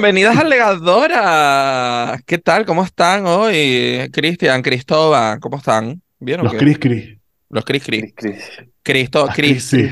Bienvenidas a Legadora. ¿Qué tal? ¿Cómo están hoy? Cristian, Cristóbal, ¿cómo están? ¿Bien o Los? Cris Cris. Los Cris Cris. Cris, Cris. Cristo, Cris. sí.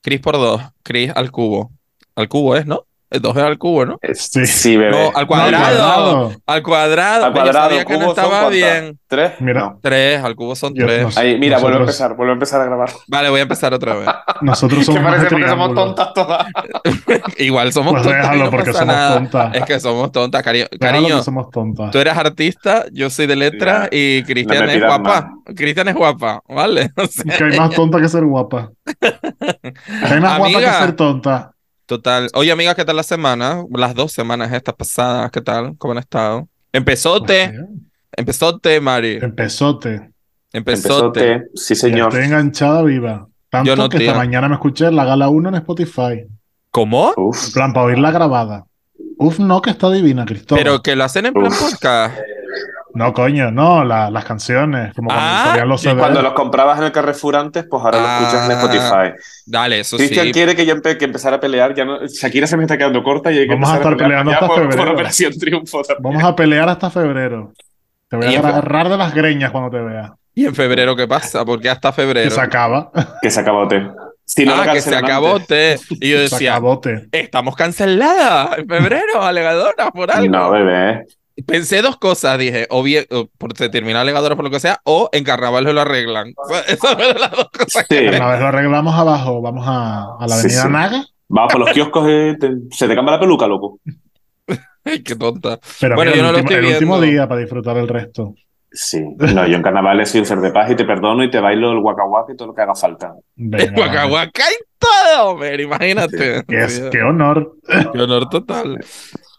Cris por dos. Cris al cubo. Al cubo es, ¿no? El dos es al cubo, ¿no? Eh, Sí. Sí, bebé. No, al cuadrado. cuadrado. Al cuadrado. Al Yo cuadrado, sabía que no cubos son estaba bien. ¿Tres? Mira. No. Tres, al cubo son Yo tres. no. Ahí, mira, vuelve a empezar, vuelve a empezar a grabar. Vale, voy a empezar otra vez. Nosotros ¿Qué somos de parece? Porque somos tontas todas. Igual somos Pues tontas déjalo no porque somos nada. tontas. Es que somos tontas, cariño. Déjalo Cariño, que somos tontas. Tú eres artista, yo soy de letras y Cristian No es guapa. Cristian es guapa, ¿vale? O sea, Que hay más tonta que ser guapa. Que hay más guapa que ser tonta. Total. Oye, amiga, ¿qué tal la semana? Las dos semanas estas pasadas, ¿qué tal? ¿Cómo han estado? Empezote, Pues empezote, Mari. Empezote. Empezote. Empezote. Sí, señor. estoy enganchada viva. Tanto Yo no, que esta mañana me escuché la gala 1 en Spotify. ¿Cómo? En Uf. plan, para oírla grabada. Uf, no, que está divina, Cristóbal. Pero que lo hacen en plan Uf. podcast. No, coño, no, la- las canciones. Como cuando Ah, salían los cuando los comprabas en el Carrefour antes, pues ahora Ah. lo escuchas en Spotify. Dale, eso Cristian sí. quiere que yo empe que empezar a pelear. Ya no... Shakira se me está quedando corta y hay que Vamos a estar pelear peleando hasta por, por febrero. Operación Triunfo. también. Vamos a pelear hasta febrero. Te voy a agarrar de las greñas cuando te vea. ¿Y en febrero qué pasa? Porque hasta Que febrero. se acaba. Que se acabó té. Si no ah, que se acabó té. Y yo Se decía, acabote. estamos canceladas en febrero, alegadora, por algo. No, bebé. Pensé dos cosas, dije, o bien o por se termina alegadora por lo que sea, o en carnaval lo arreglan. Esas fueron las dos cosas Sí. que Una vez lo arreglamos abajo, vamos a, a la avenida sí. Naga. Vamos por los kioscos te- se te cambia la peluca, loco. Ay, qué tonta. Pero Bueno, mira, yo el, lo último, estoy el último día para disfrutar el resto. Sí. No, yo en carnaval soy un ser de paz y te perdono y te bailo el guaca guaca y todo lo que haga falta. Venga, Guaca, vale. guaca y todo, hombre, imagínate. Qué, es- Sí, qué honor. qué honor total.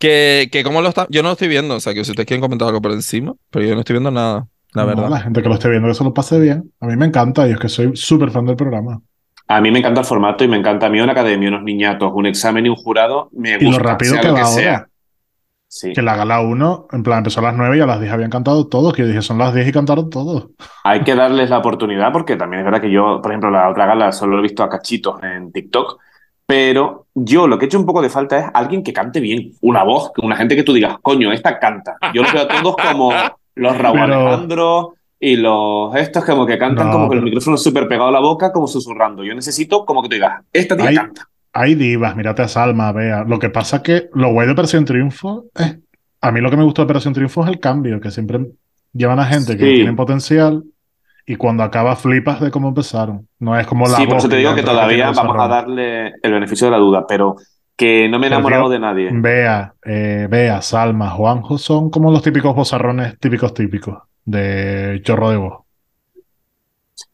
Que, que cómo lo está, yo no lo estoy viendo, o sea, que si ustedes quieren comentar algo por encima, pero yo no estoy viendo nada, la No, verdad. la gente que lo esté viendo que se lo pase bien. A mí me encanta y es que soy súper fan del programa. A mí me encanta el formato y me encanta a mí una academia, unos niñatos, un examen y un jurado. Me Y lo gusta, rápido sea que lo va sea. ahora. Sí. Que la gala 1, en plan, empezó a las 9 y a las 10 habían cantado todos. Que yo dije, son las 10 y cantaron todos. Hay que darles la oportunidad porque también es verdad que yo, por ejemplo, la otra gala solo he visto a cachitos en TikTok, pero yo lo que he hecho un poco de falta es alguien que cante bien, una voz, una gente que tú digas, coño, esta canta. Yo los veo a todos como los Raúl Pero- Alejandro y los estos como que cantan No, como con el micrófono súper pegado a la boca, como susurrando. Yo necesito como que tú digas, esta tía Hay- canta. Hay divas, mírate a Salma, vea. Lo que pasa es que lo guay de Operación Triunfo es. A mí lo que me gusta de Operación Triunfo es el cambio, que siempre llevan a gente que Sí. tienen potencial y cuando acaba flipas de cómo empezaron. No es como la Sí, por eso te digo que todavía vamos a darle el beneficio de la duda, pero que no me he enamorado de nadie. Bea, eh, Bea, Salma, Juanjo son como los típicos bozarrones típicos típicos de chorro de voz.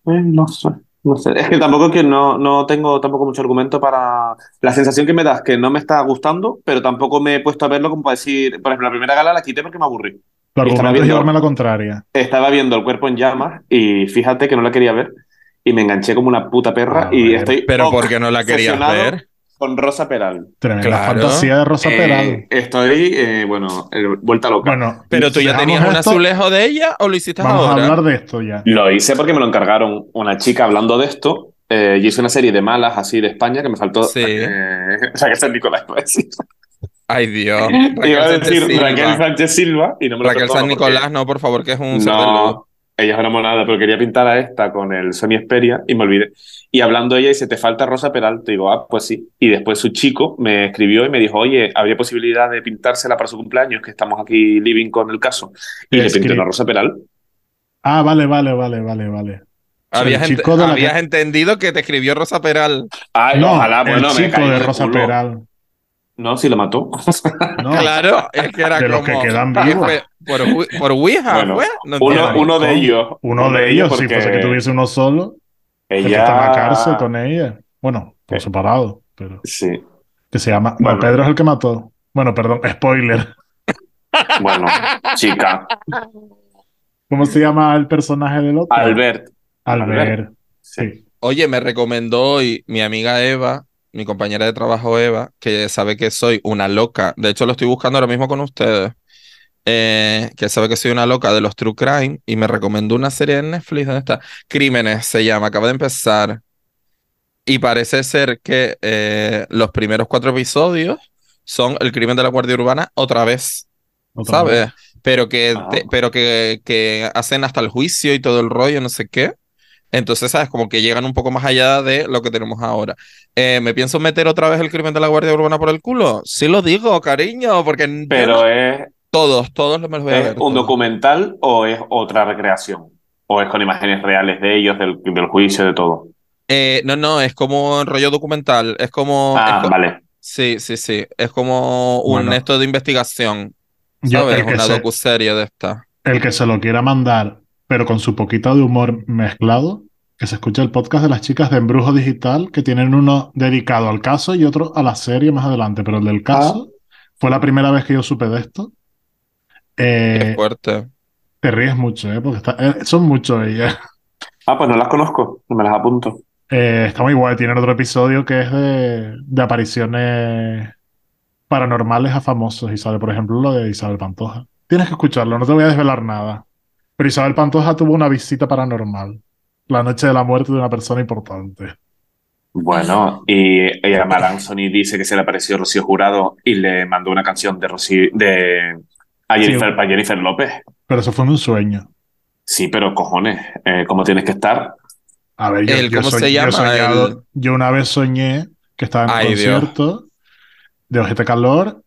Eh, no sé, no sé. Es que tampoco que no, no tengo tampoco mucho argumento para. La sensación que me da es que no me está gustando, pero tampoco me he puesto a verlo como para decir. Por ejemplo, la primera gala la quité porque me aburrí. Estaba argumento es viendo- llevarme a la contraria. Estaba viendo el cuerpo en llamas y fíjate que no la quería ver y me enganché como una puta perra A y estoy Pero porque no la querías ver. con Rosa Peral. Tremenda Claro. fantasía de Rosa Eh, Peral. estoy, eh, bueno, eh, vuelta loca. Bueno, Pero tú ya tenías un azulejo de ella o lo hiciste Vamos a ahora. hablar de esto ya. Lo hice porque me lo encargaron una chica hablando de esto. Eh, yo hice una serie de malas así de España que me faltó. Sí. Eh, Raquel San Nicolás, iba a decir. Ay, Dios. Iba a Raquel decir Sánchez Silva. Raquel Sánchez Silva y no me lo Raquel San porque- Nicolás, no, por favor, que es un. No, ella es una monada, pero quería pintar a esta con el Sony Xperia y me olvidé. Y hablando ella dice, ¿te falta Rosa Peralta? Y digo, ah, pues sí. Y después su chico me escribió y me dijo, oye, ¿habría posibilidad de pintársela para su cumpleaños? Que estamos aquí living con el caso. Y le pinté una Rosa Peral. Ah, vale, vale, vale, vale, vale. Habías, El ent- que- entendido que te escribió Rosa Peral. Ay, No, ojalá, el bueno, me chico caí de Rosa culo. Peral. No, si lo mató. No, Claro, es que era de los como. que quedan ¿qué vivos. Por, por Ouija, Bueno, ¿fue? No Uno, de ellos. Uno de ellos, si porque fuese que tuviese uno solo, el que Ella... está en la cárcel con ella. Bueno, por Eh. separado, pero Sí, que se llama. Bueno. No, Pedro es el que mató. Bueno, perdón, spoiler. bueno, chica. ¿Cómo se llama el personaje del otro? Albert. Albert. Sí. Sí. Oye, me recomendó hoy mi amiga Eva, mi compañera de trabajo Eva, que sabe que soy una loca. De hecho, lo estoy buscando ahora mismo con ustedes. eh, que sabe que soy una loca de los True Crime y me recomendó una serie en Netflix. ¿Dónde está? Crímenes se llama, acaba de empezar. Y parece ser que eh, los primeros cuatro episodios son El crimen de la Guardia Urbana otra vez, Otra ¿sabes? vez. Pero que, Ah. te- pero que, que hacen hasta el juicio y todo el rollo, no sé qué. Entonces, ¿sabes? Como que llegan un poco más allá de lo que tenemos ahora. Eh, ¿me pienso meter otra vez el crimen de la Guardia Urbana por el culo? Sí lo digo, cariño, porque Pero es, todos, todos me los voy a ¿es ver. un todos. documental o es otra recreación? ¿O es con imágenes reales de ellos, del, del juicio, de todo? Eh, no, no, es como un rollo documental. Es como. es Ah, co- vale. Sí, sí, sí. Es como un Bueno. esto de investigación. Yo, ¿Sabes? que Una se, docuserie de esta. el que se lo quiera mandar, pero con su poquito de humor mezclado, que se escuche el podcast de las chicas de Embrujo Digital, que tienen uno dedicado al caso y otro a la serie más adelante. Pero el del caso fue la primera vez que yo supe de esto. Qué Eh, fuerte. te ríes mucho, ¿eh? Porque está- eh, son muchos ellas. Ah, pues no las conozco, no me las apunto. Eh, está muy guay. Tienen otro episodio que es de, de apariciones paranormales a famosos. Y sale, por ejemplo, lo de Isabel Pantoja. Tienes que escucharlo, no te voy a desvelar nada. Pero Isabel Pantoja tuvo una visita paranormal. La noche de la muerte de una persona importante. Bueno, y ella, Mar Anthony dice que se le apareció Rocío Jurado y le mandó una canción de Rocío, de a Jennifer, Sí. para Jennifer López. Pero eso fue un sueño. Sí, pero cojones, eh, ¿cómo tienes que estar? A ver, yo, El- yo ¿cómo soñ- se yo llama? soñado- El- yo una vez soñé que estaba en un Ay, Dios. concierto de Ojete Calor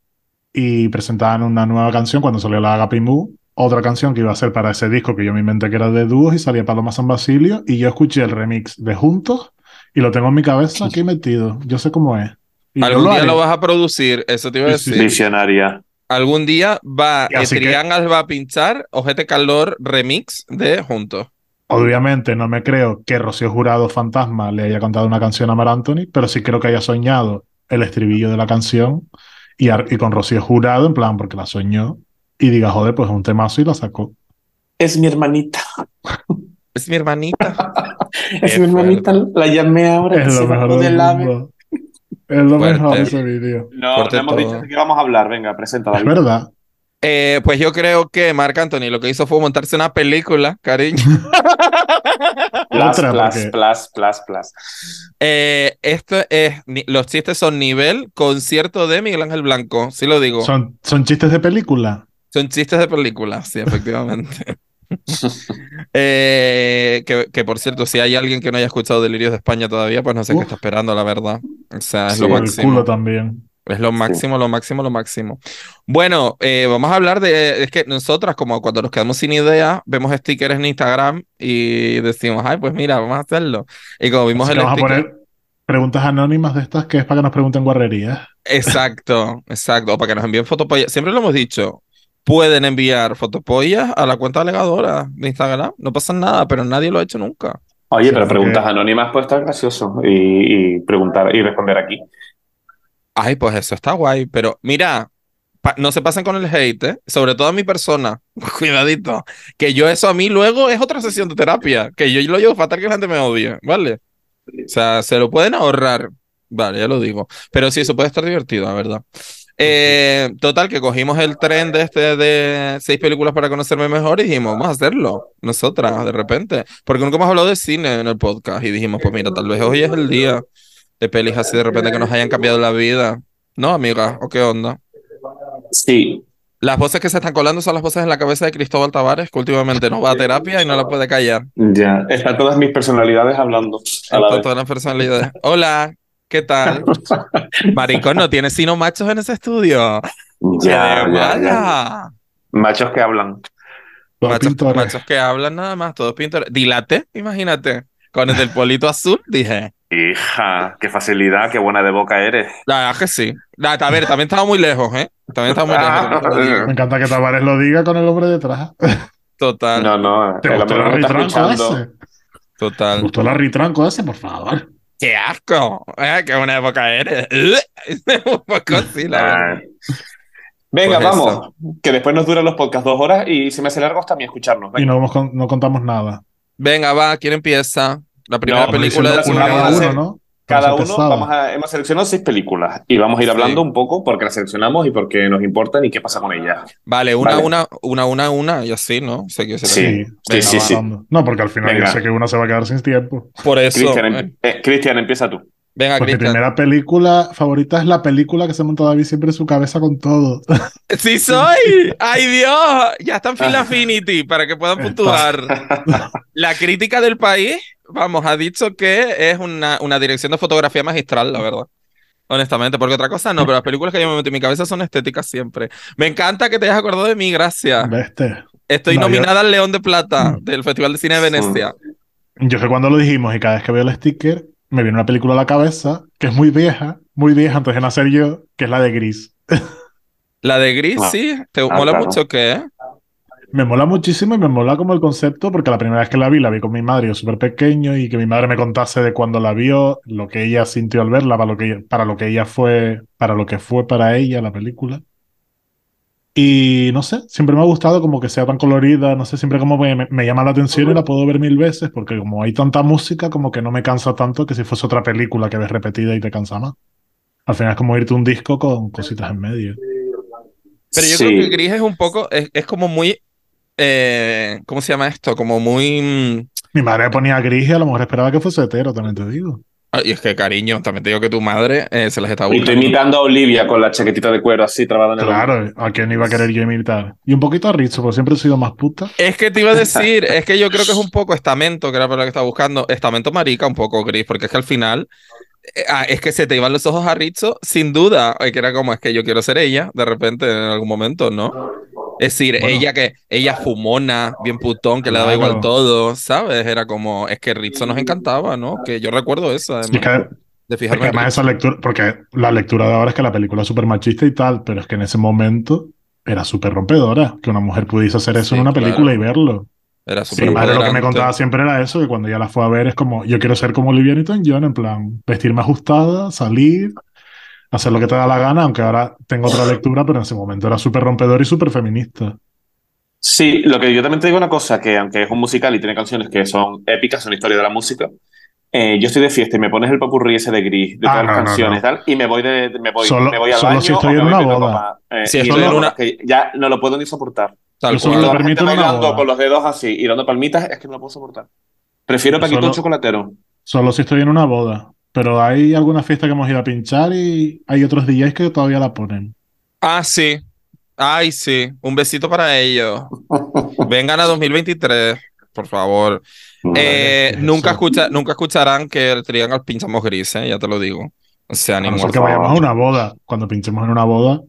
y presentaban una nueva canción cuando salió la Agapimú, otra canción que iba a ser para ese disco que yo me inventé que era de dúos y salía Paloma San Basilio y yo escuché el remix de Juntos y lo tengo en mi cabeza aquí metido. Yo sé cómo es. Y Algún lo día haré. lo vas a producir, eso te iba a decir. Visionaria. Algún día va, que- va a pinchar Ojete Calor remix de Juntos. Obviamente no me creo que Rocío Jurado Fantasma le haya cantado una canción a Mar Anthony, pero sí creo que haya soñado el estribillo de la canción y, y con Rocío Jurado, en plan, porque la soñó, y diga, joder, pues es un temazo y la sacó. Es mi hermanita. Es mi hermanita. Es Qué mi hermanita. La llamé ahora que Es lo mejor del mundo. Es lo Fuerte. mejor de ese vídeo. No, Fuerte no hemos todo. dicho de qué vamos a hablar. Venga, presenta, Es verdad. Eh, pues yo creo que Marc Anthony lo que hizo fue montarse una película, cariño. Plus, Otra, plus, plus, plus, plus. Eh, esto es, ni- los chistes son nivel concierto de Miguel Ángel Blanco, sí lo digo. Son, Son, son chistes de película. Chistes de película, sí, efectivamente. Eh, que, que por cierto, si hay alguien que no haya escuchado Delirios de España todavía, pues no sé qué está esperando, la verdad. O sea, es Sí, lo el máximo. culo también. Es lo máximo, lo máximo, lo máximo. Bueno, eh, vamos a hablar de. Es que nosotras, como cuando nos quedamos sin idea, vemos stickers en Instagram y decimos, ay, pues mira, vamos a hacerlo. Y como vimos Así el vamos a poner preguntas anónimas de estas que es para que nos pregunten guarrerías. Exacto, exacto. O para que nos envíen fotopollas. Siempre lo hemos dicho. Pueden enviar fotopollas a la cuenta delegadora de Instagram. No pasa nada, pero nadie lo ha hecho nunca. Oye, Sí, pero preguntas anónimas puede estar gracioso y, y preguntar y responder aquí. Ay, pues eso está guay. Pero mira, no se pasen con el hate, ¿eh? Sobre todo a mi persona. Cuidadito. Que yo eso a mí luego es otra sesión de terapia. Que yo lo llevo fatal que la gente me odie, ¿vale? O sea, se lo pueden ahorrar. Vale, ya lo digo. Pero sí, eso puede estar divertido, la verdad. Eh, total, que cogimos el tren de este de seis películas para conocerme mejor y dijimos, vamos a hacerlo, nosotras, de repente. Porque nunca hemos hablado de cine en el podcast y dijimos, pues mira, tal vez hoy es el día de pelis así de repente que nos hayan cambiado la vida. ¿No, amiga? ¿O qué onda? Sí, Las voces que se están colando son las voces en la cabeza de Cristóbal Tavares, que últimamente no va a terapia y no la puede callar. ya. Están todas mis personalidades hablando a la Están vez. todas las personalidades. Hola, ¿qué tal? Maricón, no tienes sino machos en ese estudio. Ya, ¡Qué ya, ya. Machos que hablan. Machos, que hablan nada más, todos pintores. Dilate, imagínate. Con el del polito azul, dije. Hija, qué facilidad, qué buena de boca eres. La verdad que sí. La- a ver, también estaba muy lejos, ¿eh? También estaba muy lejos. digo. Me encanta que Tavares lo diga con el hombre detrás. Total, No, no, ¿Te gustó está ritranco ese? ¿Te total. gustó el ritranco ese? Por favor. ¡Qué asco! Eh, ¡Qué buena época eres! Un poco así, la verdad. Ah. Venga, Pues vamos, que después nos duran los podcasts dos horas y se me hace largo hasta mí escucharnos. Y no, no contamos nada. Venga, va, ¿quién empieza? La primera No, película de una uno, ¿no? Cada uno vamos a, hemos seleccionado seis películas y vamos a ir Sí. hablando un poco porque las seleccionamos y porque nos importan y qué pasa con ellas. Vale, una, Vale. una, una, una, una, y así, ¿no? Sé que será- Sí, Sí, Venga, sí, sí. No, porque al final Venga. yo sé que uno se va a quedar sin tiempo. Por eso. Cristian, eh, em- eh, Cristian, empieza tú. Venga, Pues mi primera película favorita es la película que se monta David siempre en su cabeza con todo. ¡Sí soy! ¡Ay, Dios! Ya está en Film Affinity para que puedan puntuar. La crítica del país, vamos, ha dicho que es una, una dirección de fotografía magistral, la verdad. Honestamente, porque otra cosa no, pero las películas que yo me meto en mi cabeza son estéticas siempre. Me encanta que te hayas acordado de mí, gracias. ¿Viste? Estoy No, yo- nominada al León de Plata del Festival de Cine de Venecia. Yo sé cuando lo dijimos y cada vez que veo el sticker me viene una película a la cabeza que es muy vieja, muy vieja antes de nacer yo, que es la de Gris. La de Gris, Ah. sí, te Ah, mola claro. mucho que Me mola muchísimo y me mola como el concepto porque la primera vez que la vi, la vi con mi madre, yo súper pequeño y que mi madre me contase de cuando la vio, lo que ella sintió al verla, para lo que ella, para lo que ella fue, para lo que fue para ella la película. Y no sé, siempre me ha gustado como que sea tan colorida, no sé, siempre como me, me- me llama la atención y la puedo ver mil veces porque como hay tanta música, como que no me cansa tanto que si fuese otra película que ves repetida y te cansa más. Al final es como irte un disco con cositas en medio. Pero yo Sí. creo que Gris es un poco, es, es como muy, eh, ¿cómo se llama esto? Como muy... mm, Mi madre me ponía gris y a lo mejor esperaba que fuese hetero, también te digo. ay, es que cariño, también te digo que tu madre eh, se las está Y estoy buscando. imitando a Olivia con la chaquetita de cuero así trabada en el. Claro, ¿a quién iba a querer yo imitar? Y un poquito a Rizzo, porque siempre he sido más puta. Es que te iba a decir, es que yo creo que es un poco estamento, que era por lo que estaba buscando, estamento marica, un poco gris, porque es que al final, eh, ah, es que se te iban los ojos a Rizzo, sin duda, eh, que era como, es que yo quiero ser ella, de repente, en algún momento, ¿no? Es decir, Bueno. ella que, ella fumona, bien putón, que le daba igual todo, ¿sabes? Era como, es que Rizzo nos encantaba, ¿no? Que yo recuerdo eso, Y es además, que, de es fijarme que en además esa lectura, porque la lectura de ahora es que la película es súper machista y tal, pero es que en ese momento era súper rompedora, que una mujer pudiese hacer eso Sí, en una película y verlo. Era Sí, súper mi madre lo que me contaba siempre era eso, que cuando ya la fue a ver es como, yo quiero ser como Olivia Newton-John, en plan, vestirme ajustada, salir, hacer lo que te da la gana, aunque ahora tengo otra lectura, pero en ese momento era súper rompedor y súper feminista. Sí, lo que yo también te digo una cosa, que aunque es un musical y tiene canciones que son épicas, son historia de la música, eh, yo estoy de fiesta y me pones el popurrí ese de gris, de Ah, todas las no, no, canciones no. y tal, y me voy, de, me voy, Solo- me voy al solo baño si estoy me en una boda. Eh, Si estoy no, en no, una- que ya no lo puedo ni soportar. Tal solo cual. lo bailando boda. con los dedos así y dando palmitas, es que no lo puedo soportar. Prefiero Paquito solo- el chocolatero. Solo si estoy en una boda. Pero hay alguna fiesta que hemos ido a pinchar y hay otros DJs que todavía la ponen. Ah, sí. Ay, sí. Un besito para ellos. Vengan a 2023, por favor. Eh, ¿qué es nunca, escucha, nunca escucharán que el Triángulo pinchamos gris, ¿eh? Ya te lo digo. O sea, A ni muerto. que vayamos a una boda. Cuando pinchemos en una boda,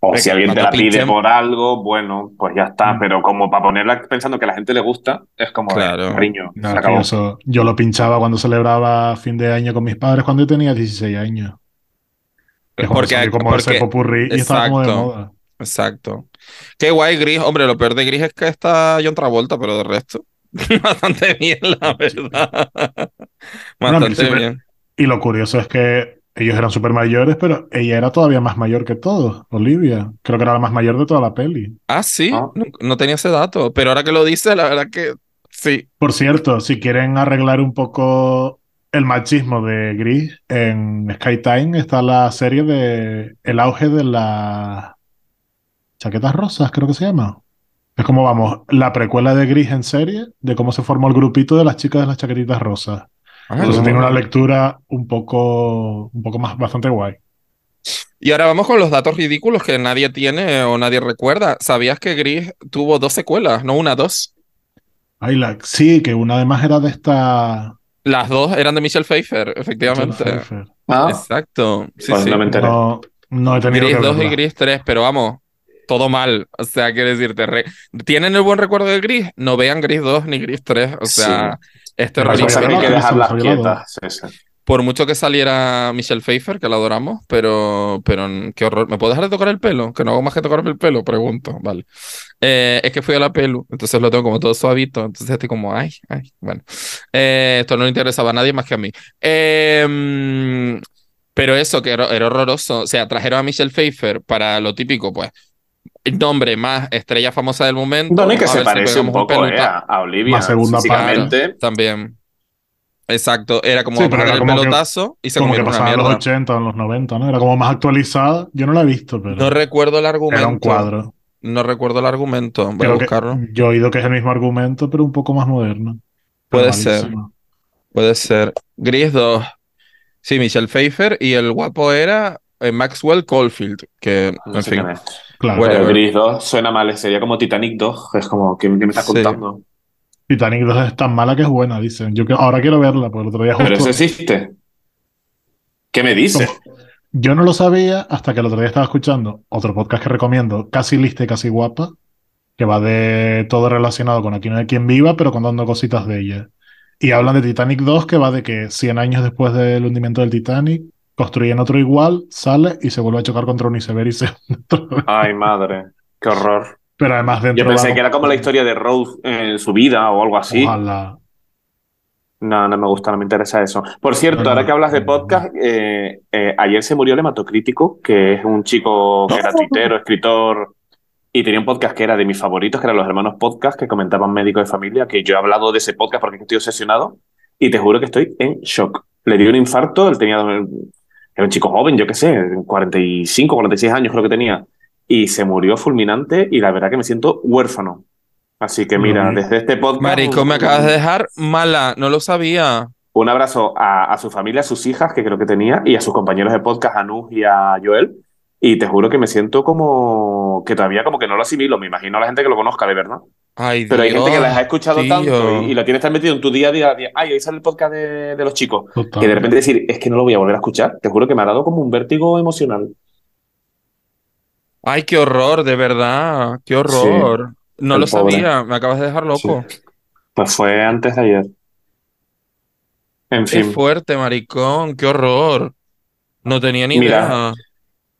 O si alguien te la pide pinchen- por algo, bueno, pues ya está. Mm. Pero como para ponerla pensando que a la gente le gusta, es como, Claro. cariño, no, se que acabó. eso, yo lo pinchaba cuando celebraba fin de año con mis padres cuando yo tenía 16 años. Es Porque, como ese porque, popurrí y estaba como de exacto. moda. exacto. Qué guay, Gris. Hombre, lo peor de Gris es que está John Travolta, pero de resto, bastante bien, la verdad. Bueno, Bastante siempre- bien. Y lo curioso es que ellos eran súper mayores, pero ella era todavía más mayor que todos, Olivia. Creo que era la más mayor de toda la peli. Ah, sí, Ah. no, no tenía ese dato, pero ahora que lo dice, la verdad que sí. Por cierto, si quieren arreglar un poco el machismo de Gris, en Skytime está la serie de El auge de las chaquetas rosas, creo que se llama. Es como, vamos, la precuela de Gris en serie, de cómo se formó el grupito de las chicas de las chaquetitas rosas. Entonces no. tiene una lectura un poco, un poco más, bastante guay. Y ahora vamos con los datos ridículos que nadie tiene o nadie recuerda. ¿Sabías que Gris tuvo dos secuelas, no una, dos? Ay, la, sí, que una además era de esta... Las dos eran de Michelle Pfeiffer, efectivamente. Michelle Pfeiffer. Ah, Exacto. Sí, pues sí. no me enteré. No, no he tenido Gris que 2 y. Gris 3, pero vamos, todo mal. O sea, quiero decirte, re- ¿tienen el buen recuerdo de Gris? No vean Gris 2 ni Gris 3. O sea, Hay que dejarlas quietas. Sí, sí. Por mucho que saliera Michelle Pfeiffer, que la adoramos, pero, pero qué horror. ¿Me puedo dejar de tocar el pelo? Que no hago más que tocarme el pelo, pregunto. Vale. Eh, es que fui a la pelu, entonces lo tengo como todo suavito. Entonces estoy como, ay, ay, bueno. Eh, esto no le interesaba a nadie más que a mí. Eh, mm, pero eso, que era, era horroroso. O sea, trajeron a Michelle Pfeiffer para lo típico, pues. Nombre más estrella famosa del momento. Bueno, y que a se si parece un poco eh, a, a Olivia. Más segunda físicamente. También. Exacto, era como Sí, pero era el como que- pelotazo y se Como que convirtió en una pasaba en los mierda. 80 o en los 90, ¿no? Era como más actualizada. Yo no la he visto, pero No recuerdo el era un argumento. cuadro. No recuerdo el argumento. Voy a Creo que- buscarlo. yo he oído que es el mismo argumento, pero un poco más moderno. Puede ser. Puede ser. Gris 2. Sí, Michelle Pfeiffer y el guapo era eh, Maxwell Caulfield, que, No en fin. es. Claro. Bueno, Pero Whatever. Gris 2 suena mal, sería como Titanic 2. Es como, ¿qué, qué me estás Sí. contando? Titanic 2 es tan mala que es buena, dicen. Yo que- ahora quiero verla, porque el otro día Pero justo... eso existe. ¿Qué me dices? Yo no lo sabía hasta que el otro día estaba escuchando otro podcast que recomiendo, Casi Lista y Casi Guapa, que va de todo relacionado con Aquí no hay quien viva, pero contando cositas de ella. Y hablan de Titanic 2, que va de que 100 años después del hundimiento del Titanic, construyen otro igual, sale y se vuelve a chocar contra un iceberg y se. Ay, madre. Qué horror. Pero además dentro Yo pensé que era como la historia de Rose en su vida o algo así. Ojalá. No, no me gusta, no me interesa eso. Por cierto, ahora que hablas de podcast, eh, eh, ayer se murió el hematocrítico, que es un chico que era tuitero, escritor, y tenía un podcast que era de mis favoritos, que eran los hermanos podcast, que comentaban médicos de familia, que yo he hablado de ese podcast porque estoy obsesionado, y te juro que estoy en shock. Le dio un infarto, él tenía, era un chico joven, yo qué sé, 45, 46 años creo que tenía, y se murió fulminante, y la verdad que me siento huérfano. Así que mira, desde este podcast... Marico, me acabas de dejar mala, no lo sabía. Un abrazo a, a su familia, a sus hijas, que creo que tenía, y a sus compañeros de podcast, a Nus y a Joel. Y te juro que me siento como que todavía como que no lo asimilo. Me imagino a la gente que lo conozca de verdad. Ay, Pero hay gente que las ha escuchado tío. tanto y, y lo tienes tan metido en tu día a día. de, Ay, hoy sale el podcast de, de los chicos. Total. Que de repente decir, es que no lo voy a volver a escuchar. Te juro que me ha dado como un vértigo emocional. Ay, qué horror, de verdad, qué horror. No lo pobre. sabía, me acabas de dejar loco. Sí. Pues fue antes de ayer. En Qué fin. fuerte, maricón, qué horror. No tenía ni Mira, idea.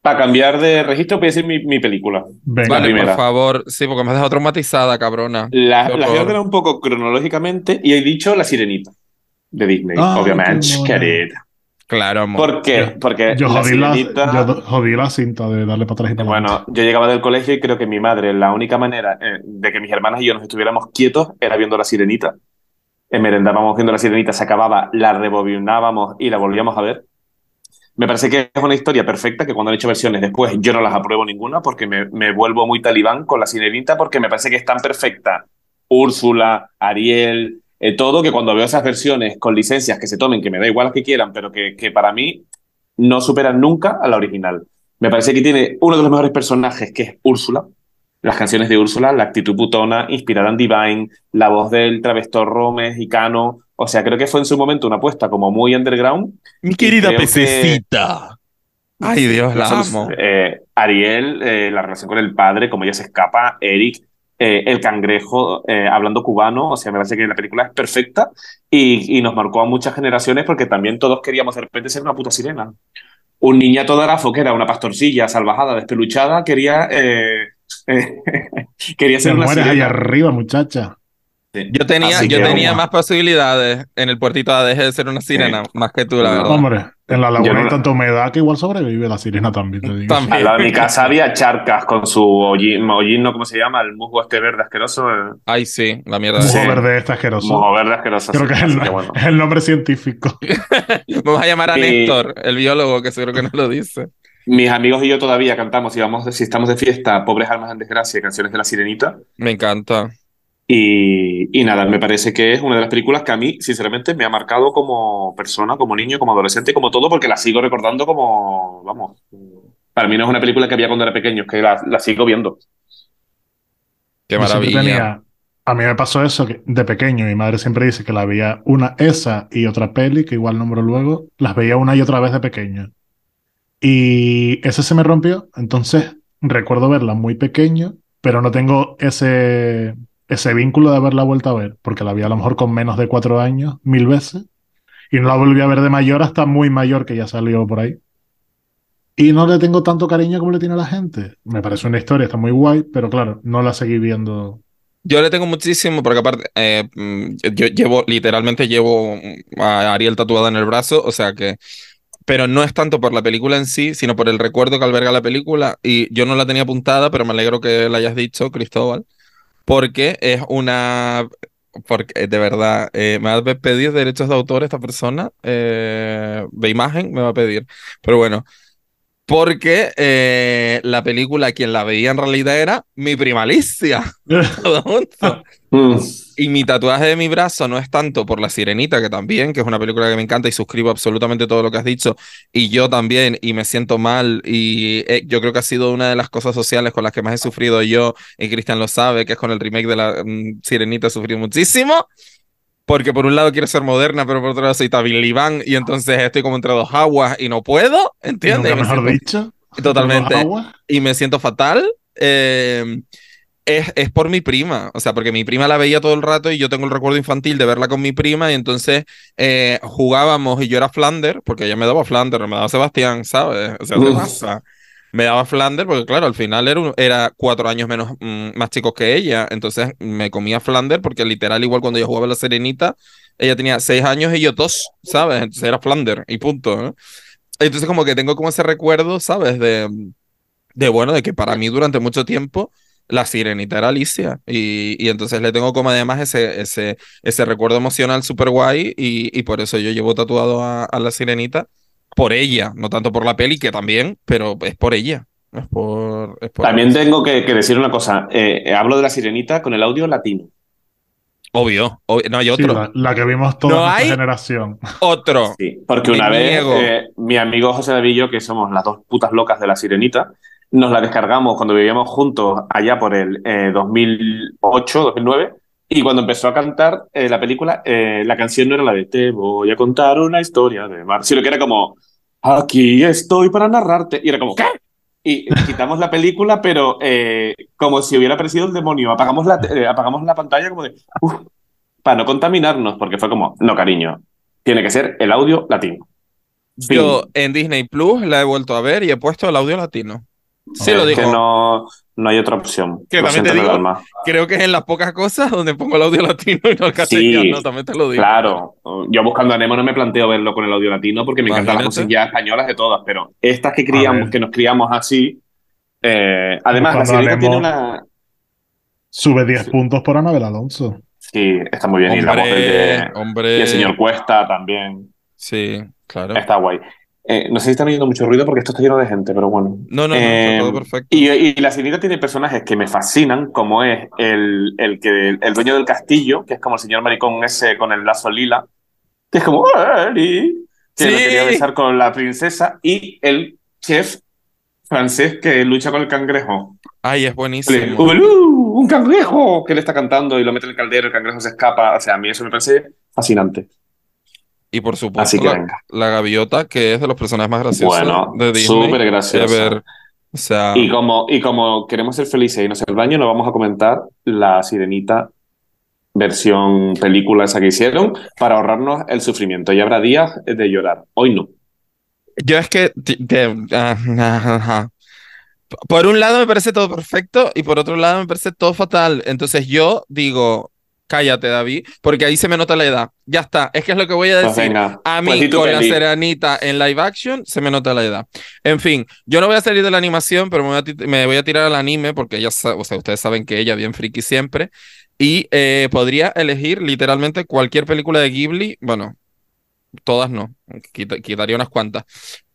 Para cambiar de registro, voy a decir mi, mi película. Venga, Vale, por favor, sí, porque me has dejado traumatizada, cabrona. La, las voy a un poco cronológicamente y he dicho La Sirenita de Disney, Ay, obviamente, querida. Claro, amor. ¿Por qué? Yo- Porque yo La jodí la, Sirenita... yo jodí la cinta de darle para atrás y para Bueno, adelante. yo llegaba del colegio y creo que mi madre, la única manera eh, de que mis hermanas y yo nos estuviéramos quietos era viendo La Sirenita. Eh, merendábamos viendo La Sirenita, se acababa, la rebobinábamos y la volvíamos a ver. Me parece que es una historia perfecta, que cuando han hecho versiones después yo no las apruebo ninguna porque me, me vuelvo muy talibán con La Sirenita porque me parece que es tan perfecta Úrsula, Ariel, eh, todo, que cuando veo esas versiones con licencias que se tomen, que me da igual las que quieran, pero que, que para mí no superan nunca a la original. Me parece que tiene uno de los mejores personajes, que es Úrsula. Las canciones de Úrsula, la actitud putona, inspirada en Divine, la voz del travestorro mexicano. O sea, creo que fue en su momento una apuesta como muy underground. Mi querida creo que- pececita. Ay, Dios, la amo. eh, Ariel, eh, la relación con el padre, cómo ella se escapa, Eric, eh, el cangrejo eh, hablando cubano, o sea, me parece que la película es perfecta y, y nos marcó a muchas generaciones porque también todos queríamos de repente ser una puta sirena. Un niñato de Arafo, que era una pastorcilla salvajada, despeluchada, quería, eh, quería ser una mueres ahí sirena. arriba, muchacha. Sí. Yo tenía, Así yo tenía más posibilidades en el puertito de Adeje de ser una sirena, más que tú, la verdad. Hombre, en la laguna no hay la- tanta humedad que igual sobrevive la sirena también, te digo. También. Al lado de mi casa había charcas con su hollín, hollín, ¿no? ¿Cómo se llama? El musgo este verde asqueroso. eh, Ay, sí, la mierda. Musgo Sí. verde este asqueroso. Musgo verde asqueroso. Creo que es el, así que bueno. es el nombre científico. Vamos a llamar a Y- Néstor, el biólogo, que seguro que nos lo dice. Mis amigos y yo todavía cantamos y vamos, si estamos de fiesta, Pobres Almas en Desgracia, canciones de la Sirenita. Me encanta. Y, y nada, me parece que es una de las películas que a mí, sinceramente, me ha marcado como persona, como niño, como adolescente, como todo, porque la sigo recordando como, vamos, para mí no es una película que había cuando era pequeño, es que la, la sigo viendo. Qué maravilla. tenía- a mí me pasó eso que de pequeño. Mi madre siempre dice que la veía una, esa y otra peli, que igual nombro luego, las veía una y otra vez de pequeño. Y ese se me rompió. Entonces recuerdo verla muy pequeño, pero no tengo ese, ese vínculo de haberla vuelto a ver, porque la vi a lo mejor con menos de cuatro años, mil veces. Y no la volví a ver de mayor hasta muy mayor, que ya salió por ahí. Y no le tengo tanto cariño como le tiene la gente. Me parece una historia, está muy guay, pero claro, no la seguí viendo. Yo le tengo muchísimo, porque aparte, eh, mm, yo llevo, literalmente llevo a Ariel tatuada en el brazo, o sea que, pero no es tanto por la película en sí, sino por el recuerdo que alberga la película, y yo no la tenía apuntada, pero me alegro que la hayas dicho, Cristóbal, porque es una, porque eh, de verdad, eh, me va a pedir derechos de autor esta persona, eh, de imagen, me va a pedir, pero bueno. Porque eh, la película, quien la veía en realidad era mi prima Alicia. Y mi tatuaje de mi brazo no es tanto por La Sirenita, que también, que es una película que me encanta y suscribo absolutamente todo lo que has dicho, y yo también, y me siento mal, y eh, yo creo que ha sido una de las cosas sociales con las que más he sufrido yo, y Cristian lo sabe, que es con el remake de La mm, Sirenita he sufrido muchísimo, porque por un lado quiero ser moderna, pero por otro lado soy Tabilibán, y entonces estoy como entre dos aguas y no puedo, ¿entiendes? nunca Y me mejor siento- dicho. Totalmente. Y me siento fatal. eh, es, es por mi prima, o sea, porque mi prima la veía todo el rato y yo tengo el recuerdo infantil de verla con mi prima y entonces eh, jugábamos y yo era Flander, porque ella me daba Flander, me daba Sebastián, ¿sabes? O sea, ¿qué pasa? Me daba Flander porque, claro, al final era, un- era cuatro años menos, mm, más chicos que ella, entonces me comía Flander porque literal, igual cuando yo jugaba la Serenita, ella tenía seis años y yo dos, ¿sabes? Entonces era Flander y punto, ¿no? Entonces como que tengo como ese recuerdo, ¿sabes? De, de bueno, de que para mí durante mucho tiempo la sirenita era Alicia y, y entonces le tengo como además ese, ese, ese recuerdo emocional súper guay y, y por eso yo llevo tatuado a, a la sirenita por ella, no tanto por la peli, que también, pero es por ella. Es por, es por También tengo que, que decir una cosa. eh, hablo de la sirenita con el audio latino. Obvio, obvio. no hay Sí, otro. la, la que vimos toda No nuestra generación. Otro. Sí, porque Me una vez eh, mi amigo José David y yo, que somos las dos putas locas de la sirenita, nos la descargamos cuando vivíamos juntos allá por el eh, 2008, 2009. Y cuando empezó a cantar eh, la película, eh, la canción no era la de Te voy a contar una historia de mar, sino que era como Aquí estoy para narrarte. Y era como ¿Qué? Y quitamos la película, pero eh, como si hubiera aparecido el demonio. Apagamos la, eh, apagamos la pantalla como de "Uf", para no contaminarnos, porque fue como, no, cariño, tiene que ser el audio latino. Fin. Yo en Disney Plus la he vuelto a ver y he puesto el audio latino. Sí, lo Es que no, no hay otra opción. Que Lo también te digo- alma. Creo que es en las pocas cosas donde pongo el audio latino y no el castellano, también te lo digo. Claro, yo buscando a Nemo no me planteo verlo con el audio latino porque me encantan las músicas ya españolas de todas, pero estas que criamos, que nos criamos así, eh, además la Nemo. tiene una... Sube 10 Sí. puntos por Anabel Alonso. Sí, está muy bien. y la voz Hombre, de- hombre. y el señor Cuesta también. Sí, claro. Está guay. Eh, no sé si están oyendo mucho ruido porque esto está lleno de gente, pero bueno. No, no, no, Eh, está todo perfecto. Y, y la sirenita tiene personajes que me fascinan, como es el, el, que, el dueño del castillo, que es como el señor maricón ese con el lazo lila, que es como Eli, que Sí. lo quería besar con la princesa, y el chef francés que lucha con el cangrejo. Ay, es buenísimo. ¡Un cangrejo! Que le está cantando y lo mete en el caldero, el cangrejo se escapa. O sea, a mí eso me parece fascinante. Y por supuesto, Así que la, venga. la gaviota, que es de los personajes más graciosos Bueno, de Disney. súper graciosa. ever. O sea, Y como, y como queremos ser felices y no ser daño, nos vamos a comentar la sirenita versión película esa que hicieron para ahorrarnos el sufrimiento. Y habrá días de llorar. Hoy no. yo es que, ah, ah, ah. por un lado me parece todo perfecto y por otro lado me parece todo fatal. Entonces yo digo, cállate, David, porque ahí se me nota la edad. Ya está, es que es lo que voy a Pues decir. venga, A mí, pues con la peli. Serenita en live action, se me nota la edad. En fin, yo no voy a salir de la animación, pero me voy a, ti- me voy a tirar al anime, porque ella, o sea, ustedes saben que ella bien friki siempre. Y eh, podría elegir literalmente cualquier película de Ghibli. Bueno, todas no, quita- quitaría unas cuantas.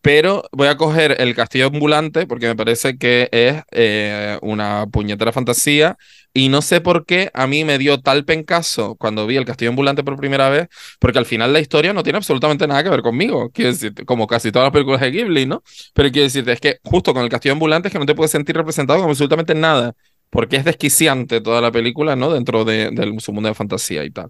Pero voy a coger El Castillo Ambulante, porque me parece que es eh, una puñetera fantasía. Y no sé por qué a mí me dio tal pencazo cuando vi El Castillo Ambulante por primera vez, porque al final la historia no tiene absolutamente nada que ver conmigo. Quiero decir, como casi todas las películas de Ghibli, ¿no? Pero quiero decirte, es que justo con El Castillo Ambulante es que no te puedes sentir representado con absolutamente nada, porque es desquiciante toda la película, ¿no? Dentro de, de su mundo de fantasía y tal.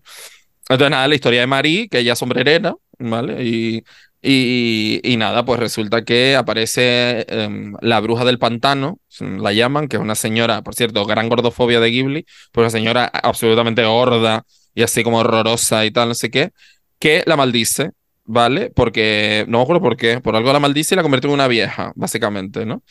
Entonces, nada, la historia de Marie, que ella es sombrerera, ¿vale? Y, y, nada, pues resulta que aparece em, la bruja del pantano, la llaman, que es una señora, por cierto, gran gordofobia de Ghibli, pues una señora absolutamente gorda y así como horrorosa y tal, no sé qué, que la maldice, ¿vale? Porque, no me acuerdo por qué, por algo la maldice y la convierte en una vieja, básicamente, ¿no?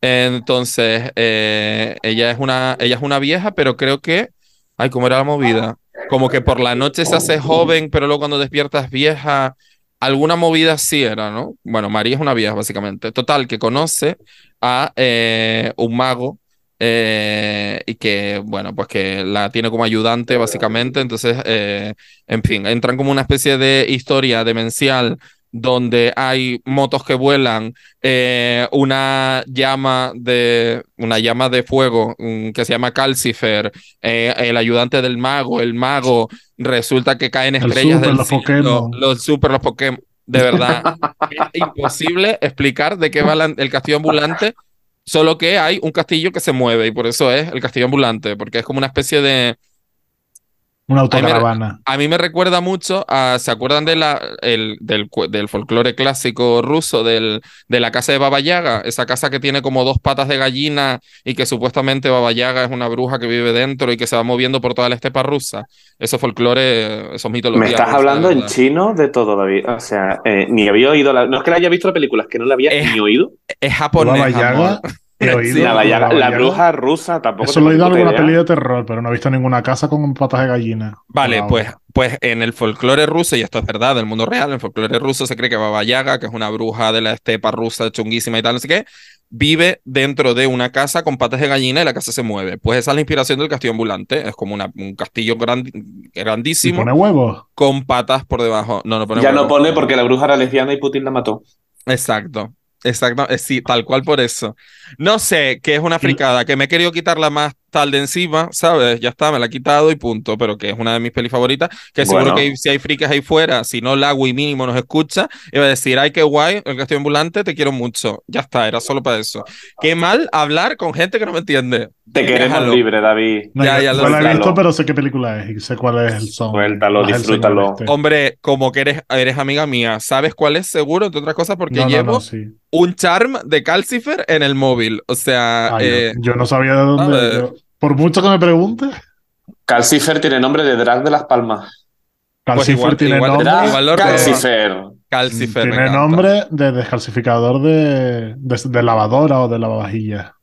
Entonces, eh, ella es una, ella es una vieja, pero creo que, ay, ¿cómo era la movida? Como que por la noche se hace joven, pero luego cuando despiertas vieja, alguna movida sí era, ¿no? Bueno, María es una vieja, básicamente. Total, que conoce a eh, un mago eh, y que, bueno, pues que la tiene como ayudante, básicamente. Entonces, eh, en fin, entran como una especie de historia demencial donde hay motos que vuelan, eh, una llama de una llama de fuego mm, que se llama Calcifer, eh, el ayudante del mago, el mago, resulta que caen El estrellas super, del los cielo, Pokémon. los super, los Pokémon. De verdad, es imposible explicar de qué va la- el castillo ambulante, solo que hay un castillo que se mueve y por eso es el castillo ambulante, porque es como una especie de Una Ay, me- autocaravana. a mí me recuerda mucho a, ¿se acuerdan de la, el, del, folclore clásico ruso del, de la casa de Baba Yaga? Esa casa que tiene como dos patas de gallina y que supuestamente Baba Yaga es una bruja que vive dentro y que se va moviendo por toda la estepa rusa. Eso folclore, esos mitologías. Me estás rusas, hablando en chino de todo, David. O sea, eh, ni había oído la... No es que la haya visto la película, es que no la había Es- ni oído. Es japonés, Baba Yaga, amor. he oído. Sí, la, bruja rusa tampoco. Eso lo he oído en alguna idea. peli de terror, pero no he visto ninguna casa con patas de gallina. Vale, pues, pues en el folclore ruso, y esto es verdad, del mundo real, en el folclore ruso se cree que Baba Yaga, que es una bruja de la estepa rusa chunguísima y tal, no sé qué, vive dentro de una casa con patas de gallina y la casa se mueve. Pues esa es la inspiración del castillo ambulante. Es como una- un castillo ¿Y grandísimo pone huevos? con patas por debajo. No, no pone Ya no huevos. pone porque la bruja era lesbiana y Putin la mató. Exacto. Exacto, eh, sí, tal cual por eso. No sé, que es una fricada, que me he querido quitarla más tal de encima, ¿sabes? Ya está, me la he quitado y punto, pero que es una de mis pelis favoritas, que seguro Bueno. que hay- si hay fricas ahí fuera, si no Lagui mínimo nos escucha, y va a decir, ay, qué guay, el castillo ambulante, te quiero mucho. Ya está, era solo para eso. Qué mal hablar con gente que no me entiende. Te queremos Déjalo. libre, David. No, Ya, ya lo no la he visto, pero sé qué película es y sé cuál es el son. Suéltalo, disfrútalo. este. Hombre, como que eres, eres amiga mía, ¿sabes cuál es seguro? Entre otras cosas, porque No, no, llevo no, sí. un charm de Calcifer en el móvil. O sea, Ah, yo- eh, yo, no sabía de dónde. yo- por mucho que me pregunte, Calcifer tiene nombre de Drag de las Palmas. Calcifer igual- tiene igual- nombre. Calcifer. Calcifer me Tiene nombre de descalcificador de, de, de lavadora o de lavavajilla.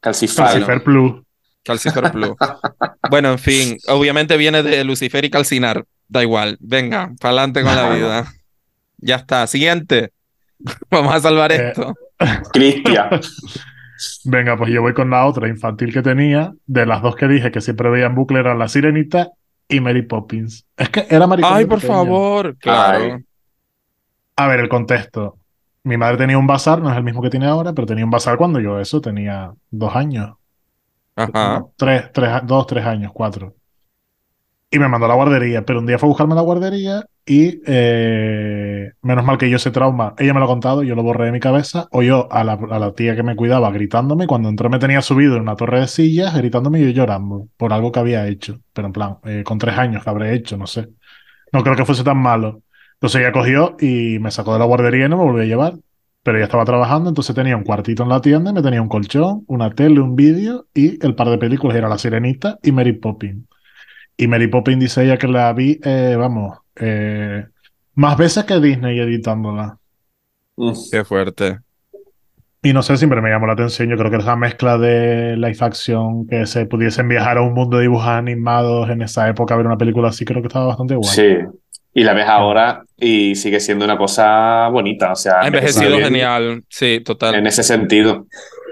Calcifal. Calcifer Plus. Calcifer Blue. bueno, en fin, obviamente viene de Lucifer y Calcinar. Da igual. Venga, para adelante con la vida. Ya está. Siguiente. Vamos a salvar Eh, esto. Cristian. Venga, pues yo voy con la otra infantil que tenía. De las dos que dije que siempre veía en bucle eran La Sirenita y Mary Poppins. Es que era maricón Ay, por favor. Claro. Ay. A ver, el contexto. Mi madre tenía un bazar, no es el mismo que tiene ahora, pero tenía un bazar cuando yo eso tenía dos años. Ajá. Tres, tres, dos, tres años, cuatro. Y me mandó a la guardería, pero un día fue a buscarme la guardería y eh, menos mal que yo ese trauma, ella me lo ha contado, yo lo borré de mi cabeza, o yo a la, a la tía que me cuidaba gritándome, cuando entró me tenía subido en una torre de sillas, gritándome y yo llorando por algo que había hecho, pero en plan, eh, con tres años que habré hecho, no sé. No creo que fuese tan malo. Entonces ella cogió y me sacó de la guardería y no me volvió a llevar. Pero ella estaba trabajando, entonces tenía un cuartito en la tienda, me tenía un colchón, una tele, un vídeo y el par de películas era La Sirenita y Mary Poppins. Y Mary Poppins dice ella que la vi, eh, vamos, eh, más veces que Disney editándola. Qué fuerte. Y no sé, siempre me llamó la atención. Yo creo que esa mezcla de live action, que se pudiesen viajar a un mundo de dibujos animados en esa época, ver una película así, creo que estaba bastante guay. Sí. Y la ves ahora y sigue siendo una cosa bonita. O sea, Ha envejecido genial. Sí, total. En ese sentido.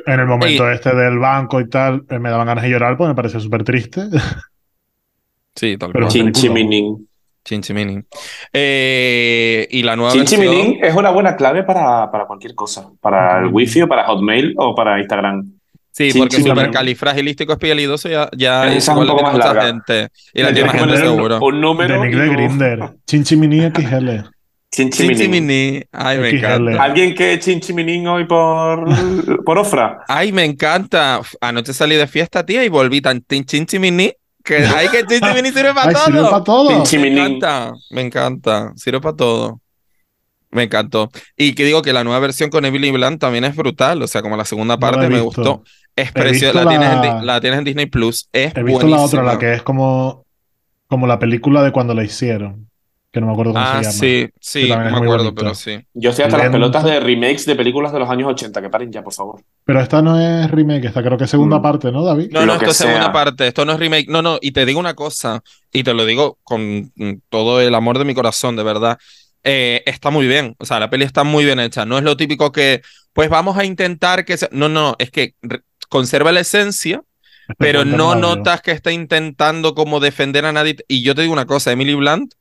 En el momento este del banco y tal, eh, me daban ganas de llorar porque me pareció súper triste. Sí, tal cual. sí. Chinchiminín. Chinchimini. Eh, y la nueva versión. Chinchiminín es una buena clave para, para cualquier cosa. Para el wifi o para Hotmail o para Instagram. Sí, Chin, porque supercalifragilístico espialidoso ya, ya es un igual la poco tiene más mucha larga. gente. Y la tiene más gente un, seguro. un número. de de Grinder. Chinchimini XL. Chinchiminín. Chinchimini. Ay, me encanta. ¿Alguien que chinchiminín hoy por, por Ofra? Ay, me encanta. Anoche salí de fiesta, tía, y volví tan chinchimini. Que ay, que chinchimini sirve para Ay, todo. sirve para todo. Me encanta, me encanta. Sirve para todo. Me encantó. Y que digo que la nueva versión con Emily Blunt también es brutal. O sea, como la segunda parte me gustó. Es preciosa. La, tienes en, la- Di- la tienes en Disney Plus. Es He visto la otra, la que es como, como la película de cuando la hicieron. Que no me acuerdo cómo Ah, se llama. sí, sí, no me acuerdo, bonita. pero sí. Yo estoy hasta las pelotas de remakes de películas de los años 80. Que paren ya, por favor. Pero esta no es remake, esta creo que es segunda Mm. parte, ¿no, David? No, no, que esto es segunda parte, esto no es remake. No, no, y te digo una cosa, y te lo digo con mm, todo el amor de mi corazón, de verdad. Eh, está muy bien, o sea, la peli está muy bien hecha. No es lo típico que, pues vamos a intentar que sea. No, no, es que conserva la esencia, pero no notas que está intentando como defender a nadie. Y yo te digo una cosa, Emily Blunt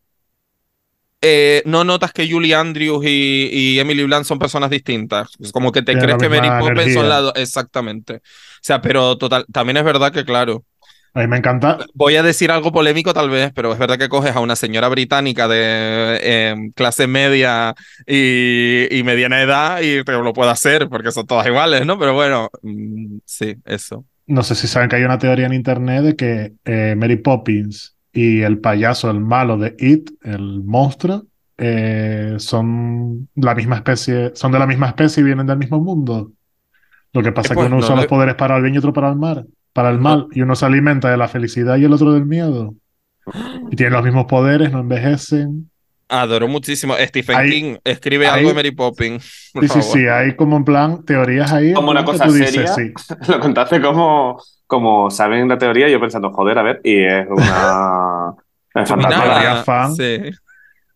eh, no notas que Julie Andrews y, y Emily Blunt son personas distintas. Es como que te crees que Mary Poppins son las. Exactamente. O sea, pero total, también es verdad que, claro, A mí me encanta. voy a decir algo polémico tal vez, pero es verdad que coges a una señora británica de eh, clase media y, y mediana edad y te lo puede hacer porque son todas iguales, ¿no? Pero bueno, mm, sí, eso. No sé si saben que hay una teoría en internet de que eh, Mary Poppins y el payaso, el malo de It, el monstruo, eh, son la misma especie, son de la misma especie y vienen del mismo mundo. Lo que pasa es pues, que uno no usa le- los poderes para el bien y otro para el mal, para el No. mal, y uno se alimenta de la felicidad y el otro del miedo. Y tienen los mismos poderes, no envejecen. Adoro muchísimo. Stephen Hay- King escribe hay- algo de Mary Poppins. Sí, sí, favor. sí, hay como en plan teorías ahí. Como una cosa tú dices, seria. sí. Lo contaste como, como saben la teoría, yo pensando, joder, a ver, y es una. Es fantasma. Sí.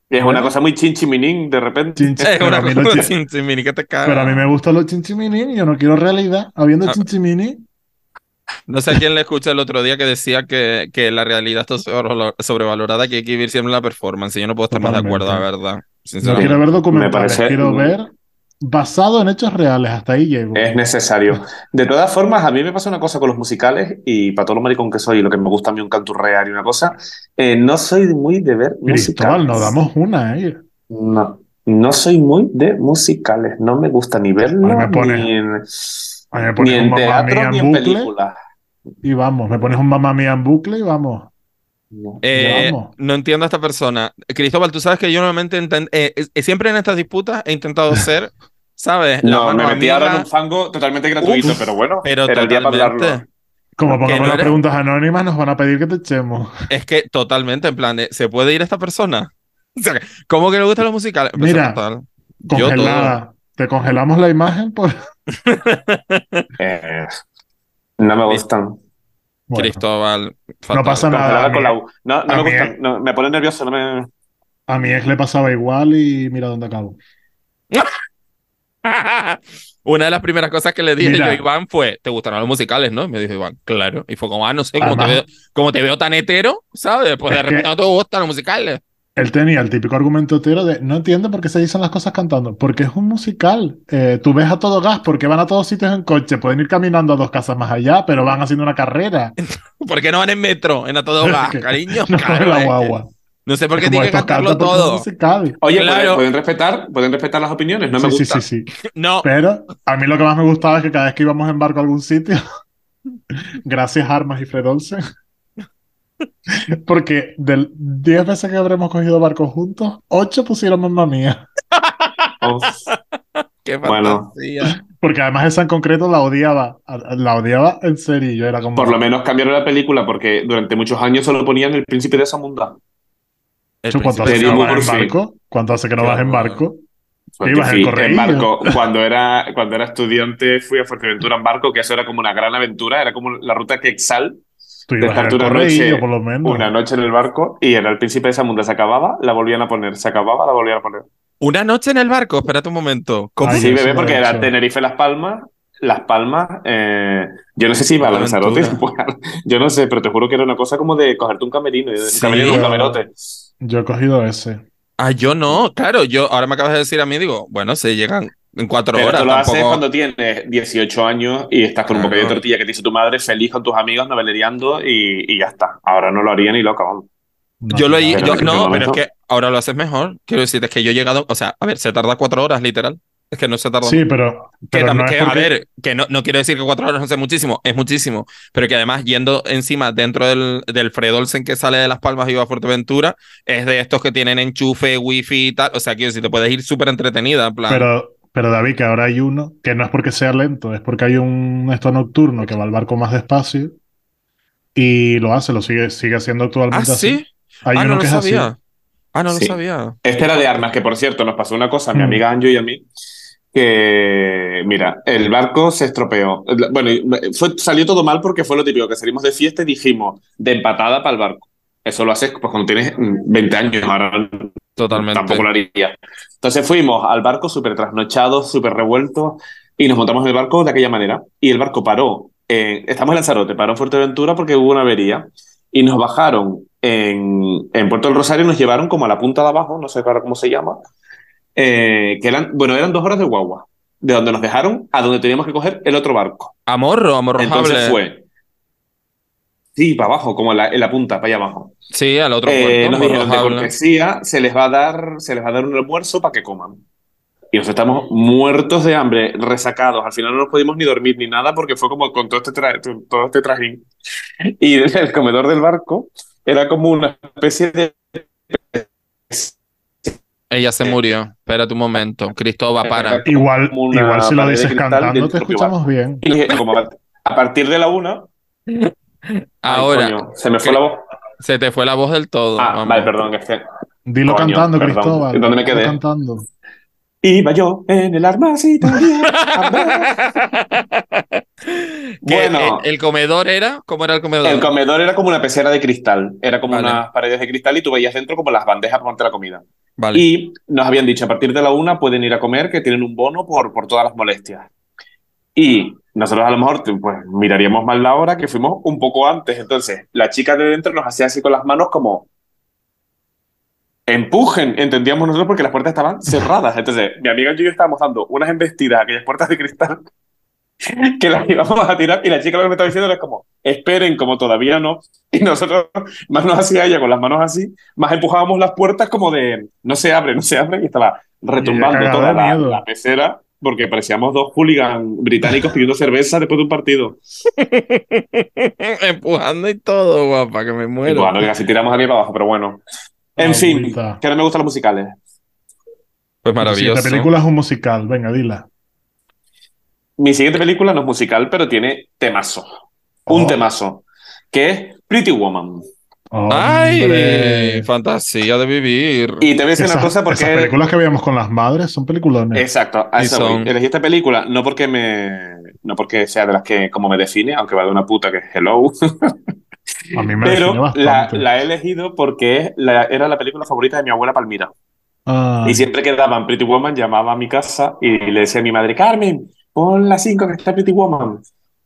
Y es una cosa muy chinchiminín de repente. Chin, chin, Es pero, una a mí cosa los chin- sin- sin mini que te caga. pero a mí me gustan los chinchimini y yo no quiero realidad. Habiendo Ah. chinchimini, No sé a quién le escuché el otro día que decía que, que la realidad está sobrevalo- sobrevalorada, que hay que vivir siempre la performance. Y yo no puedo estar más de acuerdo, la verdad. no Sinceramente. quiero ver documentales, parece- quiero ver basado en hechos reales. Hasta ahí llego. Es necesario. De todas formas, a mí me pasa una cosa con los musicales, y para todo lo maricón que soy, lo que me gusta a mí un canturrear y una cosa, eh, no soy muy de ver Cristóbal, musicales. nos damos una, ¿eh? No, no soy muy de musicales. No me gusta ni verlo, me pone- ni en, me ni en teatro, ni en películas. y vamos. Me pones un mamá mía en bucle y vamos. No. Eh, no entiendo a esta persona. Cristóbal, tú sabes que yo normalmente eh, eh, siempre en estas disputas he intentado ser, ¿sabes? La No, me metí ahora en un fango totalmente gratuito, Uf, pero bueno, pero era el día para hablarlo. Como pongamos no las preguntas anónimas, nos van a pedir que te echemos. Es que totalmente, en plan, de, ¿se puede ir esta persona? O sea, ¿cómo que le gustan los musicales? Pues, Mira. Congelada. Te congelamos la imagen por. Eh, no me gustan. Bueno, Cristóbal. fatal. pasa nada. Con la U. No, no me gustan. No, me pone nervioso. No me... a mi ex le pasaba igual y mira dónde acabo. Una de las primeras cosas que le dije Mira. yo a Iván fue, ¿te gustarán los musicales, no? Y me dijo Iván, claro. Y fue como, ah, no sé, como te veo, como te veo tan hetero, ¿sabes? Pues de Es que- repente no te gustan los musicales. Él tenía el típico argumento de no entiendo por qué se dicen las cosas cantando. Porque es un musical. Eh, tú ves a todo gas porque van a todos sitios en coche. Pueden ir caminando a dos casas más allá, pero van haciendo una carrera. ¿Por qué no van en metro, en a todo gas, Que- cariño? No la es que- guagua. No sé por qué Como tiene que cantarlo todo. Oye, Claro. ¿pueden, pueden respetar, pueden respetar las opiniones. No me sí, gusta. sí, sí, sí. No, Pero a mí lo que más me gustaba es que cada vez que íbamos en barco a algún sitio, gracias Armas y Fred Olsen, porque de 10 veces que habremos cogido barco juntos, 8 pusieron mamá mía. Uf. qué Bueno. Porque además esa en concreto la odiaba. La odiaba en serio. Yo era como. Por lo menos cambiaron la película porque durante muchos años solo ponían El Príncipe de Zamunda. El "Chu, ¿Cuánto hace que no vas en barco? ¿Cuánto hace que no vas en barco? Ibas en barco. Cuando era, cuando era estudiante fui a Fuerteventura en barco, que eso era como una gran aventura. Era como la ruta que Exal, Tú ibas una correillo, noche- por lo menos. una noche en el barco, y era El Príncipe de Zamunda. Se acababa, la volvían a poner. Se acababa, la volvían a poner. Una noche en el barco, espérate un momento. ¿Cómo? Ay, Sí, bebé, porque era hecho. Tenerife Las Palmas. Las Palmas, eh, yo no sé si iba a Lanzarote, yo no sé, pero te juro que era una cosa como de cogerte un camerino, un Sí. camerino, un camerote. Yo he cogido ese. Ah, yo no, claro, yo ahora me acabas de decir a mí, digo, bueno, se llegan en cuatro Pero horas, tú lo haces tampoco. cuando tienes 18 años y estás con un Claro. bocadillo de tortilla que te hizo tu madre, feliz con tus amigos, noveleando y, y ya está. Ahora no lo haría ni loca, vamos. No, Yo lo he, yo- no, pero es que ahora lo haces mejor. Quiero decirte, es que yo he llegado, o sea, a ver, se tarda cuatro horas, literal. Es que no se tarda Sí, pero, Que, pero también- no que, porque- A ver, que no, no quiero decir que cuatro horas no sea muchísimo, es muchísimo, pero que además yendo encima dentro del, del Fred Olsen que sale de Las Palmas y va a Fuerteventura, es de estos que tienen enchufe, wifi y tal, o sea, quiero decir, te puedes ir súper entretenida, en plan, Pero, pero David, que ahora hay uno que no es porque sea lento, es porque hay un esto nocturno que va al barco más despacio y lo hace, lo sigue, sigue haciendo ah, actualmente así. sí, Hay ah, uno no lo es así. sabía, ah, no lo sabía. Este era de armas, que por cierto nos pasó una cosa a mi Mm. amiga Anjo y a mí, que mira, el barco se estropeó. Bueno, fue, salió todo mal porque fue lo típico, que salimos de fiesta y dijimos, de empatada para el barco. Eso lo haces pues, cuando tienes mm, 20 años, ahora Totalmente. tampoco lo haría. Entonces fuimos al barco súper trasnochados, súper revueltos, y nos montamos en el barco de aquella manera. Y el barco paró, en- estamos en Lanzarote, paró en Fuerteventura porque hubo una avería, y nos bajaron en, en Puerto del Rosario nos llevaron como a la punta de abajo, no sé ahora cómo se llama, eh, que eran, bueno, eran dos horas de guagua, de donde nos dejaron a donde teníamos que coger el otro barco. A Morro, a Morrojable. Entonces fue. Sí, para abajo, como en la, en la punta, para allá abajo. Sí, al otro Eh, puerto, nos dijeron de cortesía, se les va a dar, se les va a dar un almuerzo para que coman. Y nosotros estamos muertos de hambre, resacados. Al final no nos pudimos ni dormir ni nada porque fue como con todo este, tra- todo este trajín. Y el comedor del barco era como una especie de... Ella se murió. Espérate un momento. Cristóbal, para. Igual, igual si lo dices cantando, te escuchamos bien. Y dije, como a a partir de la una... Ay, Ahora, coño, se me fue la voz. se te fue la voz del todo. Ah, vamos. vale, perdón, que es que... Dilo Coño, cantando, perdón. Cristóbal. ¿Dónde me dilo quedé? cantando. Iba yo en el armacito. Bueno. el, el comedor era, ¿cómo era el comedor? El comedor era como una pecera de cristal, era como Vale. unas paredes de cristal y tú veías dentro como las bandejas para ponerte la comida. Vale. Y nos habían dicho, a partir de la una pueden ir a comer, que tienen un bono por, por todas las molestias. Y nosotros a lo mejor pues, miraríamos mal la hora, que fuimos un poco antes. Entonces, la chica de dentro nos hacía así con las manos como... Empujen, entendíamos nosotros porque las puertas estaban cerradas. Entonces, mi amiga y yo estábamos dando unas embestidas a aquellas puertas de cristal que las íbamos a tirar y la chica lo que me estaba diciendo era como, esperen, como todavía no. Y nosotros, más nos hacía ella con las manos así, más empujábamos las puertas como de, no se abre, no se abre, y estaba retumbando toda la, la pecera porque parecíamos dos hooligans británicos pidiendo cerveza después de un partido. Empujando y todo, guapa, que me muero. bueno, que casi tiramos aquí para abajo, pero bueno. En fin, que no me gustan los musicales. Pues La maravilloso. siguiente película es un musical. Venga, dila. Mi siguiente película no es musical, pero tiene temazo. Un temazo. Que es Pretty Woman. ¡Ay! Fantasía de vivir. Y te voy a decir Esas, una cosa esas porque... películas que veíamos con las madres son. Exacto, a eso voy. son- Elegí esta película no porque me... No porque sea de las que como me define, aunque va de una puta que es Hello. A mí me define Pero la, la he elegido porque la- era la película favorita de mi abuela Palmira. Ah, Y siempre que daban Pretty Woman, llamaba a mi casa y le decía a mi madre, Carmen, pon la 5 que está Pretty Woman.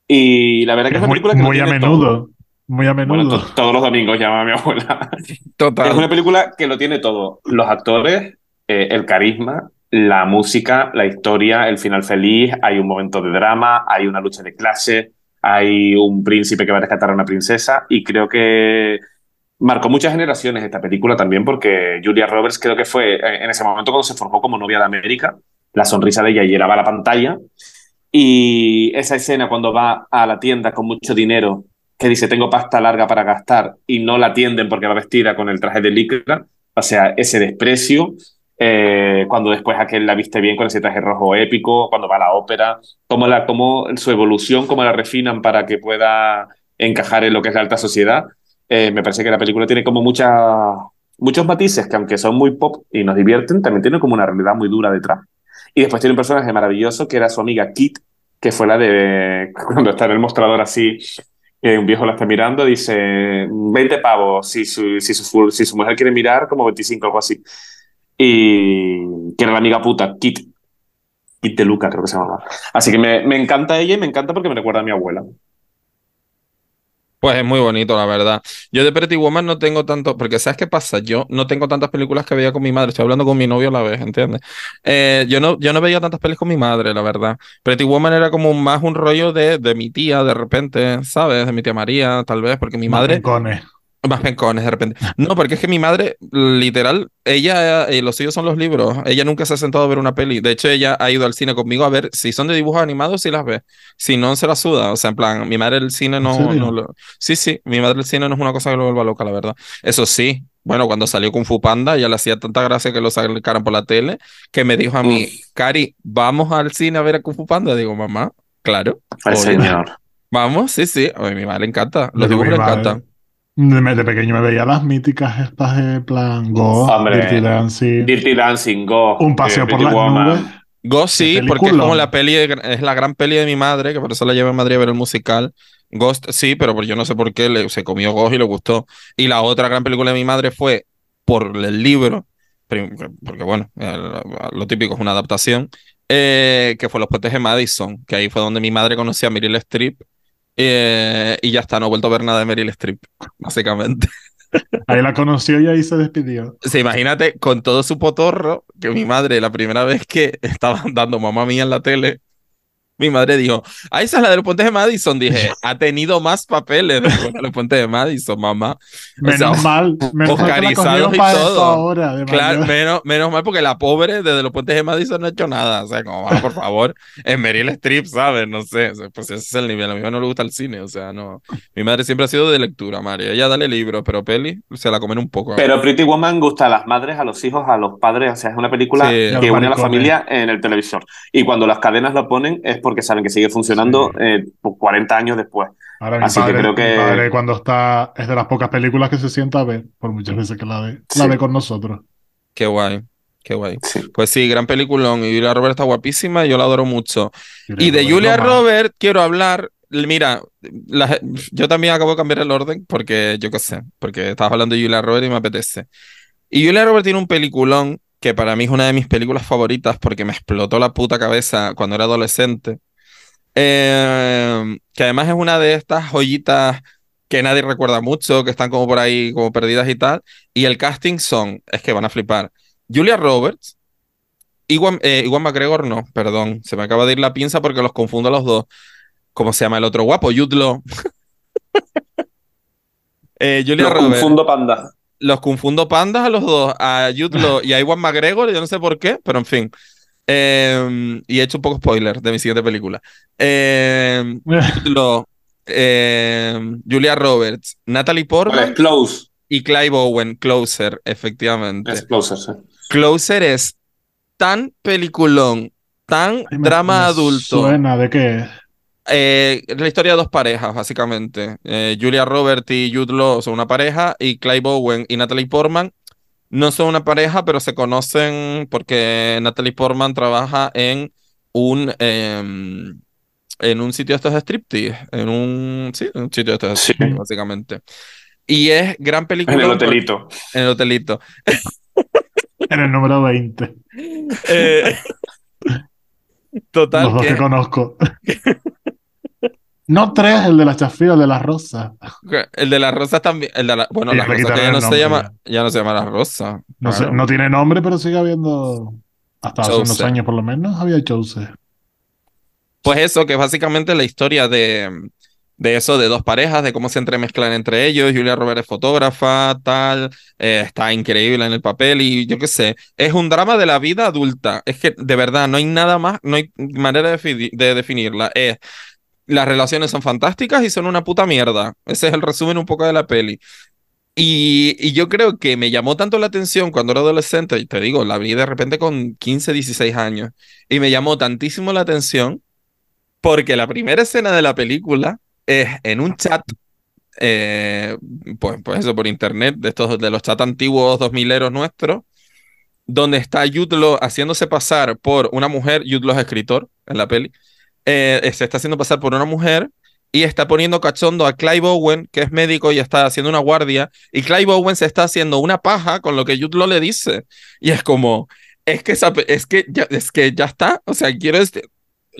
Y la verdad que es una muy, película que lo muy a tiene menudo. todo. Muy a Bueno, menudo. to- todos los domingos llama a mi abuela. Es Total. una película que lo tiene todo. Los actores, eh, el carisma, la música, la historia, el final feliz, hay un momento de drama, hay una lucha de clase, hay un príncipe que va a rescatar a una princesa y creo que marcó muchas generaciones esta película también porque Julia Roberts creo que fue eh, en ese momento cuando se formó como novia de América, la sonrisa de ella llenaba la pantalla y esa escena cuando va a la tienda con mucho dinero que dice tengo pasta larga para gastar y no la atienden porque va vestida con el traje de licra, o sea, ese desprecio, eh, cuando después aquel la viste bien con ese traje rojo épico, cuando va a la ópera, cómo, la, cómo su evolución, cómo la refinan para que pueda encajar en lo que es la alta sociedad, eh, me parece que la película tiene como mucha, muchos matices que aunque son muy pop y nos divierten, también tiene como una realidad muy dura detrás. Y después tiene un personaje maravilloso que era su amiga Kit, que fue la de cuando está en el mostrador así, un viejo la está mirando, dice 20 pavos si su, si su, mujer quiere mirar, como 25, algo así. Y que era la amiga puta, Kit. Kit de Luca, creo que se llamaba. Así que me, me encanta ella y me encanta porque me recuerda a mi abuela. Pues es muy bonito, la verdad. Yo de Pretty Woman no tengo tanto, porque ¿sabes qué pasa? Yo no tengo tantas películas que veía con mi madre. Estoy hablando con mi novio a la vez, ¿entiendes? Eh, yo no, yo no veía tantas pelis con mi madre, la verdad. Pretty Woman era como más un rollo de, de mi tía, de repente, ¿sabes? De mi tía María, tal vez, porque mi madre... Más pencones de repente. No, porque es que mi madre, literal, ella, eh, los suyos son los libros. Ella nunca se ha sentado a ver una peli. De hecho, ella ha ido al cine conmigo a ver si son de dibujos animados, si las ve. Si no, se las suda. O sea, en plan, mi madre el cine no, no lo... Sí, sí, mi madre el cine no es una cosa que lo vuelva loca, la verdad. Eso sí, bueno, cuando salió Kung Fu Panda, ya le hacía tanta gracia que lo sacaran por la tele, que me dijo a mí, Cari, ¿vamos al cine a ver a Kung Fu Panda? Digo, mamá, claro. Ay, obvio. señor. Vamos, sí, sí. A mi madre le encanta. Lo Los que dibujos le madre- encantan. De, de pequeño me veía las míticas estas de plan Go, Hombre. Dirty Dancing, Dirty Dancing, Go. Un paseo eh, por las Woman. nubes. Ghost sí, porque es como la peli, de- es la gran peli de mi madre, que por eso la llevé a Madrid a ver el musical. Ghost sí, pero por- yo no sé por qué le- se comió Ghost y le gustó. Y la otra gran película de mi madre fue por el libro, porque bueno, el- lo típico es una adaptación, eh, que fue Los Puentes de Madison, que ahí fue donde mi madre conocía a Meryl Streep. Eh, y ya está, no he vuelto a ver nada de Meryl Streep, básicamente. Ahí la conoció y ahí se despidió. Sea, imagínate con todo su potorro, que mi madre, la primera vez que estaba dando mamá mía en la tele, mi madre dijo, ah, esa es la de los puentes de Madison. Dije, ha tenido más papeles de los puentes de Madison, mamá. O Menos sea, mal, menos mal que la oscarizados cogieron y todo. ahora. Claro, menos, menos mal porque la pobre desde los puentes de Madison no ha hecho nada. O sea, como, "Ah, por favor, en Meryl Streep, ¿sabes? No sé, o pues ese es el nivel. A mi mamá no le gusta el cine, o sea, no. Mi madre siempre ha sido de lectura, María. Ella dale libros, pero peli se la comen un poco. Pero Pretty Woman gusta a las madres, a los hijos, a los padres. O sea, es una película Sí. que une a la familia en el televisor. Y cuando las cadenas lo ponen es porque saben que sigue funcionando Sí. eh, por 40 años después. Ahora mi Así que padre, creo que- mi padre cuando está, es de las pocas películas que se sienta a ver, por muchas veces que la ve, Sí. la ve con nosotros. Qué guay, qué guay. Sí. Pues sí, gran peliculón. Y Julia Roberts está guapísima y yo la adoro mucho. Y de Julia. Roberts quiero hablar. Mira, la- yo también acabo de cambiar el orden porque yo qué sé, porque estabas hablando de Julia Roberts y me apetece. Y Julia Roberts tiene un peliculón que para mí es una de mis películas favoritas porque me explotó la puta cabeza cuando era adolescente. Eh, que además es una de estas joyitas que nadie recuerda mucho, que están como por ahí como perdidas y tal. Y el casting son, es que van a flipar. Julia Roberts, Iwan, eh, Iwan McGregor no, perdón, se me acaba de ir la pinza porque los confundo a los dos. ¿Cómo se llama el otro guapo? Law. Eh, Julia Roberts. confundo panda. Los confundo pandas a los dos, a Jude Law y a Iwan McGregor, yo no sé por qué, pero en fin. Eh, y he hecho un poco spoiler de mi siguiente película. Eh, eh, Julia Roberts, Natalie Portman Close. y Clive Owen, Closer, efectivamente. Es Closer, sí. Closer es tan peliculón, tan Ay, me- drama me adulto. Suena de qué es. Eh, la historia de dos parejas, básicamente. Eh, Julia Roberts y Jude Law son una pareja y Clive Owen y Natalie Portman no son una pareja, pero se conocen porque Natalie Portman trabaja en un em, en un sitio de estos de striptease, en un sí, en un sitio de estos de Sí. striptease, básicamente. Y es gran película En el hotelito. en el hotelito. En el número 20. Eh, total los dos que que conozco. no tres, el de la chafira, el de la rosa. el de las rosas también, el de la, bueno, las rosas ya no el se llama, ya no se llama la rosa. No, sé, Claro. no tiene nombre, pero sigue habiendo. Hasta hace unos años por lo menos había Chose. Pues eso, que es básicamente la historia de, de eso, de dos parejas, de cómo se entremezclan entre ellos. Julia Roberts es fotógrafa, tal, eh, está increíble en el papel y yo qué sé, es un drama de la vida adulta. Es que de verdad no hay nada más, no hay manera de, de definirla. Es, las relaciones son fantásticas y son una puta mierda. Ese es el resumen un poco de la peli. Y, yo creo que me llamó tanto la atención cuando era adolescente, y te digo, la vi de repente con 15, 16 años, y me llamó tantísimo la atención porque la primera escena de la película es en un chat, eh, pues, pues eso, por internet, de estos de los chats antiguos 2000eros nuestros, donde está Law haciéndose pasar por una mujer, Law es escritor en la peli, eh, se está haciendo pasar por una mujer y está poniendo cachondo a Clive Owen, que es médico y está haciendo una guardia, y Clive Owen se está haciendo una paja con lo que Jude Law le dice. Y es como, es que, esa es que, ya, es que ya está, o sea, quiero este...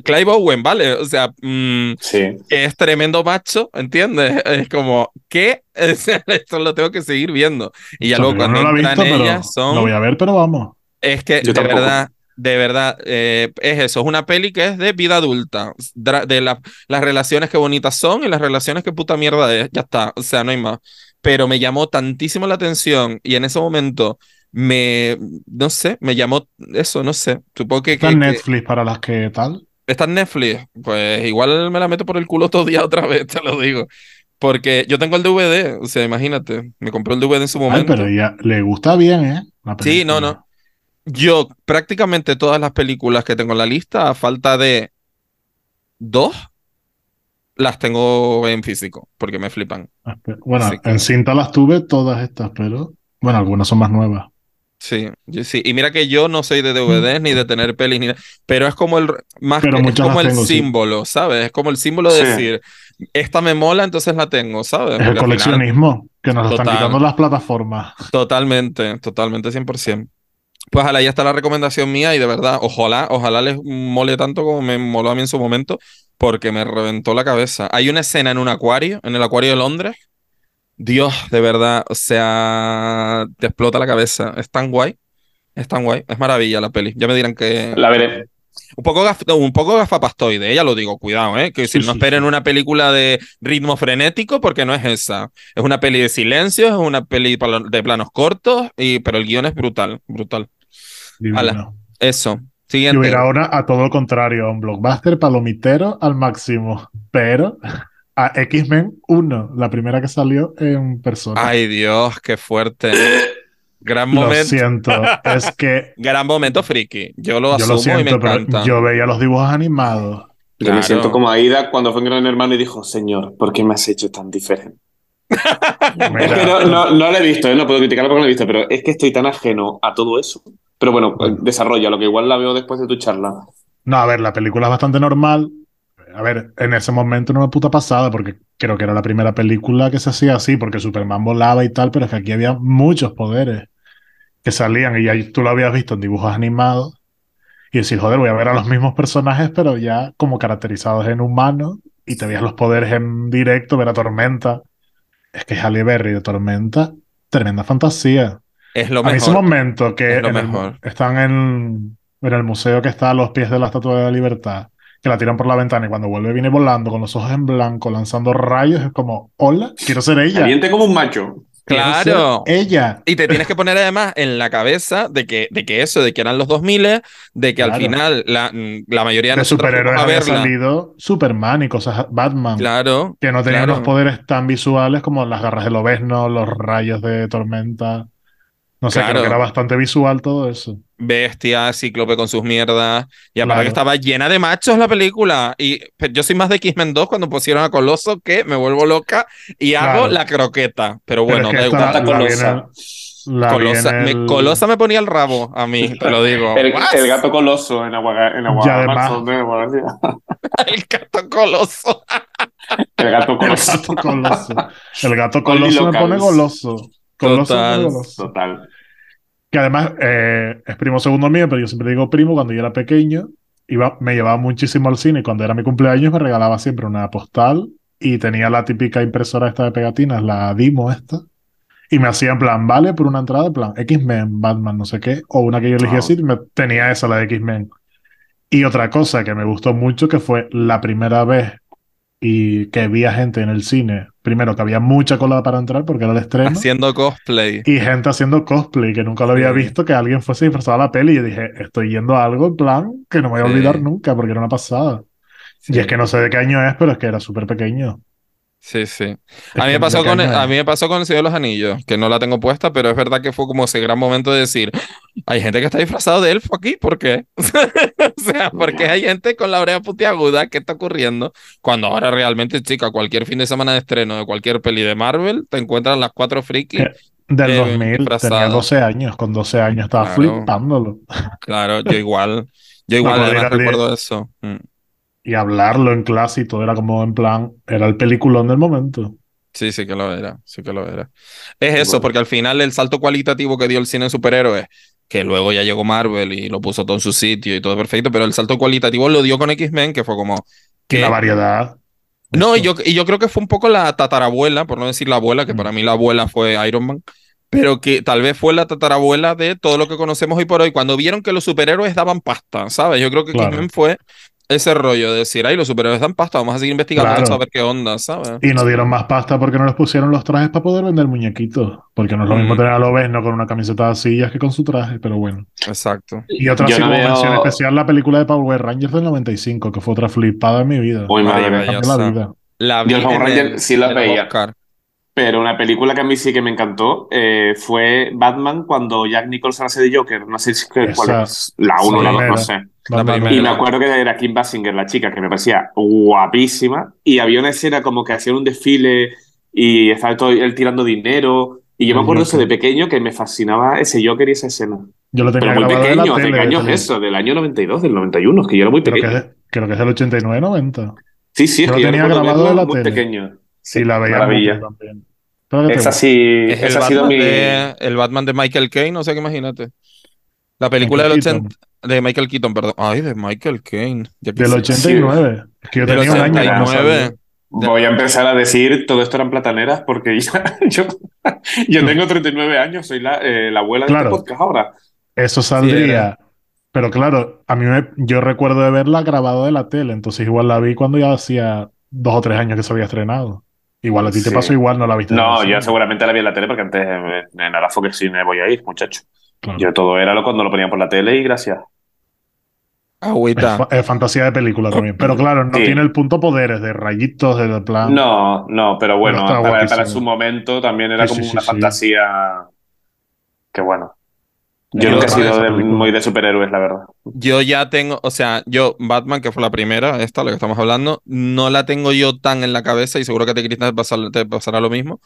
Clive Owen, ¿vale? O sea, mm, Sí. es tremendo macho, ¿entiendes? Es como, ¿qué? Esto lo tengo que seguir viendo. Y ya O sea, luego cuando no lo he visto, pero ellas son... Lo voy a ver, pero vamos. Es que Yo de tampoco. verdad, de verdad, eh, es eso, es una peli que es de vida adulta, de la- las relaciones que bonitas son y las relaciones que puta mierda es, ya está, o sea, no hay más. Pero me llamó tantísimo la atención y en ese momento me, no sé, me llamó eso, no sé, supongo que, Está que- en que- Netflix para las que tal. está en Netflix, pues igual me la meto por el culo todo día otra vez, te lo digo. Porque yo tengo el DVD, o sea, imagínate, me compré el DVD en su Ay, momento. pero ya le gusta bien, ¿eh? Sí, no, no. Yo prácticamente todas las películas que tengo en la lista, a falta de dos, las tengo en físico, porque me flipan. Bueno, Así que- en cinta las tuve todas estas, pero bueno, algunas son más nuevas. Sí, yo- sí. Y mira que yo no soy de DVDs ni de tener pelis, ni de- pero es como el más que, es como el tengo, sí. símbolo, ¿sabes? Es como el símbolo de Sí. decir, esta me mola, entonces la tengo, ¿sabes? Es el Porque final- coleccionismo que nos lo están quitando las plataformas. Totalmente, totalmente 100%. Pues ojalá ya está la recomendación mía y de verdad, ojalá, ojalá les mole tanto como me moló a mí en su momento, porque me reventó la cabeza. Hay una escena en un acuario, en el acuario de Londres, Dios, de verdad, o sea, te explota la cabeza. Es tan guay, es tan guay, es maravilla la peli. Ya me dirán que La veré. Un poco gaf- un poco gafapastoide, ya lo digo, cuidado, eh, que si Sí, no sí, esperen sí. una película de ritmo frenético porque no es esa. Es una peli de silencios, es una peli de planos cortos y pero el guion es brutal, brutal. Ala. Eso. Yo Siguiente. hubiera ahora a todo lo contrario, un blockbuster palomitero al máximo, pero a X-Men 1, la primera que salió en persona. Ay, Dios, qué fuerte. Gran lo momento. siento, es que Gran momento friki. Yo lo yo asumo lo siento, y me pero encanta. yo veía los dibujos animados. Yo Claro. me siento como Aida cuando fue en Gran Hermano y dijo, Señor, ¿por qué me has hecho tan diferente? Es que no, no, no lo he visto, ¿eh? no puedo criticarlo porque no lo he visto, pero es que estoy tan ajeno a todo eso. Pero bueno, Bueno. desarrolla, lo que igual la veo después de tu charla. No, a ver, la película es bastante normal. A ver, en ese momento no me puta pasada, porque creo que era la primera película que se hacía así, porque Superman volaba y tal, pero es que aquí había muchos poderes que salían y ya tú lo habías visto en dibujos animados. Y decir, joder, voy a ver a los mismos personajes, pero ya como caracterizados en humanos, y te veías los poderes en directo, ver a Tormenta. Es que Halle Berry de Tormenta, tremenda fantasía. Es lo A mí ese mejor. momento que Es en el- mejor. están en, en el museo que está a los pies de la Estatua de la Libertad, que la tiran por la ventana y cuando vuelve viene volando con los ojos en blanco, lanzando rayos, es como, hola, quiero ser ella. Caliente como un macho. Claro. Ella. Y te tienes que poner además en la cabeza de que, de que eso, de que eran los 2000, de que al final la, la mayoría de nosotros superhéroes había salido Superman y cosas, Batman, Claro, que no tenían claro. unos poderes tan visuales como las garras de Lobezno, los rayos de tormenta. No sé, Claro. creo que era bastante visual todo eso. Bestia, Cíclope con sus mierdas. Y aparte Claro. que estaba llena de machos la película. Y pero yo soy más de X-Men 2 cuando pusieron a Coloso que me vuelvo loca y hago Claro. la croqueta. Pero Pero bueno, es que la vi en colosa. el- Colosa, me, el- Colosa me ponía el rabo a mí, te lo digo. El, el gato coloso en agua, en agua El gato Coloso. El gato El coloso. gato coloso. El gato coloso me pone goloso. Coloso Total. Total. Que además eh, es primo segundo mío, pero yo siempre digo primo cuando yo era pequeño. Iba, me llevaba muchísimo al cine cuando era mi cumpleaños me regalaba siempre una postal y tenía la típica impresora esta de pegatinas, la Dimo esta. Y me hacía en plan, vale, por una entrada, en plan, X-Men, Batman, no sé qué. O una que yo elegí así, me, tenía esa, la de X-Men. Y otra cosa que me gustó mucho, que fue la primera vez y que vi a gente en el cine. Primero, que había mucha cola para entrar porque era el estreno. Haciendo cosplay. Y gente haciendo cosplay, que nunca lo había Sí. visto, que alguien fuese disfrazado a la peli. Y yo dije, estoy yendo a algo en plan que no me voy a Sí. olvidar nunca, porque era una pasada. Y es que no sé de qué año es, pero es que era súper pequeño. Sí, sí. A mí, me no pasó con, año a mí me pasó con el Señor de los Anillos, que no la tengo puesta, pero es verdad que fue como ese gran momento de decir, hay gente que está disfrazado de elfo aquí, ¿por qué? o sea, porque hay gente con la oreja puntiaguda, ¿qué está ocurriendo? Cuando ahora realmente, chica, cualquier fin de semana de estreno de cualquier peli de Marvel, te encuentras las cuatro frikis. Que- Del Eh, 2000, tenía disfrazado. 12 años. Con 12 años estaba Claro. flipándolo. Claro, yo igual. Yo igual, acuerdo además recuerdo eso. Mm. Y hablarlo en clase y todo era como en plan, era el peliculón del momento. Sí, sí que lo era, sí que lo era. Es eso, Bueno. porque al final el salto cualitativo que dio el cine de superhéroes, que luego ya llegó Marvel y lo puso todo en su sitio y todo perfecto, pero el salto cualitativo lo dio con X-Men, que fue como que la variedad. no, y yo, y yo creo que fue un poco la tatarabuela, por no decir la abuela, que Mm. para mí la abuela fue Iron Man, pero que tal vez fue la tatarabuela de todo lo que conocemos hoy por hoy, cuando vieron que los superhéroes daban pasta, ¿sabes? Yo creo que Claro. X-Men fue ese rollo de decir, ay, los superhéroes dan pasta, vamos a seguir investigando Claro. esto a ver qué onda, ¿sabes? Y nos dieron más pasta porque no les pusieron los trajes para poder vender muñequitos. Porque no es lo mismo Mm. tener a Lobezno con una camiseta de sillas que con su traje, pero bueno. Exacto. Y otra sí no como veo- mención especial, la película de Power Rangers del 95, que fue otra flipada en mi vida. Uy, madre mía. La vida. La vi Yo el Power en Ranger el- sí la veía. Oscar. Pero una película que a mí sí que me encantó eh, fue Batman cuando Jack Nicholson hace de Joker. No sé si cuál es. La 1 o la 2, no sé. La Batman. primera. Y me acuerdo que era Kim Basinger, la chica, que me parecía guapísima. Y había una escena como que hacían un desfile y estaba todo él tirando dinero. Y yo me El acuerdo eso de pequeño que me fascinaba ese Joker y esa escena. Yo lo tenía Pero muy grabado de la pequeño, ¿hace tele. qué de año es televisión. eso? Del año 92, del 91, es que yo era muy Creo que, pequeño. creo que es del 89-90. Sí, sí, es yo que lo yo tenía recuerdo grabado de la muy tele. pequeño. Sí, la veía maravilla. también. Que Esa sí, Es el esa ha sido Batman, mi... de, el Batman de Michael Caine, no sé qué imagínate. La película Michael del Keaton. 80, de Michael Keaton, perdón. Ay, de Michael Caine. Ya Del quisiera. 89. Es que yo Del tenía un año cuando 89. salió. Voy a empezar a decir todo esto eran plataneras porque ya, yo, yo tengo 39 años, soy la, eh, la abuela de Claro. este podcast ahora. Eso saldría. Pero claro, a mí me, yo recuerdo de verla grabado de la tele, entonces igual la vi cuando ya hacía dos o tres años que se había estrenado. Igual a ti te Sí. pasó igual, no la viste. en No, yo seguramente la vi en la tele porque antes eh, en Arafo que cine voy a ir, muchacho. Claro. Yo todo era lo cuando lo ponían por la tele y gracias. Agüita. es fantasía de película también. Pero claro, no Sí. tiene el punto poderes de rayitos, de plan. No, no, pero bueno, para, su momento también era Sí, como sí, una sí, sí. fantasía que bueno. Yo nunca he sido de- muy de superhéroes, la verdad. Yo ya tengo, o sea, yo, Batman, que fue la primera, esta, la que estamos hablando, no la tengo yo tan en la cabeza y seguro que a ti, Cristina, te pasar- te pasará lo mismo.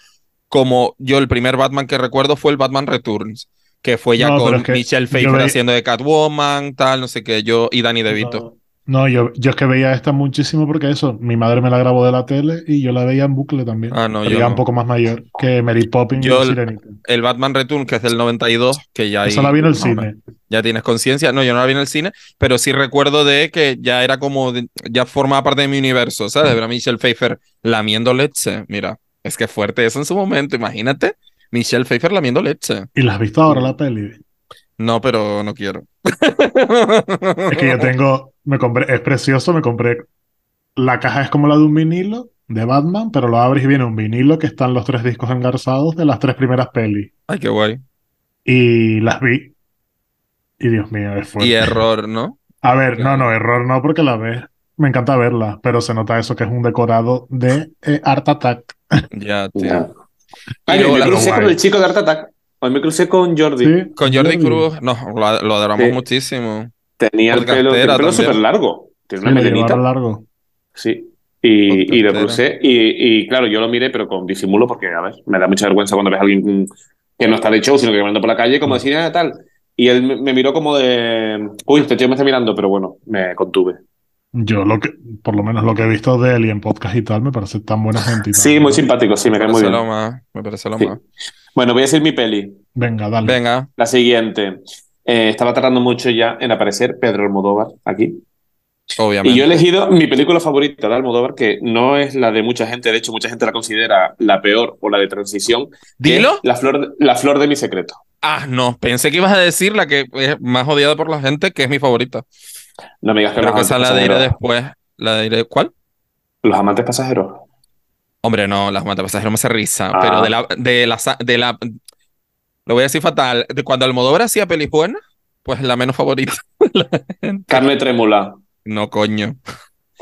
Como yo, el primer Batman que recuerdo fue el Batman Returns, que fue ya No, con es que Michelle Pfeiffer haciendo de Catwoman, tal, no sé qué, yo y Danny DeVito. No, no, yo, yo es que veía esta muchísimo porque eso, mi madre me la grabó de la tele y yo la veía en bucle también. Ah, no, Pero yo no. un poco más mayor que Mary Poppins Yo y Sirenita. El Batman Returns, que es del 92, que ya Esa la vi en el cine. ya tienes conciencia. No, yo no la vi en el cine, pero sí recuerdo de que ya era como, de- ya formaba parte de mi universo, ¿sabes? Ver a Michelle Pfeiffer lamiendo leche. Mira, es que fuerte eso en su momento, imagínate. Michelle Pfeiffer lamiendo leche. ¿Y la has visto ahora la peli? No, pero no quiero. Es que yo tengo, me compré, es precioso, me compré, la caja es como la de un vinilo de Batman, pero lo abres y viene un vinilo que están los tres discos engarzados de las tres primeras pelis. Ay, qué guay. Y las vi. Y Dios mío, es fuerte. Y error, ¿no? A ver, no, no, error no, porque la ves. Me encanta verla, pero se nota eso que es un decorado de eh, Art Attack. Ya, tío. Ay, luego me crucé con el chico de Art Attack. Hoy me crucé con Jordi. Sí, Con Jordi Jordi. Cruz, no, lo, lo adoramos Sí. muchísimo. Tenía el pelo, el pelo súper largo. Tiene Sí, una lo melenita. largo. Sí. Y, y lo crucé. Y, y claro, yo lo miré, pero con disimulo, porque, a ver, me da mucha vergüenza cuando ves a alguien que no está de show, sino que va andando por la calle, como decir, ah, tal. Y él me, me miró como de, uy, este tío me está mirando, pero bueno, me contuve. Yo lo que, por lo menos lo que he visto de él y en podcast y tal, me parece tan buena gente. y Sí, muy simpático, sí, me cae muy parece bien. lo más, me parece lo Sí. más. Bueno, voy a decir mi peli. Venga, dale. Venga, La siguiente. Eh, estaba tardando mucho ya en aparecer Pedro Almodóvar aquí. obviamente. Y yo he elegido mi película favorita de Almodóvar, que no es la de mucha gente, de hecho, mucha gente la considera la peor o la de transición. Dilo. La flor, la flor de mi secreto. Ah, no, pensé que ibas a decir la que es más odiada por la gente, que es mi favorita. No me digas que los que esa amantes la diré pasajeros. después. La diré, ¿cuál? Los amantes pasajeros. Hombre, no, las matas pasajeros me hace risa, Ah. pero de la, de la, de la, lo voy a decir fatal, de cuando Almodóvar hacía pelis buenas, pues la menos favorita. de. Carne trémula. No, coño.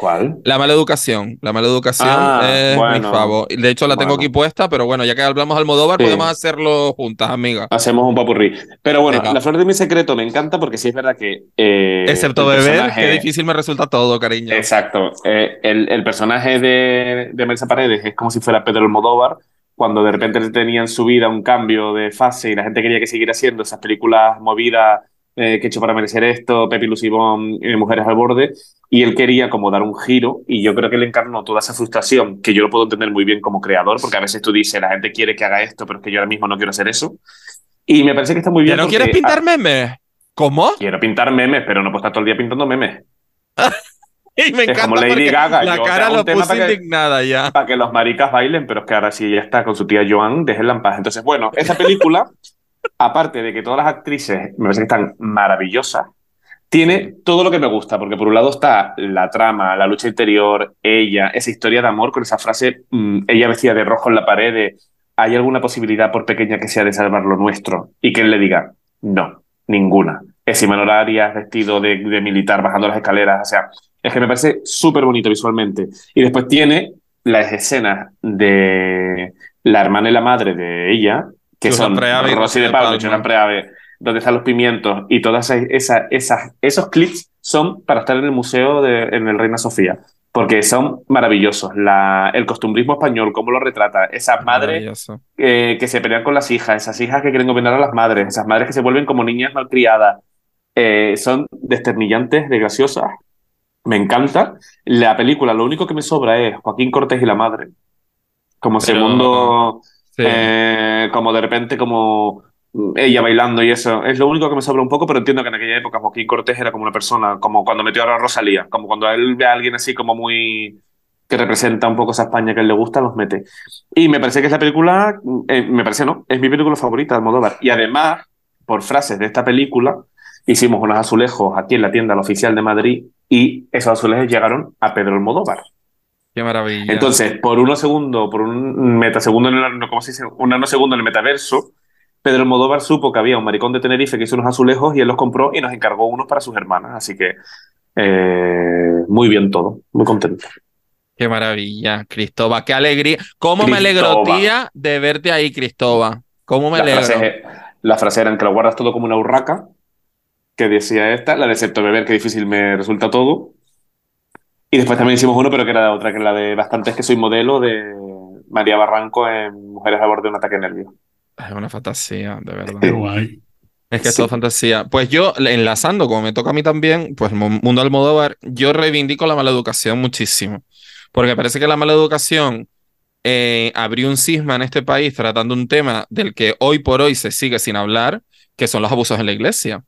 ¿Cuál? La mala educación. La mala educación Ah, es mi bueno. favor. De hecho, la tengo Bueno. aquí puesta, pero bueno, ya que hablamos Almodóvar, Sí. podemos hacerlo juntas, amiga. Hacemos un papurrí. Pero bueno, Venga. la flor de mi secreto me encanta porque sí es verdad que. eh, Excepto beber, personaje- qué difícil me resulta todo, cariño. Exacto. Eh, el, el personaje de, de Melissa Paredes es como si fuera Pedro Almodóvar, cuando de repente tenía en su vida un cambio de fase y la gente quería que siguiera haciendo esas películas movidas eh, que he hecho para merecer esto, Pepi Lucibón, eh, Mujeres al Borde, y él quería como dar un giro, y yo creo que él encarnó toda esa frustración, que yo lo puedo entender muy bien como creador, porque a veces tú dices, la gente quiere que haga esto, pero es que yo ahora mismo no quiero hacer eso. Y me parece que está muy bien. ¿Ya no quieres pintar memes? ¿Cómo? Quiero pintar memes, pero no puedo estar todo el día pintando memes. Y me Es encanta como Lady Gaga, la yo cara lo puso para que- indignada ya. para que los maricas bailen, pero es que ahora sí ya está con su tía Joan, déjenla en paz. Entonces, bueno, esa película, aparte de que todas las actrices me parece que están maravillosas, tiene todo lo que me gusta, porque por un lado está la trama, la lucha interior, ella, esa historia de amor con esa frase, mm, ella vestida de rojo en la pared, de, ¿hay alguna posibilidad, por pequeña que sea, de salvar lo nuestro? Y que él le diga, no, ninguna. Es Imanol Arias vestido de, de militar bajando las escaleras, o sea, es que me parece súper bonito visualmente. Y después tiene las escenas de la hermana y la madre de ella, que son Preave Rosy de Pablo Preave, donde están los pimientos y todas esas, esas, esos clips son para estar en el museo de, en el Reina Sofía, porque son maravillosos. La, el costumbrismo español, cómo lo retrata, esas madres eh, que se pelean con las hijas, esas hijas que quieren gobernar a las madres, esas madres que se vuelven como niñas malcriadas, eh, son desternillantes, de graciosas. Me encanta. La película, lo único que me sobra es Joaquín Cortés y la madre. Como Pero- mundo, Eh, como de repente, como mm, ella bailando y eso. Es lo único que me sobra un poco, pero entiendo que en aquella época Joaquín Cortés era como una persona, como cuando metió ahora a Rosalía, como cuando él ve a alguien así como muy que representa un poco esa España que él le gusta, los mete. Y me parece que es la película, eh, me parece no, es mi película favorita de Almodóvar. Y además, por frases de esta película, hicimos unos azulejos aquí en la tienda la oficial de Madrid y esos azulejos llegaron a Pedro Almodóvar. Qué maravilla. Entonces, por unos segundos, por un metasegundo, en el, ¿cómo se dice? Un nanosegundo en el metaverso, Pedro Almodóvar supo que había un maricón de Tenerife que hizo unos azulejos y él los compró y nos encargó unos para sus hermanas. Así que eh, muy bien todo, muy contento. Qué maravilla, Cristóbal, qué alegría. ¿Cómo me alegro, tía, de verte ahí, Cristóbal? ¿Cómo me la alegro? Frase, la frase era en que lo guardas todo como una urraca, que decía esta, la de excepto beber, qué difícil me resulta todo. Y después también hicimos uno, pero que era otra, que la de bastantes que soy modelo de María Barranco en Mujeres a borde de un ataque de nervios. Es una fantasía, de verdad. Qué guay. Es que es todo fantasía. Pues yo, enlazando, como me toca a mí también, pues Mundo Almodóvar, yo reivindico la mala educación muchísimo. Porque parece que la mala educación eh, abrió un cisma en este país tratando un tema del que hoy por hoy se sigue sin hablar, que son los abusos en la iglesia.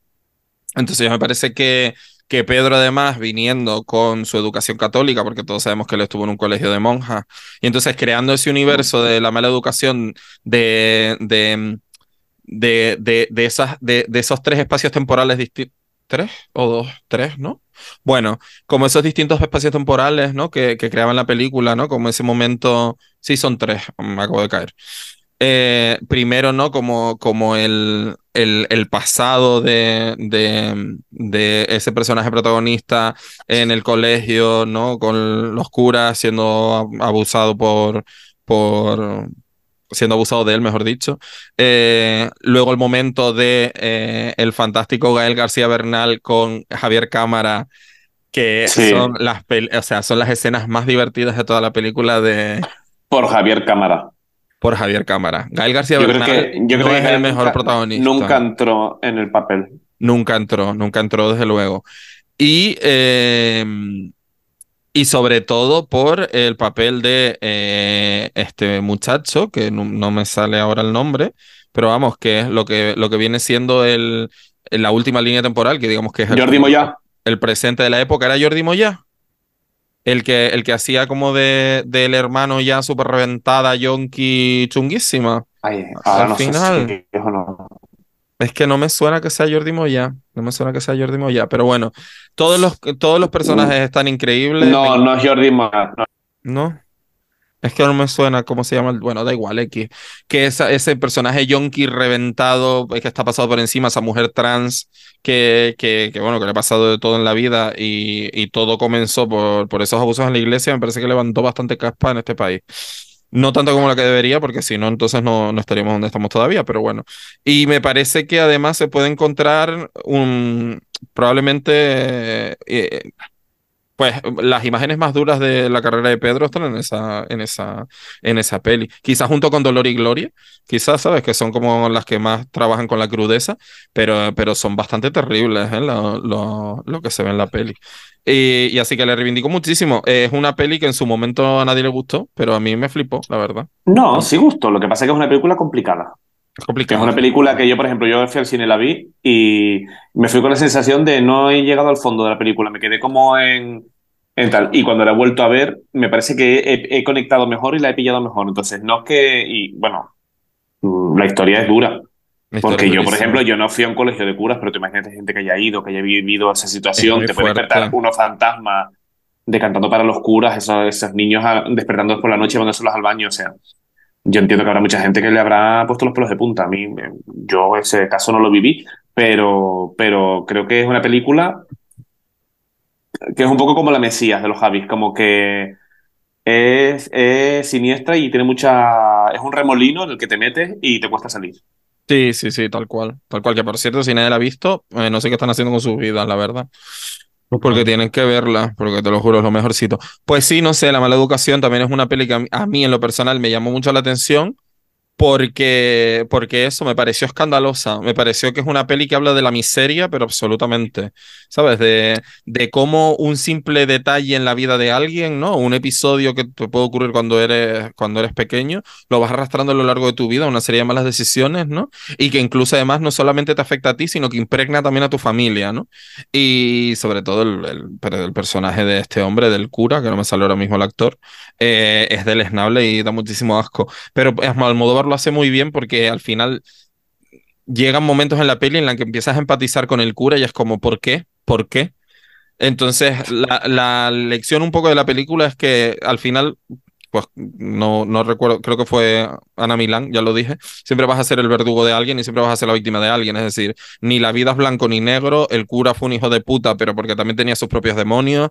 Entonces, me parece que, que Pedro, además, viniendo con su educación católica, porque todos sabemos que él estuvo en un colegio de monjas, y entonces creando ese universo de la mala educación, de, de, de, de, de esas, de, de esos tres espacios temporales distintos. ¿Tres o dos? ¿Tres, no? Bueno, como esos distintos espacios temporales, ¿no? Que, que creaban la película, ¿no? Como ese momento, sí, son tres, me acabo de caer. Eh, primero, ¿no? Como, como el, el, el pasado de, de, de, ese personaje protagonista en el colegio, ¿no? Con los curas siendo abusado por, por, siendo abusado de él, mejor dicho. Eh, luego el momento de eh, el fantástico Gael García Bernal con Javier Cámara, que sí. son, las o sea, son las escenas más divertidas de toda la película de... Por Javier Cámara. Por Javier Cámara. Gael García yo Bernal creo que, yo no creo es que el mejor nunca, protagonista. Nunca entró en el papel. Nunca entró, nunca entró, desde luego. Y... Eh, y sobre todo por el papel de eh, este muchacho, que no, no, me sale ahora el nombre, pero vamos, que es lo que, lo que viene siendo el, la última línea temporal, que digamos que es el, Jordi Moya. el presente de la época, era Jordi Moya. El que, el que hacía como de, del hermano ya súper reventada, yonki chunguísima. Ay, Al no final. Sé si no. Es que no me suena que sea Jordi Moya. No me suena que sea Jordi Moya. Pero bueno, todos los, todos los personajes están increíbles. No, no es Jordi Moya. No. no. Es que no me suena cómo se llama. Bueno, da igual, X. Que ese personaje yonki reventado, que está pasado por encima, esa mujer trans, que, que, bueno, que le ha pasado de todo en la vida y, todo comenzó por, esos abusos en la iglesia, me parece que levantó bastante caspa en este país. No tanto como la que debería, porque si no, entonces no, estaríamos donde estamos todavía, pero bueno. Y me parece que además se puede encontrar un probablemente eh, pues las imágenes más duras de la carrera de Pedro están en esa, en esa, en esa peli. Quizás junto con Dolor y Gloria, quizás, ¿sabes? Que son como las que más trabajan con la crudeza, pero, pero son bastante terribles ¿eh? lo, que se ve en la peli. Y, y, así que le reivindico muchísimo. Es una peli que en su momento a nadie le gustó, pero a mí me flipó, la verdad. No, sí gustó. Lo que pasa es que es una película complicada. Es complicado. Es una película que yo, por ejemplo, yo fui al cine, la vi y me fui con la sensación de no he llegado al fondo de la película. Me quedé como en, en tal. Y cuando la he vuelto a ver, me parece que he, he, conectado mejor y la he pillado mejor. Entonces, no es que. Y bueno, la historia es dura. Historia porque yo, por ejemplo, yo no fui a un colegio de curas, pero te imaginas gente que haya ido, que haya vivido esa situación, te puede despertar unos fantasmas decantando para los curas, esos, esos niños despertando por la noche y mandándoselos al baño. O sea, yo entiendo que habrá mucha gente que le habrá puesto los pelos de punta. A mí, yo ese caso no lo viví, pero, pero creo que es una película que es un poco como la Mesías de los Javis, como que es, es, siniestra y tiene mucha. Es un remolino en el que te metes y te cuesta salir. Sí, sí, sí, tal cual. Tal cual, que por cierto, si nadie la ha visto, eh, no sé qué están haciendo con sus vidas, la verdad. Porque tienen que verla, porque te lo juro, es lo mejorcito. Pues sí, no sé, La mala educación también es una peli que a mí, a mí en lo personal me llamó mucho la atención porque, porque eso me pareció escandalosa. Me pareció que es una peli que habla de la miseria, pero absolutamente. ¿Sabes? De, de cómo un simple detalle en la vida de alguien, ¿no? Un episodio que te puede ocurrir cuando eres, cuando eres pequeño, lo vas arrastrando a lo largo de tu vida, una serie de malas decisiones, ¿no? Y que incluso además no solamente te afecta a ti, sino que impregna también a tu familia, ¿no? Y sobre todo el, el, el personaje de este hombre, del cura, que no me sale ahora mismo el actor, eh, es deleznable y da muchísimo asco. Pero Almodóvar lo hace muy bien porque al final llegan momentos en la peli en la que empiezas a empatizar con el cura y es como, ¿por qué? ¿Por qué? Entonces, la, la lección un poco de la película es que al final, pues no, no recuerdo, creo que fue Ana Milán, ya lo dije, siempre vas a ser el verdugo de alguien y siempre vas a ser la víctima de alguien. Es decir, ni la vida es blanco ni negro, el cura fue un hijo de puta, pero porque también tenía sus propios demonios.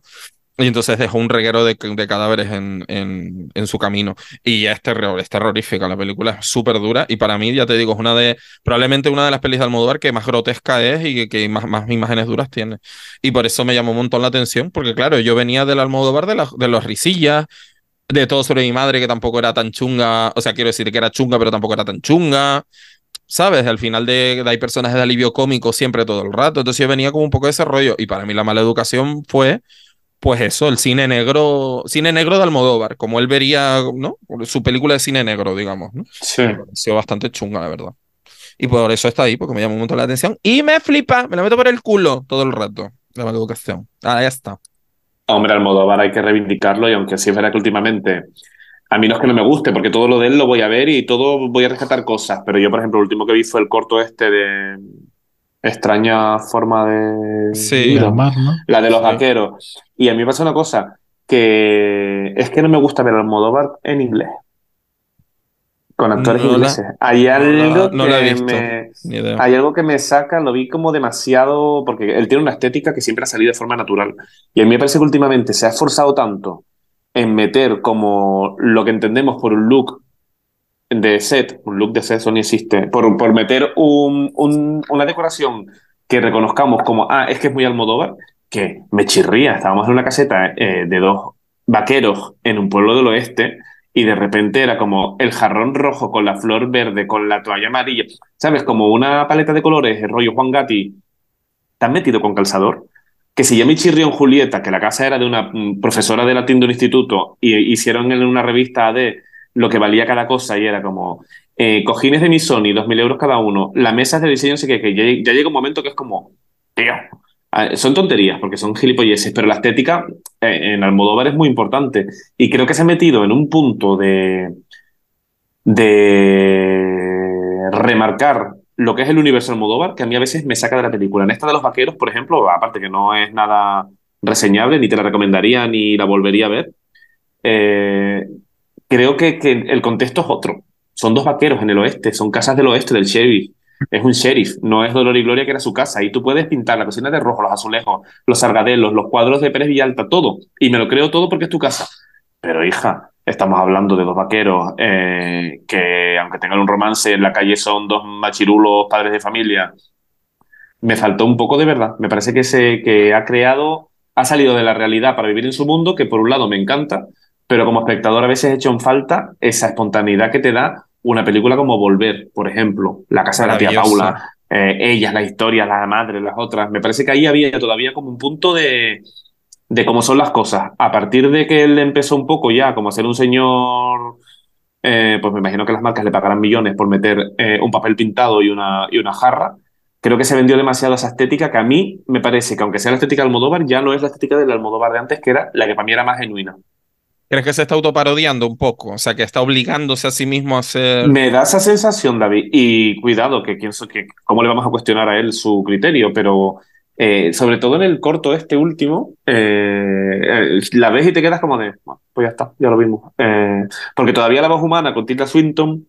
Y entonces dejó un reguero de, de cadáveres en, en, en, su camino. Y es, terror, es terrorífica. La película es súper dura. Y para mí, ya te digo, es una de. Probablemente una de las pelis de Almodóvar que más grotesca es y que, que más, más, imágenes duras tiene. Y por eso me llamó un montón la atención. Porque, claro, yo venía del Almodóvar de, la, de los risillas, de todo sobre mi madre, que tampoco era tan chunga. O sea, quiero decir que era chunga, pero tampoco era tan chunga. ¿Sabes? Al final de, de, hay personajes de alivio cómico siempre todo el rato. Entonces yo venía como un poco de ese rollo. Y para mí la mala educación fue pues eso, el cine negro, cine negro de Almodóvar, como él vería, ¿no? Su película de cine negro, digamos, ¿no? Sí. Ha sido bastante chunga, la verdad. Y por eso está ahí, porque me llama un montón la atención. Y me flipa, me la meto por el culo todo el rato, la educación. Ah, ya está. Hombre, Almodóvar hay que reivindicarlo, y aunque sí es verdad que últimamente a mí no es que no me guste, porque todo lo de él lo voy a ver y todo voy a rescatar cosas, pero yo, por ejemplo, el último que vi fue el corto este de extraña forma de sí, de amar, ¿no? la de los Sí. vaqueros. Y a mí me pasa una cosa, que es que no me gusta ver a Almodóvar en inglés, con actores No la- ingleses. Hay algo no que visto. me... Hay algo que me saca, lo vi como demasiado, porque él tiene una estética que siempre ha salido de forma natural. Y a mí me parece que últimamente se ha esforzado tanto en meter como lo que entendemos por un look de set, un look de set eso ni existe, por, por meter un, un- una decoración que reconozcamos como, ah, es que es muy Almodóvar, que me chirría. Estábamos en una caseta eh, de dos vaqueros en un pueblo del oeste y de repente era como el jarrón rojo con la flor verde, con la toalla amarilla, ¿sabes? Como una paleta de colores, el rollo Juan Gatti, tan metido con calzador, que si ya me chirrió en Julieta, que la casa era de una mm, profesora de latín de un instituto, y hicieron en una revista de lo que valía cada cosa, y era como eh, cojines de mi Sony, 2.000 euros cada uno, las mesas de diseño, sé qué, que ya, llega un momento que es como, ah, son tonterías, porque son gilipolleces, pero la estética eh, en Almodóvar es muy importante, y creo que se ha metido en un punto de, de remarcar lo que es el universo Almodóvar, que a mí a veces me saca de la película. En esta de los vaqueros, por ejemplo, aparte que no es nada reseñable, ni te la recomendaría, ni la volvería a ver, eh, creo que, el contexto es otro. Son dos vaqueros en el oeste, son casas del oeste del sheriff. Es un sheriff, no es Dolor y Gloria que era su casa. Y tú puedes pintar la cocina de rojo, los azulejos, los sargadelos, los cuadros de Pérez Villalta, todo. Y me lo creo todo porque es tu casa. Pero hija, estamos hablando de dos vaqueros eh, que, aunque tengan un romance, en la calle son dos machirulos padres de familia. Me faltó un poco de verdad. Me parece que, se, que ha creado, ha salido de la realidad para vivir en su mundo, que por un lado me encanta, pero como espectador a veces he hecho en falta esa espontaneidad que te da una película como Volver, por ejemplo, La casa de la tía. Paula, eh, ellas, la historia, la madre, las otras. Me parece que ahí había todavía como un punto de, de cómo son las cosas. A partir de que él empezó un poco ya como a ser un señor, eh, pues me imagino que las marcas le pagarán millones por meter eh, un papel pintado y una, y una jarra. Creo que se vendió demasiado esa estética que a mí me parece que aunque sea la estética de Almodóvar, ya no es la estética del Almodóvar de antes, que era la que para mí era más genuina. ¿Crees que se está autoparodiando un poco? O sea, que está obligándose a sí mismo a hacer. Me da esa sensación, David, y cuidado, que, quién so- que cómo le vamos a cuestionar a él su criterio, pero eh, sobre todo en el corto este último, eh, la ves y te quedas como de, "Bueno, pues ya está, ya lo vimos. Eh, porque todavía la voz humana con Tilda Swinton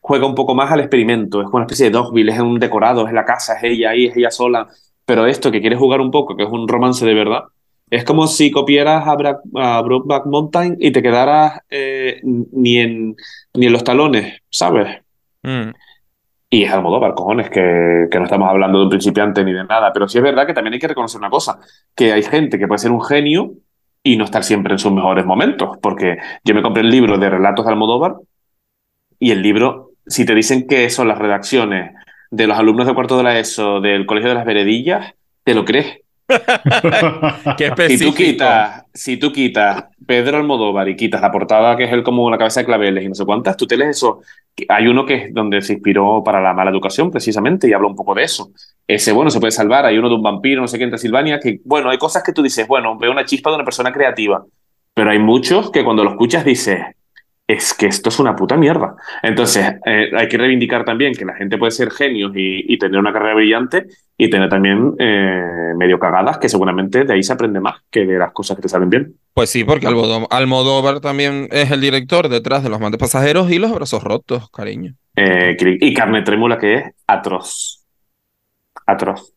juega un poco más al experimento, es como una especie de Dogville, es un decorado, es la casa, es ella ahí, es ella sola, pero esto que quiere jugar un poco, que es un romance de verdad, es como si copiaras a, Bra a Brokeback Mountain y te quedaras eh, ni, en, ni en los talones, ¿sabes? Mm. Y es Almodóvar, cojones, que, que no estamos hablando de un principiante ni de nada, pero sí es verdad que también hay que reconocer una cosa, que hay gente que puede ser un genio y no estar siempre en sus mejores momentos, porque yo me compré el libro de relatos de Almodóvar y el libro, si te dicen que son las redacciones de los alumnos de cuarto de la ESO del Colegio de las Veredillas, te lo crees. Qué Si específico. tú quitas, si tú quitas Pedro Almodóvar y quitas la portada que es el como la cabeza de claveles y no sé cuántas, tú te lees eso. Hay uno que es donde se inspiró para la mala educación precisamente y habla un poco de eso. Ese, bueno, se puede salvar. Hay uno de un vampiro, no sé qué, en Transilvania, que, bueno, hay cosas que tú dices, bueno, veo una chispa de una persona creativa. Pero hay muchos que cuando lo escuchas dices, es que esto es una puta mierda. Entonces, eh, hay que reivindicar también que la gente puede ser genios y, y tener una carrera brillante y tener también eh, medio cagadas, que seguramente de ahí se aprende más que de las cosas que te salen bien. Pues sí, porque Almodó- Almodóvar también es el director detrás de Los Mantes Pasajeros y Los Brazos Rotos, cariño. Eh, y carne trémula que es atroz. Atroz.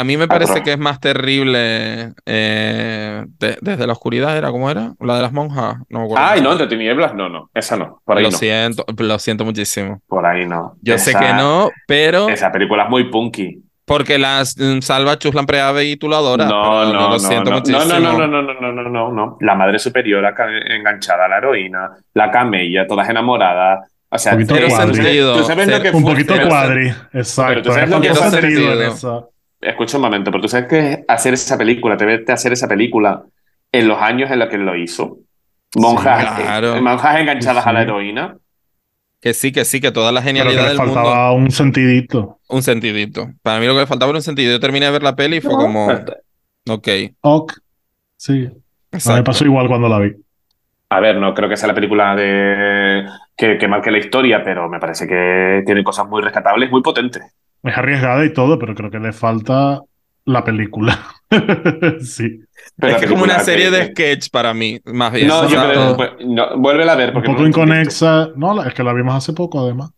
A mí me parece que es más terrible eh, de- desde la oscuridad, ¿era cómo era? La de las monjas. No me acuerdo. Ay, no, entre tinieblas, no, no. Esa no. Por ahí Lo no. siento, lo siento muchísimo. Por ahí no. Yo sé Esa- que no, pero Esa película es muy punky. porque las mm, salva Chuslan Preave y tú lo adoras. No, pero yo no, lo no, siento no, muchísimo. no, no, no, no, no, no, no, no, no. La madre superiora ca- enganchada a la heroína, la camella, todas enamoradas. O sea, Un poquito pero cuadri. ¿tú sabes lo Ser- que Un fue- poquito pero- cuadri, pero exacto. tú sabes lo que hace sentido en sentido. Escucha un momento, pero tú sabes que hacer esa película, te verte hacer esa película en los años en los que lo hizo. Monjas, Sí, claro. eh, monjas enganchadas Sí, a la heroína. Que sí, que sí, que toda la Pero que genialidad le del mundo. faltaba un sentidito. Un sentidito. Para mí lo que le faltaba era un sentido. Yo terminé de ver la peli y fue como, ok, Ok. Sí. A mí me exacto. pasó igual cuando la vi. A ver, no creo que sea la película de que, que marque la historia, pero me parece que tiene cosas muy rescatables, muy potentes. Es arriesgada y todo, pero creo que le falta la película. sí. Pero Es que es como una serie de sketch para mí, más bien. No, yo creo pues, no, vuélvela a ver Un porque poco no inconexa. No, es que la vimos hace poco, además.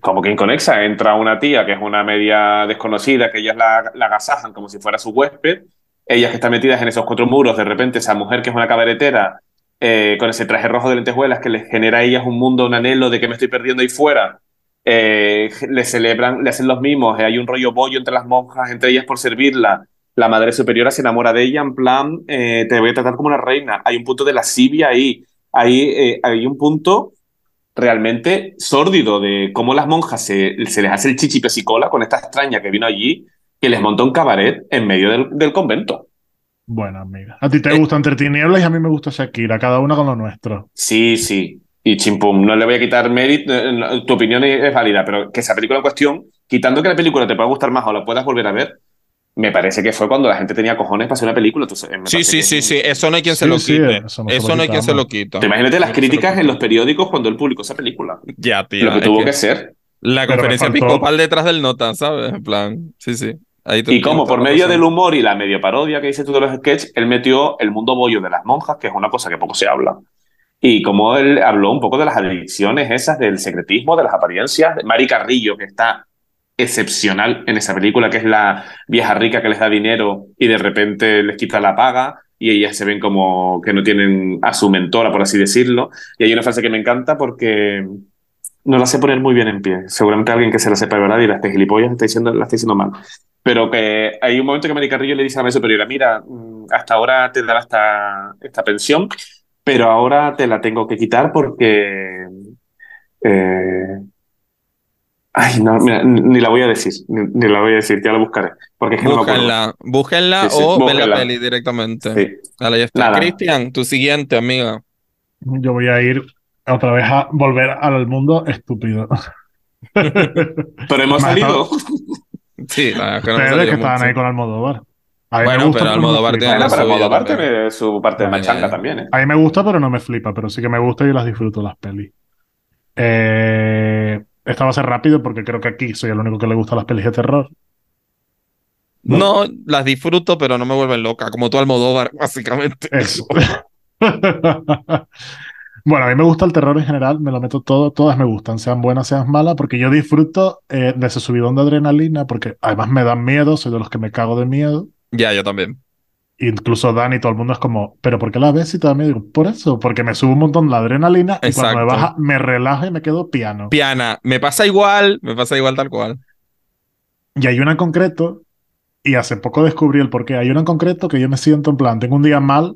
Como que inconexa, entra una tía que es una media desconocida, que ellas la, la agasajan como si fuera su huésped. Ellas que están metidas en esos cuatro muros, de repente esa mujer que es una cabaretera, eh, con ese traje rojo de lentejuelas que les genera a ellas un mundo, un anhelo de que me estoy perdiendo ahí fuera. Eh, le celebran, le hacen los mimos, eh, hay un rollo bollo entre las monjas, entre ellas por servirla. La madre superiora se enamora de ella en plan, eh, te voy a tratar como una reina. Hay un punto de lascivia ahí. Hay, eh, hay un punto realmente sórdido de cómo las monjas se, se les hace el chichi pesicola con esta extraña que vino allí, que les montó un cabaret en medio del, del convento. Bueno, amiga. A ti te Eh. gusta Entre Tinieblas y a mí me gusta Shakira, cada una con lo nuestro. Sí, sí. Y chimpum, no le voy a quitar mérito, eh, tu opinión es válida, pero que esa película en cuestión, quitando que la película te pueda gustar más o la puedas volver a ver, me parece que fue cuando la gente tenía cojones para hacer una película. sabes, me Sí, sí, sí, sí. Eso no hay quien se Sí, lo sí, quite. eso no Eso se lo no hay quien se lo quita. Te imagínate las no se lo críticas en los periódicos cuando él publicó esa película. Ya, tío. Lo que tuvo que que ser. La conferencia episcopal detrás del nota, ¿sabes? En plan, sí, sí. Ahí Y como por medio razón. del humor y la medio parodia que dices tú de los sketches, él metió el mundo bollo de las monjas, que es una cosa que poco se habla. Y como él habló un poco de las adicciones esas, del secretismo, de las apariencias. Mari Carrillo, que está excepcional en esa película, que es la vieja rica que les da dinero y de repente les quita la paga y ellas se ven como que no tienen a su mentora, por así decirlo. Y hay una frase que me encanta porque no la sé poner muy bien en pie. Seguramente alguien que se la sepa verdad y la esté gilipollas está diciendo, la está diciendo mal. Pero que hay un momento que Mari Carrillo le dice a la superiora, mira, mm, hasta ahora te daba esta, esta pensión, pero ahora te la tengo que quitar porque... eh, Ay, no, mira, ni la voy a decir, ni, ni la voy a decir, ya la buscaré, porque es que no me. Búsquenla, búsquenla Sí, sí, o ven la búsquenla. peli directamente. Sí. Dale, ya está. Cristian, tu siguiente, amiga. Yo voy a ir otra vez a volver al mundo estúpido. Pero hemos salido. Sí, la verdad es que no Ustedes salió que estaban mucho. ahí con Almodóvar. A mí Bueno, me gusta, pero no me Almodóvar flipa. tiene Bueno, la suya tiene su parte de machanga también, ¿eh? A mí me gusta, pero no me flipa, pero sí que me gusta y las disfruto las pelis. Eh, esta va a ser rápido porque creo que aquí soy el único que le gusta las pelis de terror. No, las disfruto, pero no me vuelven loca, como tú Almodóvar, básicamente. Eso. Bueno, a mí me gusta el terror en general, me lo meto todo, todas me gustan, sean buenas, sean malas, porque yo disfruto eh, de ese subidón de adrenalina, porque además me dan miedo, soy de los que me cago de miedo. Ya, yo también. Incluso Dani, todo el mundo es como, ¿pero por qué la ves si te da miedo? Digo, por eso, porque me sube un montón la adrenalina y cuando me baja me relaja y me quedo piano. Piana, me pasa igual, me pasa igual tal cual. Y hay una en concreto, y hace poco descubrí el porqué. Hay una en concreto que yo me siento en plan, tengo un día mal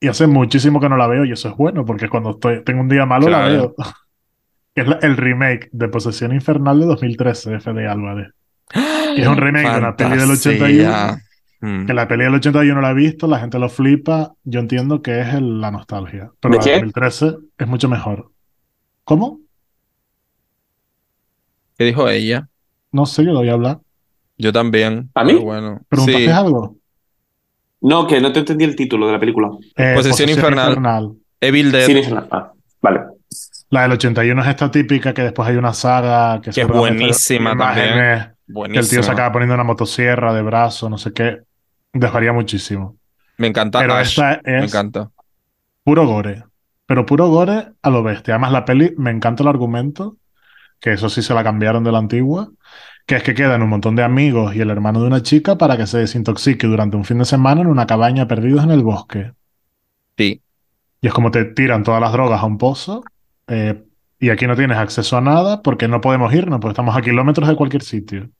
y hace muchísimo que no la veo y eso es bueno, porque cuando estoy, tengo un día malo la veo. Es la- el remake de Posesión Infernal de 2013 de Fede Álvarez. Que es un remake de una peli del Fantasía. 81. Mm. Que la peli del 81 la he visto, la gente lo flipa. Yo entiendo que es el- la nostalgia. Pero ¿De la qué? 2013 es mucho mejor. ¿Cómo? ¿Qué dijo ella? No sé, yo lo voy a hablar. Yo también. ¿A mí? pero bueno. ¿Preguntaste Sí. algo? No, que no te entendí el título de la película. Eh, Posesión infernal. Evil Dead. Sí, ah, vale. La del 81 es esta típica que después hay una saga que, Que es buenísima también. Que el tío se acaba poniendo una motosierra de brazo, no sé qué. Dejaría muchísimo. Me encanta Pero Ash. esta Me es encanta. puro gore. Pero puro gore a lo bestia. Además, la peli, me encanta el argumento, que eso sí se la cambiaron de la antigua, que es que quedan un montón de amigos y el hermano de una chica para que se desintoxique durante un fin de semana en una cabaña perdidos en el bosque. Sí. Y es como te tiran todas las drogas a un pozo. eh, y aquí no tienes acceso a nada porque no podemos irnos, porque estamos a kilómetros de cualquier sitio.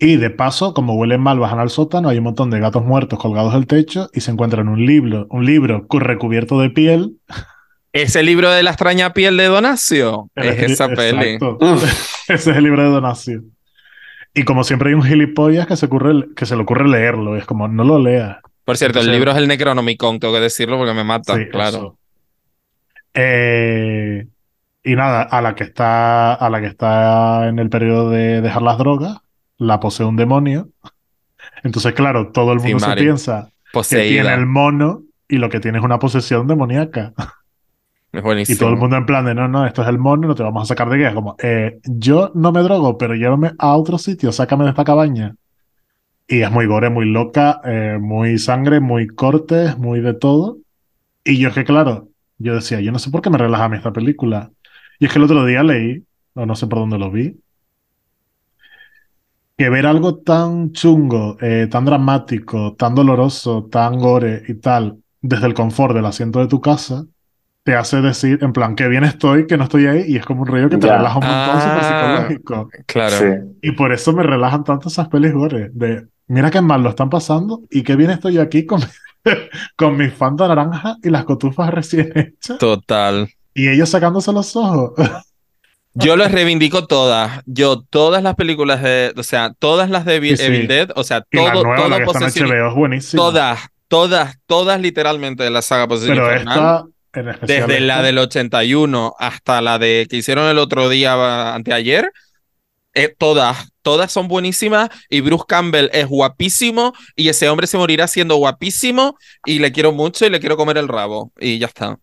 Y de paso, como huelen mal, bajan al sótano, hay un montón de gatos muertos colgados del techo y se encuentran un libro, un libro cu- recubierto de piel. Ese libro de la extraña piel de Donacio. El Es esa peli. Ese es el libro de donación. Y como siempre hay un gilipollas que se, ocurre, que se le ocurre leerlo. Es como, no lo leas. Por cierto, el libro es el Necronomicon, tengo que decirlo porque me mata, Sí, claro. Eh, y nada, a la que está, a la que está en el periodo de dejar las drogas, la posee un demonio. Entonces, claro, todo el Sí, mundo se piensa que tiene el mono y lo que tiene es una posesión demoníaca. Es Y buenísimo. todo el mundo en plan de, no, no, esto es el mono, no te vamos a sacar de guía. Como, eh, yo no me drogo, pero llévame a otro sitio, sácame de esta cabaña. Y es muy gore, muy loca, eh, muy sangre, muy cortes, muy de todo. Y yo es que, claro, yo decía, yo no sé por qué me relaja a mí esta película. Y es que el otro día leí, o no sé por dónde lo vi, que ver algo tan chungo, eh, tan dramático, tan doloroso, tan gore y tal, desde el confort del asiento de tu casa, te hace decir, en plan, que bien estoy, que no estoy ahí, y es como un rollo que te Ya. relaja un montón, súper Ah. psicológico. Claro. Sí. Y por eso me relajan tanto esas pelis gore, de, mira qué mal lo están pasando, y qué bien estoy aquí con, con mi fanta naranja y las cotufas recién hechas, Total. y ellos sacándose los ojos. Yo les reivindico todas. Yo, todas las películas de, o sea, todas las de Evil, Sí, sí. Evil Dead, o sea, Y la todo, nueva, todo la que está en posesión- HBO, es buenísima. todas, todas, todas literalmente de la saga Posesión Pero Infernal. esta, en especial Desde la esta, del 81 hasta la de que hicieron el otro día, anteayer, eh, todas, todas son buenísimas y Bruce Campbell es guapísimo y ese hombre se morirá siendo guapísimo y le quiero mucho y le quiero comer el rabo y ya está.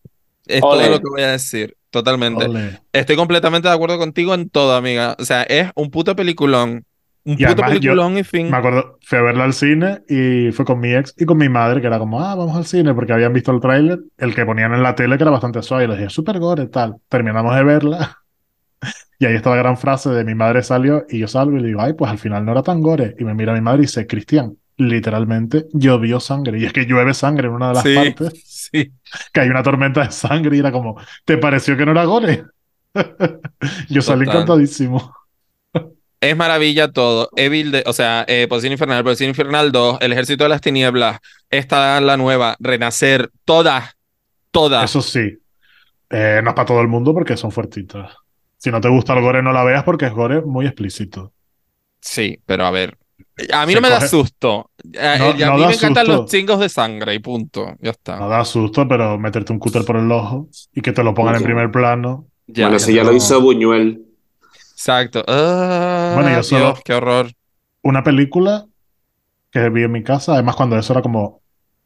Es todo lo que voy a decir, totalmente. Estoy completamente de acuerdo contigo en todo, amiga. O sea, es un puto peliculón. Un Y puto peliculón y fin. Me acuerdo, fui a verla al cine y fue con mi ex y con mi madre, que era como, ah, vamos al cine, porque habían visto el tráiler, el que ponían en la tele, que era bastante suave, y les dije, súper gore, tal. Terminamos de verla, y ahí está la gran frase de mi madre salió, y yo salgo y le digo, ay, pues al final no era tan gore. Y me mira mi madre y dice, Cristian, literalmente llovió sangre, y es que llueve sangre en una de las Sí, partes, sí. que hay una tormenta de sangre, y era como, ¿te pareció que no era gore? yo salí encantadísimo. Es maravilla todo. Evil, de, o sea, eh, Posesión Infernal, Posesión Infernal 2, El Ejército de las Tinieblas, esta la nueva, Renacer, todas, todas. Eso sí, eh, no es para todo el mundo porque son fuertitas. Si no te gusta el gore, no la veas porque es gore muy explícito. Sí, pero a ver. A mí Se no me da susto. A, No- a no mí me encantan susto. los chingos de sangre y punto. Ya está. No da susto, pero meterte un cúter por el ojo y que te lo pongan en primer plano. Ya, bueno, ya ese ya lo hizo Buñuel. Exacto. Ah, Bueno, yo Dios, solo- qué horror. Una película que vi en mi casa, además cuando eso era como,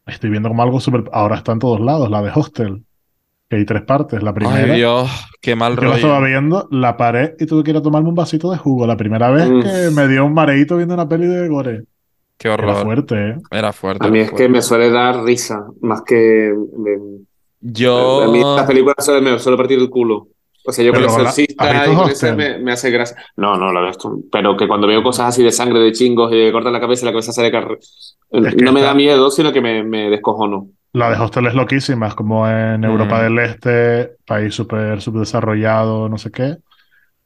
estoy viendo como algo súper... Ahora está en todos lados, la de Hostel, que hay tres partes. La primera, Ay, Dios, qué mal yo rollo. estaba viendo, la paré y tuve que ir a tomarme un vasito de jugo. La primera vez que me dio un mareíto viendo una peli de gore. Qué Era horror. fuerte, ¿eh? Era fuerte. A mí era es que me suele dar risa, más que... me- Yo. A mí estas películas suele- me suele partir el culo. O sea, yo con Pero el la- exorcista ¿has visto y con ese me, me hace gracia. No, no lo he visto. Pero que cuando veo cosas así de sangre, de chingos, y de cortan la cabeza y la cabeza sale carre... Es que no me está- da miedo, sino que me, me descojono. La de Hostel es loquísima, es como en Europa Mm. del Este, país súper subdesarrollado, no sé qué.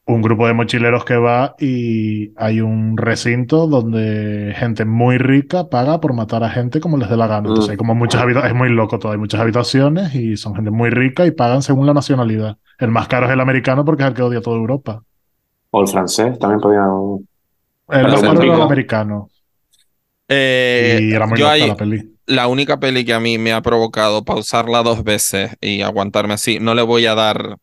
Un grupo de mochileros que va y hay un recinto donde gente muy rica paga por matar a gente como les dé la gana. Entonces Mm. hay como muchas habitaciones, es muy loco todo, hay muchas habitaciones y son gente muy rica y pagan según la nacionalidad. El más caro es el americano porque es el que odia toda Europa. O el francés, también podía... El más caro es el americano. Eh, y era muy yo ahí- la peli. La única peli que a mí me ha provocado pausarla dos veces y aguantarme así, no le voy a dar,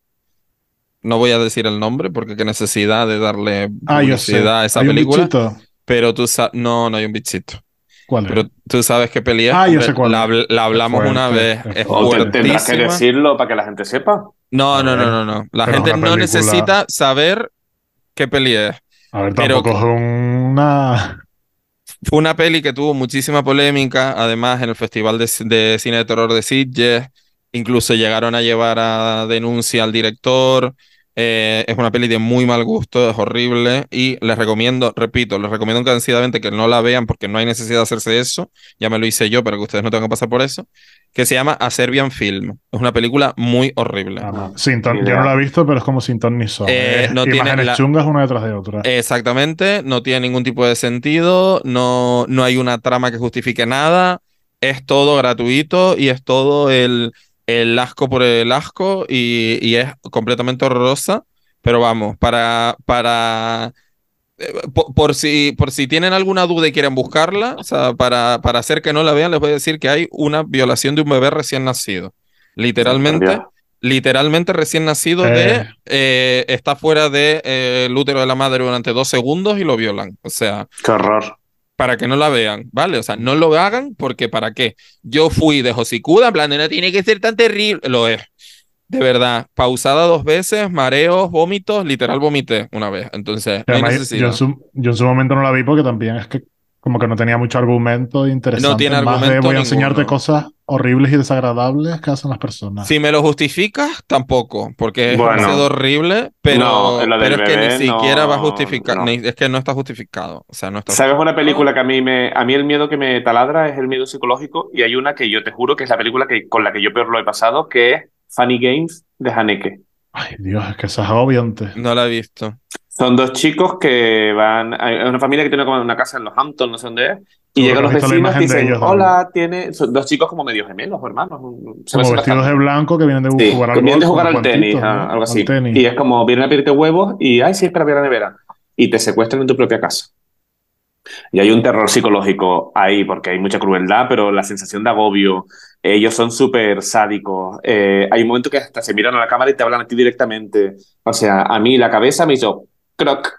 no voy a decir el nombre porque qué necesidad de darle Ah, yo sé. publicidad a esa Hay un película, bichito. pero tú sabes, no, no hay un bichito, ¿Cuál es? pero tú sabes qué peli es, Ah, yo sé cuál la, hablamos fuerte, una vez, es tendrás que decirlo para que la gente sepa. No, no, no, no, no, la pero gente no necesita saber qué peli es. A ver, pero tampoco es una. Fue una peli que tuvo muchísima polémica, además en el Festival de, Cine de Terror de Sitges, incluso llegaron a llevar a denuncia al director. Eh, es una peli de muy mal gusto, es horrible y les recomiendo, repito, les recomiendo encarecidamente que no la vean porque no hay necesidad de hacerse eso, ya me lo hice yo, pero que ustedes no tengan que pasar por eso, que se llama A Serbian Film. Es una película muy horrible. Ah, no. Sin ton- Ni Yo no la he visto, pero es como sin ton ni son. Eh, Es no tiene imágenes la- chungas una detrás de otra. Exactamente, no tiene ningún tipo de sentido, no, no hay una trama que justifique nada, es todo gratuito y es todo el, el asco por el asco y, y es completamente horrorosa, pero vamos, para, para, eh, po- por, si, por si tienen alguna duda y quieren buscarla, o sea, para, para hacer que no la vean, les voy a decir que hay una violación de un bebé recién nacido, literalmente. Literalmente recién nacido Eh. de eh, está fuera de eh, el útero de la madre durante dos segundos y lo violan. O sea, Qué horror. Para que no la vean, ¿vale? O sea, no lo hagan porque ¿para qué? Yo fui de Josicuda, en plan, de, no tiene que ser tan terrible. Lo es. De verdad, pausada dos veces, mareos, vómitos, literal vomité una vez. Entonces, no hay yo, en su, yo en su momento no la vi porque también es que como que no tenía mucho argumento interesante. No tiene más de argumento voy a enseñarte ninguno. cosas horribles y desagradables que hacen las personas. Si me lo justificas, tampoco, porque es Bueno. demasiado horrible, pero, No, pero es que ni siquiera va a justificar, no. ni- es que no está justificado. O sea, no está ¿Sabes una película que a mí me. A mí el miedo que me taladra es el miedo psicológico y hay una que yo te juro que es la película que, con la que yo peor lo he pasado, que es Funny Games de Haneke. Ay, Dios, es que eso es agobiante. No la he visto. Son dos chicos que van. Hay una familia que tiene como una casa en los Hamptons, no sé dónde es. Y llegan los vecinos y dicen: ellos. Hola, tiene. Son dos chicos como medio gemelos hermanos. Se Como vestidos de blanco que vienen de Sí, jugar al que vienen de jugar al tenis, cuantitos, a- ¿no? algo Al así. tenis. Y es como, vienen a pedirte huevos y, ay, sí, espera, a la nevera. Y te secuestran en tu propia casa. Y hay un terror psicológico ahí, porque hay mucha crueldad, pero la sensación de agobio, ellos son súper sádicos. Eh, hay un momento que hasta se miran a la cámara y te hablan a ti directamente. O sea, a mí la cabeza me hizo croc.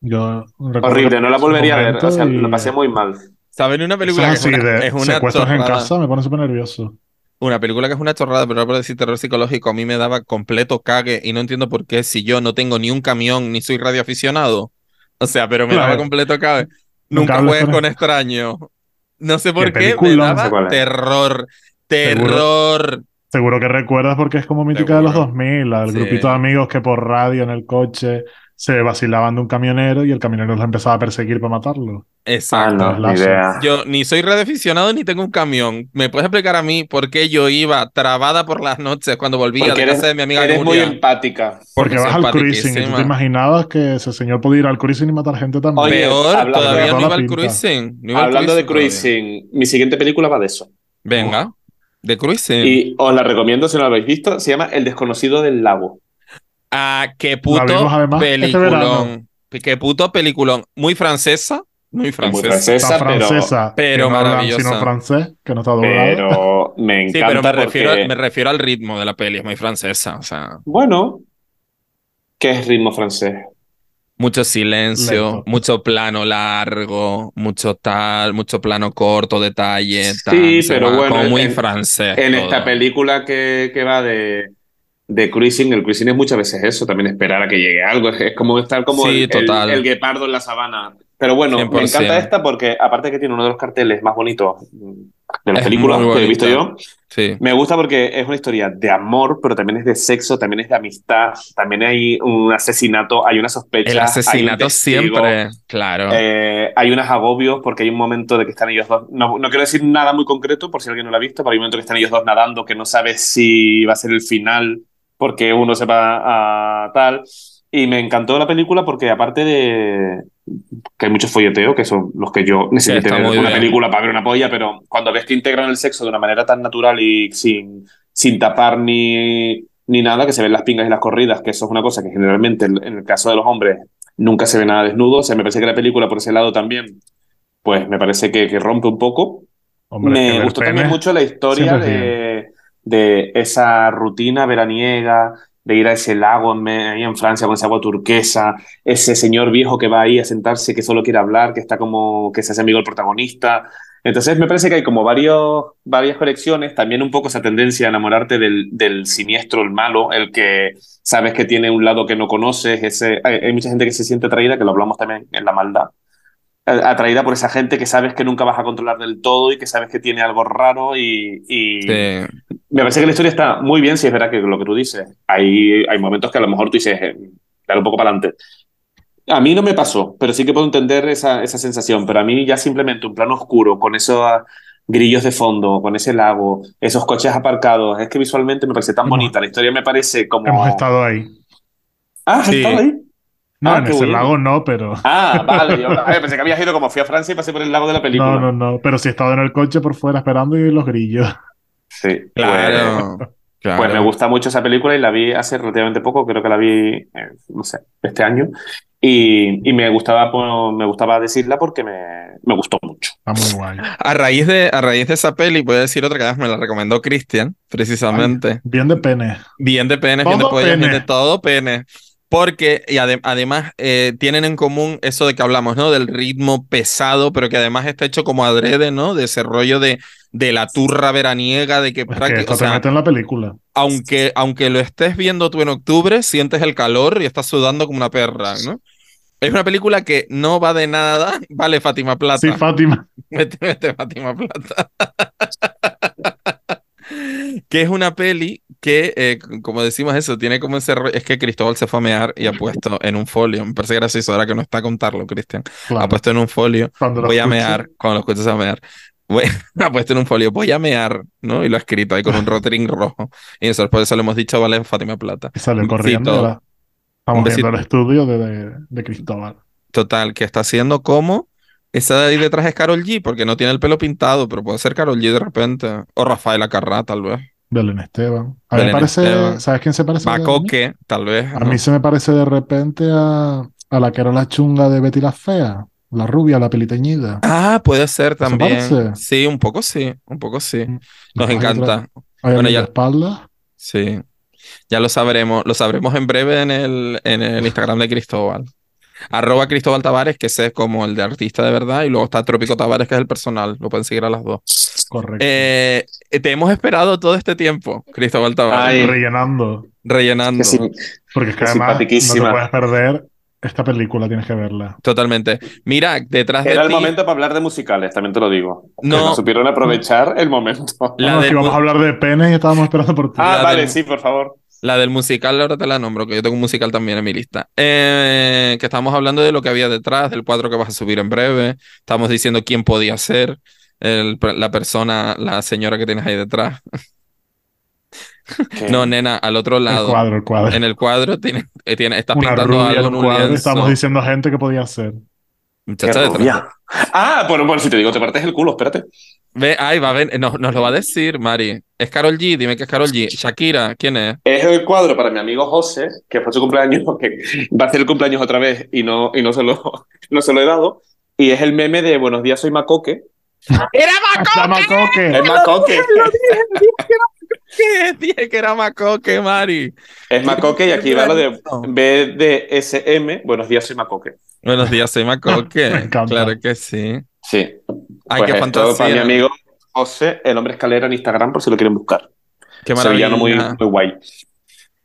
Yo Horrible, que no la volvería a ver. O sea, momento lo pasé muy mal. ¿Saben una película que es es una, de es una secuestros en chorrada? casa, me pone súper nervioso. Una película que es una chorrada, pero no por decir terror psicológico, a mí me daba completo cague y no entiendo por qué si yo no tengo ni un camión ni soy radioaficionado. O sea, pero me Claro. daba completo cague. Nunca Nunca juegues con con extraños. No sé por Qué qué, me. No sé daba es. terror. Terror. Seguro que recuerdas porque es como mítica de los Seguro. 2000, la del Sí. grupito de amigos que por radio en el coche se vacilaban de un camionero y el camionero los empezaba a perseguir para matarlo. Ah, Exacto. no, ni Lazo. idea. Yo ni soy radioaficionado ni tengo un camión. ¿Me puedes explicar a mí por qué yo iba trabada por las noches cuando volvía Porque de eres, casa de mi amiga eres muy empática. Porque vas al cruising y tú te imaginabas que ese señor podía ir al cruising y matar gente también. Oye, Peor, hablando- todavía Toda no iba al cruising. no iba al Hablando de todavía. cruising, mi siguiente película va de eso. Venga, de cruising. Y os la recomiendo si no la habéis visto. Se llama El desconocido del lago. Ah, qué puto este peliculón. Qué puto peliculón. Muy francesa. Muy Es muy francesa. francesa, pero, francesa, pero que no hablan maravillosa. sino francés, que no está doblado. pero me Sí, encanta pero me refiero, porque, me refiero al ritmo de la peli. Es muy francesa. O sea, bueno, ¿qué es ritmo francés? mucho silencio, Lento. mucho plano largo, mucho tal, mucho plano corto, detalle, Sí, tal. sea, pero bueno, Como muy en- francés. En todo. esta película que, que va de, de cruising, el cruising es muchas veces eso, también esperar a que llegue algo. Es, es como estar como Sí, el, el- total. el guepardo en la sabana. Pero bueno, me 100%. encanta esta porque, aparte que tiene uno de los carteles más bonitos de las Es películas que he visto yo, Sí. Me gusta porque es una historia de amor, pero también es de sexo, también es de amistad, también hay un asesinato, hay una sospecha. El hay asesinato testigo, siempre, claro. eh, hay unos agobios porque hay un momento de que están ellos dos. No, no quiero decir nada muy concreto por si alguien no lo ha visto, pero hay un momento que están ellos dos nadando que no sabes si va a ser el final porque uno se va a tal. Y me encantó la película porque aparte de que hay mucho folleteo, que son los que yo necesito tener una bien. película para ver una polla, pero cuando ves que integran el sexo de una manera tan natural y sin, sin tapar ni, ni nada, que se ven las pingas y las corridas, que eso es una cosa que generalmente en el caso de los hombres nunca se ve nada desnudo, o sea, me parece que la película por ese lado también pues me parece que, que rompe un poco. Hombre, Me gustó también mucho la historia siempre de, de esa rutina veraniega, de ir a ese lago en, ahí en Francia con esa agua turquesa, ese señor viejo que va ahí a sentarse, que solo quiere hablar, que está como que se hace amigo del protagonista. Entonces me parece que hay como varios, varias conexiones, también un poco esa tendencia a enamorarte del, del siniestro, el malo, el que sabes que tiene un lado que no conoces, ese, hay, hay mucha gente que se siente atraída, que lo hablamos también en la maldad, atraída por esa gente que sabes que nunca vas a controlar del todo y que sabes que tiene algo raro y, y Sí. Me parece que la historia está muy bien, si es verdad que lo que tú dices, hay, hay momentos que a lo mejor tú dices, eh, dale un poco para adelante. A mí no me pasó, pero sí que puedo entender esa, esa sensación, pero a mí ya simplemente un plano oscuro con esos grillos de fondo, con ese lago, esos coches aparcados, es que visualmente me parece tan Hemos- bonita, la historia me parece como... Hemos estado ahí. Ah, ¿has Sí. estado ahí? No, Ah, en ese bueno. lago no, pero. Ah, vale, yo pensé que habías ido como fui a Francia y pasé por el lago de la película. No, no, no. Pero sí he estado en el coche por fuera esperando y los grillos. Sí, pues- Claro. claro. Pues me gusta mucho esa película y la vi hace relativamente poco, creo que la vi, eh, no sé, este año. Y, y me gustaba, pues, me gustaba decirla porque me, me gustó mucho. Está muy guay. A raíz de, a raíz de esa peli, voy a decir otra que me la recomendó Cristian, precisamente. Bien de pene. Bien de pene, bien de Todo pollas, bien pene. de todo pene. Porque, y ade- además, eh, tienen en común eso de que hablamos, ¿no? Del ritmo pesado, pero que además está hecho como adrede, ¿no? De ese rollo de, de la turra veraniega, de que, Es que esto o te sea, mete en la película. aunque, aunque lo estés viendo tú en octubre, sientes el calor y estás sudando como una perra, ¿no? Es una película que no va de nada. Vale, Fátima Plata. Sí, Fátima. Vete, vete, Fátima Plata. que es una peli que, eh, como decimos eso, tiene como ese... Es que Cristóbal se fue a mear y ha puesto en un folio. Me parece gracioso ahora que no está a contarlo, Cristian. Ha puesto en un folio. Cuando Voy a mear. Cuando lo escuches a mear. Voy- ha puesto en un folio. Voy a mear, ¿no? Y lo ha escrito ahí con un rotring rojo. Y nosotros por eso le hemos dicho, vale, Fátima Plata. Y Un corriendo. besito. viendo el estudio de, de, de Cristóbal. Total, que está haciendo como... Esa de ahí detrás es Carol G, porque no tiene el pelo pintado, pero puede ser Carol G de repente. O Rafael Acarrá, tal vez. Belén Esteban. A mí me parece. Esteban. ¿Sabes quién se parece? Macoque, tal vez. A ¿no? mí se me parece de repente a, a la que era la chunga de Betty la Fea. La rubia, la peliteñida. Ah, puede ser ¿Se también. parece? Sí, un poco sí, un poco sí. Mm. Nos Hay encanta. Hay Bueno, una ya- espalda. Sí. Ya lo sabremos, lo sabremos en breve en el, en el Instagram de Cristóbal. Arroba Cristóbal Tavares, que ese es como el de artista de verdad, y luego está Trópico Tavares, que es el personal. Lo pueden seguir a las dos. Correcto. Eh, te hemos esperado todo este tiempo, Cristóbal Tavares, Ay. Rellenando. rellenando. Que sí, Porque es que además no te puedes perder esta película, tienes que verla. Totalmente. Mira, detrás de Era el ti, momento para hablar de musicales, también te lo digo. Que No. no supieron aprovechar el momento. La No, es del que vamos a hablar de penes y estábamos esperando por ti. Ah, la vale, del- sí, por favor. La del musical, ahora te la nombro, que yo tengo un musical también en mi lista. Eh, que estamos hablando de lo que había detrás, del cuadro que vas a subir en breve. Estamos diciendo quién podía ser el- la persona, la señora que tienes ahí detrás. No, nena, al otro el lado. cuadro, el cuadro. En el cuadro tiene, eh, tiene, estás Una pintando algo en un cuadro. lienzo. Estamos diciendo gente que podía ser. Muchacha Qué detrás. rubia. Ah, bueno, bueno, si te digo, te partes el culo, espérate. Ve, ay, va a ver, nos, nos lo va a decir, Mari. Es Carol G, dime que es Carol G. Shakira, ¿quién es? Es el cuadro para mi amigo José, que fue su cumpleaños, que va a hacer el cumpleaños otra vez y no, y no, se, lo, no se lo he dado. Y es el meme de Buenos días, soy Macoque. ¡Era ¡Llama Coque! Es Macoque. Macoque! Dije que era Macoque, Mari. Es Macoque y aquí va lo de. BDSM. Buenos días, soy Macoque. Buenos días, soy Macoque. Me encanta. Claro que sí. Sí. Ay, pues qué para mi amigo José, el hombre escalera en Instagram, por si lo quieren buscar. Qué Sevillano muy, maravilla. muy guay.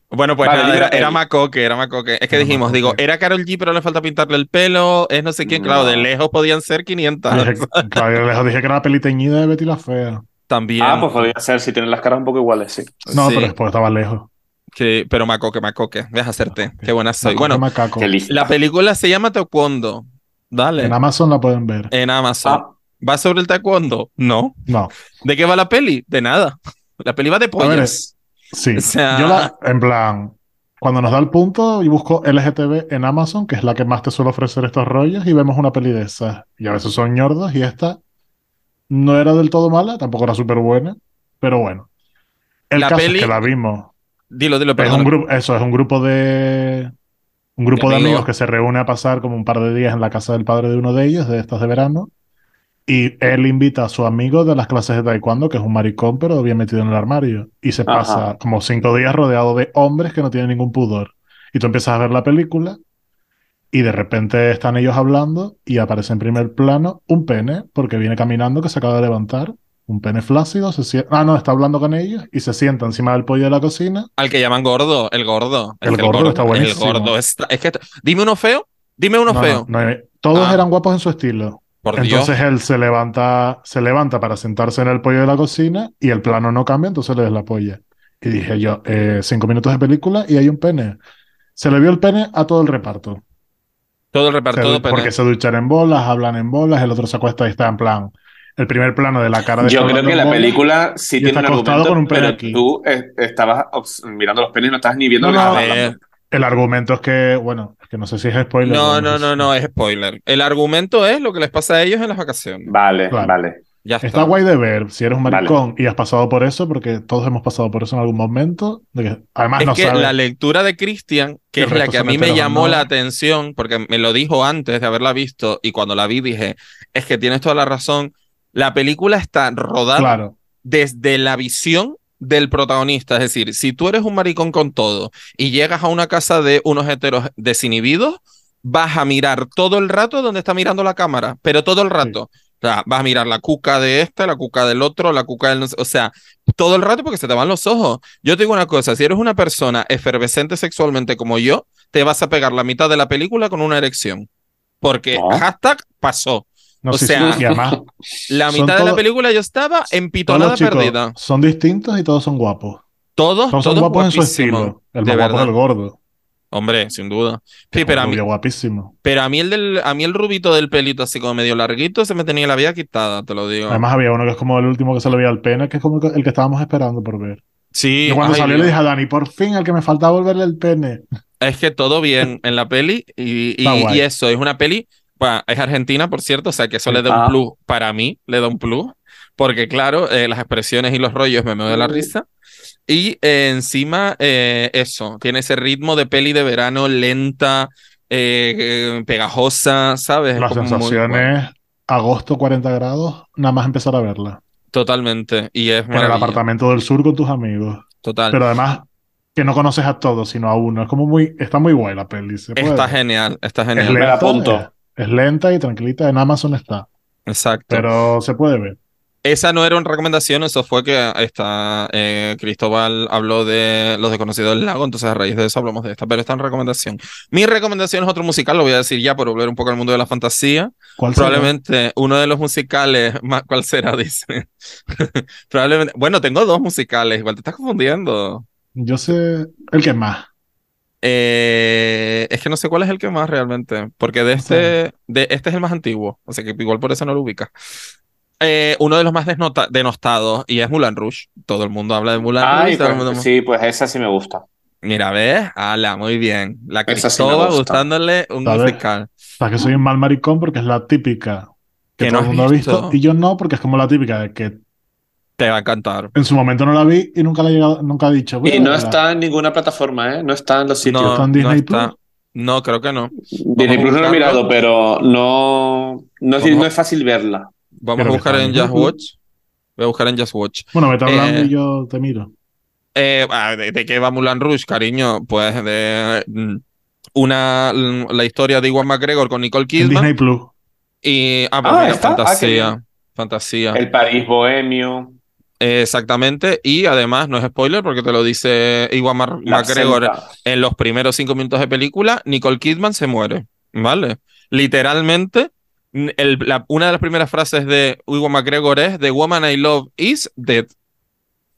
Bueno, pues Vale, nada, era, era. Macoque, era Macoque. Es que Era dijimos, Macoque. digo, era Carol G, pero le falta pintarle el pelo, es no sé quién. Claro, de lejos podían ser 500. Dije, claro, yo les dije que era la peliteñida de Betty la Fea. También. Ah, pues podría ser si tienen las caras un poco iguales, sí. No, Sí, pero después estaba lejos. Que- pero Macoque, Macoque. Deja hacerte. Qué buena soy. Macoque Bueno, Macaco. La película se llama Taekwondo. Dale. En Amazon la pueden ver. En Amazon. Ah, ¿Va sobre el taekwondo? No. No, ¿De qué va la peli? De nada. La peli va de ver, pollas. sí. O sea- Yo la, en plan, cuando nos da el punto y busco LGTB en Amazon, que es la que más te suele ofrecer estos rollos, y vemos una peli de esas. Y a veces son ñordas, y esta no era del todo mala, tampoco era súper buena, pero bueno. El La caso peli- es que la vimos. Dilo, dilo, Es perdón. un grupo, eso, es un grupo de. Un grupo De de amigos. amigos que se reúne a pasar como un par de días en la casa del padre de uno de ellos, de estas de verano. Y él invita a su amigo de las clases de taekwondo, que es un maricón, pero bien metido en el armario. Y se Ajá. pasa como cinco días rodeado de hombres que no tienen ningún pudor. Y tú empiezas a ver la película y de repente están ellos hablando y aparece en primer plano un pene, porque viene caminando que se acaba de levantar. Un pene flácido, se sie- Ah, no, está hablando con ellos y se sienta encima del pollo de la cocina. Al que llaman gordo, el gordo. El gordo está buenísimo. El gordo está. Es que. Dime uno feo. Dime uno No, feo. no, no, eh, todos Ah. eran guapos en su estilo. Por Entonces Dios. él se levanta, se levanta para sentarse en el pollo de la cocina y el plano no cambia, entonces le des la polla. Y dije yo, eh, cinco minutos de película y hay un pene. Se le vio el pene a todo el reparto. Todo el Se reparto de pene. porque se duchan en bolas, hablan en bolas, el otro se acuesta y está en plan. El primer plano de la cara de Yo creo que la película sí tiene un argumento, con un pene pero aquí. tú estabas mirando los penes y no estabas ni viendo No, no. El argumento es que, bueno, es que no sé si es spoiler. No, no, pues, no, no, es spoiler. El argumento es lo que les pasa a ellos en las vacaciones. Vale, Claro. vale. Ya está. Está guay de ver si eres un Vale. maricón y has pasado por eso, porque todos hemos pasado por eso en algún momento. de que además Es no que sabes. la lectura de Christian, que es la que a mí me llamó la atención, porque me lo dijo antes de haberla visto, y cuando la vi dije, es que tienes toda la razón. La película está rodada Claro, desde la visión del protagonista. Es decir, si tú eres un maricón con todo y llegas a una casa de unos heteros desinhibidos, vas a mirar todo el rato donde está mirando la cámara, pero todo el rato. O sea, vas a mirar la cuca de este, la cuca del otro, la cuca del... O sea, todo el rato porque se te van los ojos. Yo te digo una cosa, si eres una persona efervescente sexualmente como yo, te vas a pegar la mitad de la película con una erección. Porque No. hashtag pasó. No o sí, sea, y además La Son mitad de la película yo estaba empitonada perdida. son distintos y todos son guapos. Todos, Todos son todos guapos en su estilo. El de más guapo es el gordo. Hombre, sin duda. Sí, pero a mí, guapísimo. pero a mí el del, a mí el rubito del pelito así como medio larguito se me tenía la vida quitada, te lo digo. Además había uno que es como el último que se le veía al pene, que es como el que estábamos esperando por ver. sí, Yo cuando ay, salió le dije a Dani, por fin, el que me faltaba volverle el pene. Es que todo bien en la peli y, y- y eso, es una peli, bueno, es argentina, por cierto, o sea que eso le da un Ah. plus, para mí le da un plus, porque claro, eh, las expresiones y los rollos me me de la risa. Y eh, encima, eh, eso, tiene ese ritmo de peli de verano lenta, eh, eh, pegajosa, ¿sabes? Es La como muy sensación bueno. agosto 40 grados, nada más empezar a verla. Totalmente. Y es En el apartamento del sur con tus amigos. Total. Pero además que no conoces a todos, sino a uno. Es como muy, está muy guay la peli. se puede Está genial, está Es genial. Me la lenta, apunto. Es, lenta y tranquilita. En Amazon está. Exacto. Pero se puede ver. Esa no era una recomendación, eso fue que esta, eh, Cristóbal habló de Los Desconocidos del Lago, entonces a raíz de eso hablamos de esta, pero esta es recomendación. Mi recomendación es otro musical, lo voy a decir ya por volver un poco al mundo de la fantasía. ¿Cuál será? Probablemente uno de los musicales, más, ¿cuál será? Dice. Probablemente, bueno, tengo dos musicales, igual te estás confundiendo. Yo sé el que más. Eh, es que no sé cuál es el que más realmente, porque de este, de este es el más antiguo, o sea que igual por eso no lo ubicas. Eh, uno de los más denostados y es Mulan Rouge. Todo el mundo habla de Mulan el pues, mundo- sí, pues esa sí me gusta. Mira, ¿ves? Ala, muy bien. La sí Cristóbal gusta. gustándole un musical. Sabes que soy un mal maricón porque es la típica que, Que todo no el mundo has ha visto. visto. Y yo no, porque es como la típica de que Te va a encantar. en su momento no la vi y nunca la he llegado, nunca he dicho. "Voy a Y no verla". está en ninguna plataforma, ¿eh? No está en los sitios. No, ¿Está en no Disney está. Plus? No, creo que no. Disney Plus no lo he mirado, pero no, no, es, no fácil verla. Vamos Creo a buscar está en Just. Watch. Voy a buscar en Just Watch. Bueno, vete hablando Eh, y yo te miro. Eh, ah, ¿de, de qué va Mulan Rouge, cariño? Pues de mm, una la historia de Iwan McGregor con Nicole En Kidman Disney Plus. y ah, pues Ah, mira, ¿está? Ah, fantasía, bien. fantasía. El París Bohemio. Exactamente, y además no es spoiler porque te lo dice Iwan McGregor en los primeros cinco minutos de película, Nicole Kidman se muere, ¿vale? Literalmente, n- el- la- una de las primeras frases de Iwan McGregor es The woman I love is dead.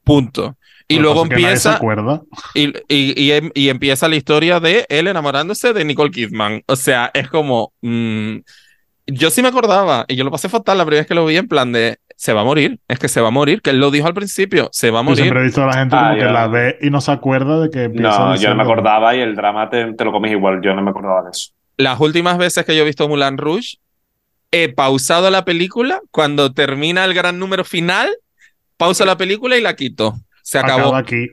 Punto. Y luego empieza acuerda. y, y, y, em- y empieza la historia de él enamorándose de Nicole Kidman. O sea, es como. mm, yo sí me acordaba y yo lo pasé fatal la primera vez que lo vi en plan de. Se va a morir, es que se va a morir, que él lo dijo al principio, se va a Yo morir. siempre he visto a la gente Ah, como que la ve y no se acuerda de que empieza No, yo no me acordaba y el drama te, te lo comes igual. Yo no me acordaba de eso. Las últimas veces que yo he visto Mulan Rouge, he pausado la película cuando termina el gran número final, pausa la película y la quito. Se acabó. Acaba aquí.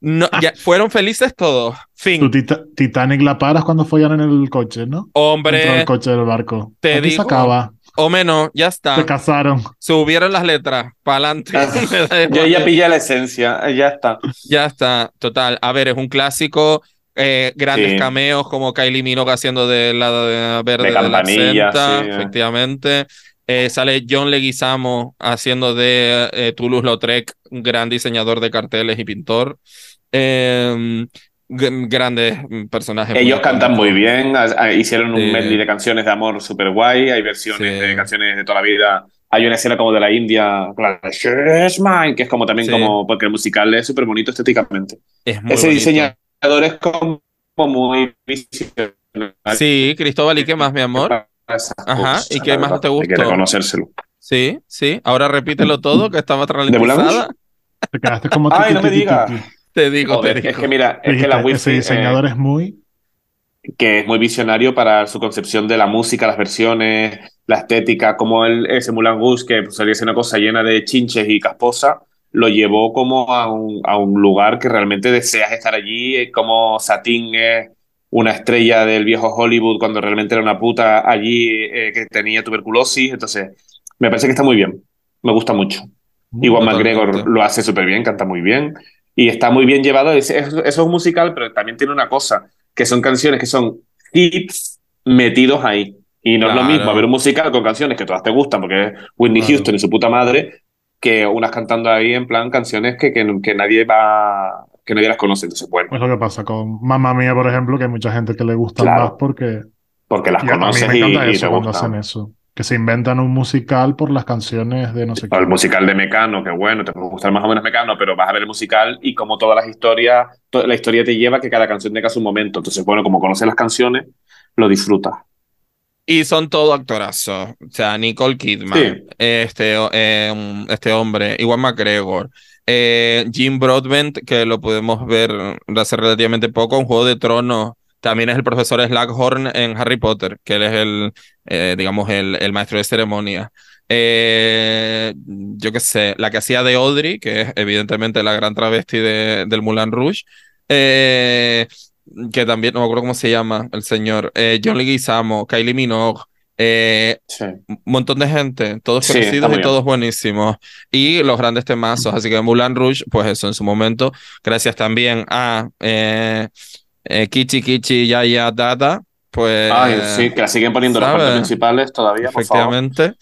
No, ya, fueron felices todos. Tu Fin. Tita- Titanic la paras cuando follan en el coche, ¿no? Dentro Hombre, del coche del barco. te Aquí se acaba. O menos, ya está. Se casaron. Subieron las letras, para adelante. Ah, Yo ya pillé la esencia, eh, ya está. Ya está, total. A ver, es un clásico. eh, grandes Sí. cameos como Kylie Minogue haciendo de la de verde De de, la Campanilla, absenta, sí, efectivamente. Eh, sale John Leguizamo haciendo de eh, Toulouse-Lautrec, un gran diseñador de carteles y pintor. Eh, grandes mm, personajes. Ellos cantan muy bien, hicieron un Sí. medley de canciones de amor súper guay, hay versiones Sí. de canciones de toda la vida. Hay una escena como de la India, de Mine, que es como también Sí. como, porque el musical es súper bonito estéticamente. Es muy Ese bonito. diseñador es como muy. Sí, Cristóbal, ¿y qué más, mi amor? Ajá, ¿y qué más te Hay que gustó? reconocérselo. Sí, sí. Ahora repítelo todo, que estaba ¿De Moulin ralentizada. Te quedaste como Ay, no me digas. Te digo, Joder, te digo. es que mira, es que la ese Wi-Fi, eh, diseñador es muy... que es muy visionario para su concepción de la música, las versiones, la estética, como el, ese Moulin Rouge, que pues, solía ser una cosa llena de chinches y casposa, lo llevó como a un, a un lugar que realmente deseas estar allí, eh, como Satín es una estrella del viejo Hollywood cuando realmente era una puta allí eh, que tenía tuberculosis, entonces me parece que está muy bien, me gusta mucho. Igual Totalmente. McGregor lo hace súper bien, canta muy bien y está muy bien llevado. Es- es- Eso es un musical, pero también tiene una cosa, que son canciones que son hits metidos ahí. Y no es lo Claro. mismo haber un musical con canciones que todas te gustan, porque es Whitney Claro. Houston y su puta madre, que unas cantando ahí en plan canciones que, que, que nadie va, que nadie las conoce. Entonces, bueno, Es lo que pasa con Mamma Mía, por ejemplo, que hay mucha gente que le gusta Claro. más porque... porque las Y a a mí conoces me y, encanta y te eso cuando hacen gustan. eso. Que se inventan un musical por las canciones de no sé O qué. el musical de Mecano, que bueno, te puede gustar más o menos Mecano, pero vas a ver el musical y como todas las historias, to- la historia te lleva a que cada canción tenga su momento. Entonces, bueno, como conoces las canciones, lo disfrutas. Y son todo actorazos. O sea, Nicole Kidman, Sí. este, eh, este hombre, Iwan McGregor, eh, Jim Broadbent, que lo podemos ver hace relativamente poco, en Juego de Tronos. También es el profesor Slughorn en Harry Potter, que él es el, eh, digamos, el, el maestro de ceremonia. Eh, yo qué sé, la que hacía de Audrey, que es evidentemente la gran travesti de, del Moulin Rouge. Eh, que también, no me acuerdo cómo se llama el señor, eh, John Leguizamo, Kylie Minogue, eh, Sí. un montón de gente, todos conocidos y todos buenísimos. Y los grandes temazos, así que Moulin Rouge, pues eso en su momento, gracias también a eh, eh, Kichi Kichi Yaya Dada, pues Ay, sí, que la siguen poniendo las ¿sabes? partes principales todavía, por favor. efectivamente.